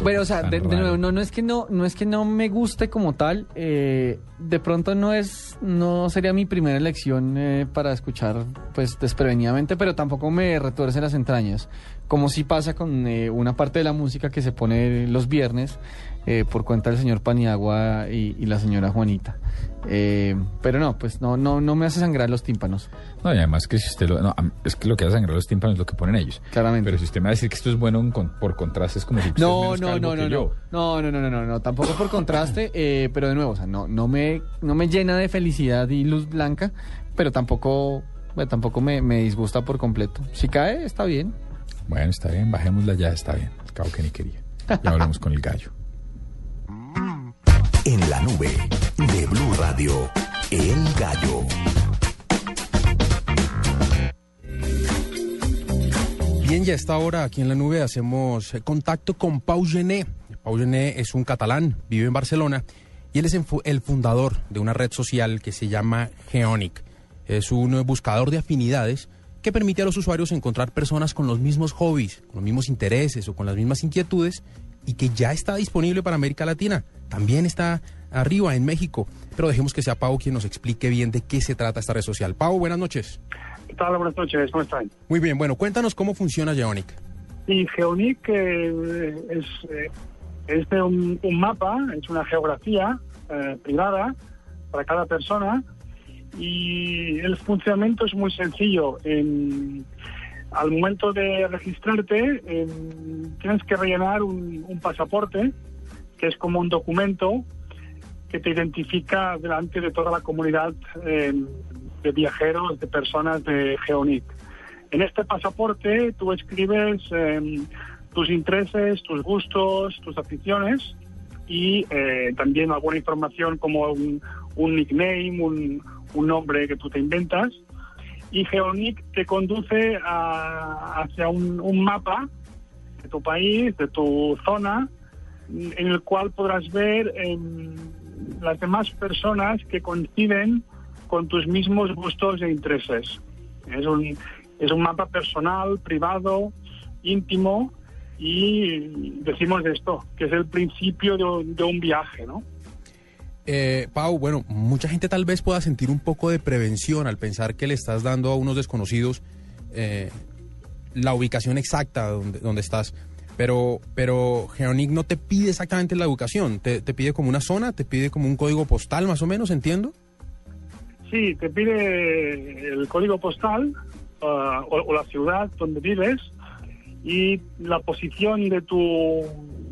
Speaker 19: Bueno, o sea, de, nuevo, no, no es que no, no es que no me guste como tal. eh, de pronto no es, no sería mi primera elección eh, para escuchar, pues desprevenidamente, pero tampoco me retuerce las entrañas. Como sí pasa con eh, una parte de la música que se pone los viernes eh, por cuenta del señor Paniagua y, y la señora Juanita. Eh, pero no, pues no, no, no me hace sangrar los tímpanos.
Speaker 2: No, y además que si usted lo... No, es que lo que hace sangrar los tímpanos es lo que ponen ellos.
Speaker 19: Claramente.
Speaker 2: Pero si usted me va a decir que esto es bueno con- por contraste, es como si usted es
Speaker 19: No,
Speaker 2: menos
Speaker 19: no, no, no, no,
Speaker 2: yo.
Speaker 19: no, no, no, no, no, no, tampoco por contraste, eh, pero de nuevo, o sea, no, no me, no me llena de felicidad y luz blanca, pero tampoco, bueno, tampoco me, me disgusta por completo. Si cae, está bien.
Speaker 2: Bueno, está bien, bajémosla ya, está bien. Cabo que ni quería. Ya hablamos con el gallo.
Speaker 18: En la nube de Blue Radio, El Gallo.
Speaker 33: Bien, ya a esta hora aquí en la nube hacemos eh, contacto con Pau Gené. Pau Gené es un catalán, vive en Barcelona y él es el fundador de una red social que se llama Geonic. Es un eh, buscador de afinidades que permite a los usuarios encontrar personas con los mismos hobbies, con los mismos intereses o con las mismas inquietudes y que ya está disponible para América Latina. También está arriba en México. Pero dejemos que sea Pau quien nos explique bien de qué se trata esta red social. Pau, buenas noches.
Speaker 34: ¿Qué tal? Buenas noches, ¿cómo están?
Speaker 33: Muy bien, bueno, cuéntanos cómo funciona Geonic.
Speaker 34: Y Geonic eh, es, eh, es de un, un mapa, es una geografía eh, privada para cada persona y el funcionamiento es muy sencillo. En- al momento de registrarte en- tienes que rellenar un, un pasaporte que es como un documento que te identifica delante de toda la comunidad eh, de viajeros, de personas de Geonic. En este pasaporte tú escribes eh, tus intereses, tus gustos, tus aficiones y eh, también alguna información como un, nickname, un, nombre que tú te inventas. Y Geonic te conduce hacia un mapa de tu país, de tu zona, en el cual podrás ver em, las demás personas que coinciden con tus mismos gustos e intereses. Es un, es un mapa personal, privado, íntimo y decimos esto, que es el principio de, de un viaje, ¿no?
Speaker 33: Eh, Pau, bueno, mucha gente tal vez pueda sentir un poco de prevención al pensar que le estás dando a unos desconocidos eh, la ubicación exacta donde, donde estás. Pero, pero Geonic no te pide exactamente la ubicación, te, pide como una zona, te pide como un código postal más o menos, entiendo.
Speaker 34: Sí, te pide el código postal ah, o, o la ciudad donde vives y la posición de tu,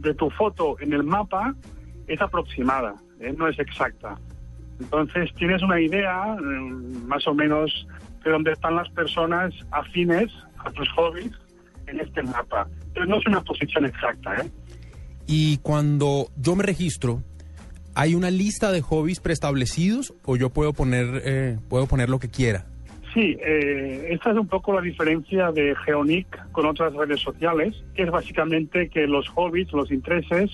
Speaker 34: de tu foto en el mapa es aproximada, ¿eh? no es exacta. Entonces tienes una idea eh, más o menos de dónde están las personas afines a tus hobbies en este mapa. Pero no es una posición exacta. ¿eh?
Speaker 33: Y cuando yo me registro, ¿hay una lista de hobbies preestablecidos o yo puedo poner, eh, puedo poner lo que quiera?
Speaker 34: Sí, eh, esta es un poco la diferencia de Geonic con otras redes sociales, que es básicamente que los hobbies, los intereses,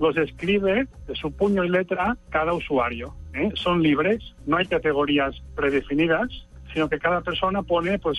Speaker 34: los escribe de su puño y letra cada usuario. ¿eh? Son libres, no hay categorías predefinidas, sino que cada persona pone pues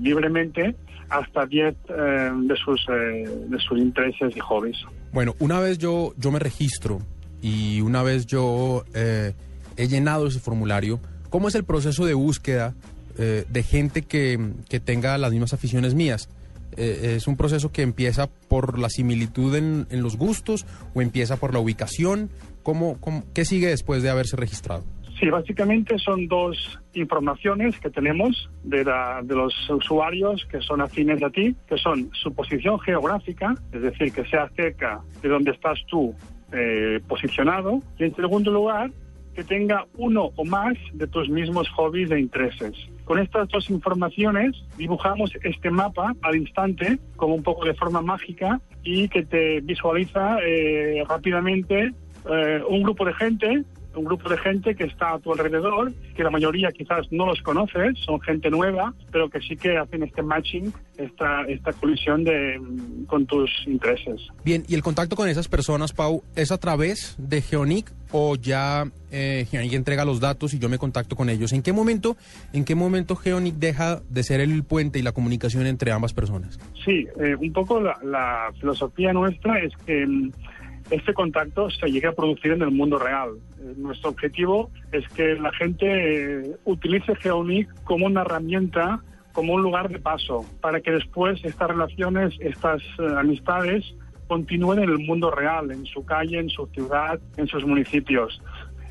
Speaker 34: libremente hasta 10 eh, de, sus, eh, de sus intereses y hobbies.
Speaker 33: Bueno, una vez yo, yo me registro y una vez yo eh, he llenado ese formulario, ¿cómo es el proceso de búsqueda eh, de gente que, que tenga las mismas aficiones mías? Eh, ¿Es un proceso que empieza por la similitud en, en los gustos o empieza por la ubicación? ¿Cómo, cómo, ¿Qué sigue después de haberse registrado?
Speaker 34: Sí, básicamente son dos informaciones que tenemos de, la- de los usuarios que son afines a ti, que son su posición geográfica, es decir, que sea cerca de donde estás tú eh, posicionado, y en segundo lugar, que tenga uno o más de tus mismos hobbies e intereses. Con estas dos informaciones dibujamos este mapa al instante, como un poco de forma mágica, y que te visualiza eh, rápidamente eh, un grupo de gente un grupo de gente que está a tu alrededor, que la mayoría quizás no los conoces, son gente nueva, pero que sí que hacen este matching, esta, esta colisión de, mm, con tus intereses.
Speaker 33: Bien, ¿y el contacto con esas personas, Pau, es a través de Geonic o ya eh, Geonic entrega los datos y yo me contacto con ellos? ¿En qué momento, en qué momento Geonic deja de ser el puente y la comunicación entre ambas personas?
Speaker 34: Sí, eh, un poco la, la filosofía nuestra es que mm, este contacto se llegue a producir en el mundo real. Eh, nuestro objetivo es que la gente eh, utilice Geonic como una herramienta, como un lugar de paso, para que después estas relaciones, estas eh, amistades continúen en el mundo real, en su calle, en su ciudad, en sus municipios.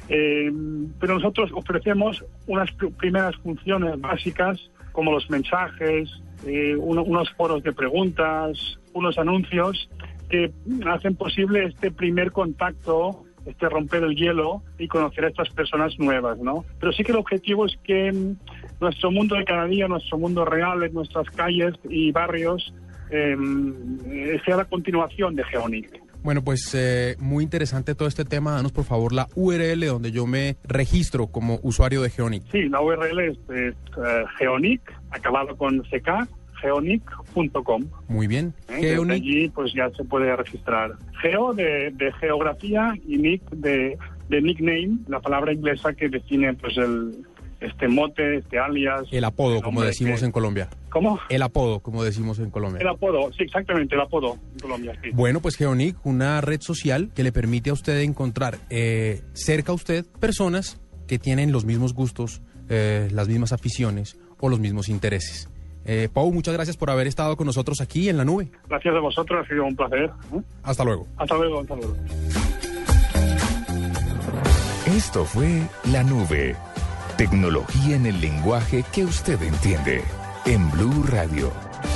Speaker 34: Pero nosotros ofrecemos unas pr- primeras funciones básicas como los mensajes, uno- unos foros de preguntas, unos anuncios que hacen posible este primer contacto, este romper el hielo y conocer a estas personas nuevas, ¿no? Pero sí que el objetivo es que mm, nuestro mundo de cada día, nuestro mundo real, en nuestras calles y barrios, eh, sea la continuación de Geonic.
Speaker 33: Bueno, pues eh, muy interesante todo este tema. Danos por favor la URL donde yo me registro como usuario de Geonic.
Speaker 34: Sí, la URL es, es, eh, geonic, acabado con ck, geonic.com.
Speaker 33: Muy bien.
Speaker 34: ¿eh? Desde allí pues ya se puede registrar. Geo de, de geografía y nick de, de nickname, la palabra inglesa que define pues el este mote, este alias.
Speaker 33: el apodo, como decimos
Speaker 34: que-
Speaker 33: en Colombia.
Speaker 34: ¿Cómo?
Speaker 33: El apodo, como decimos en Colombia.
Speaker 34: El apodo, sí, exactamente, el apodo en Colombia, sí.
Speaker 33: Bueno, pues Geonic, una red social que le permite a usted encontrar eh, cerca a usted personas que tienen los mismos gustos, eh, las mismas aficiones o los mismos intereses. Eh, Pau, muchas gracias por haber estado con nosotros aquí en la nube.
Speaker 34: Gracias a vosotros, ha sido un placer. ¿eh?
Speaker 33: Hasta luego.
Speaker 34: Hasta luego, hasta luego.
Speaker 32: Esto fue La Nube. Tecnología en el lenguaje que usted entiende. En Blue Radio,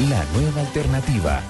Speaker 32: la nueva alternativa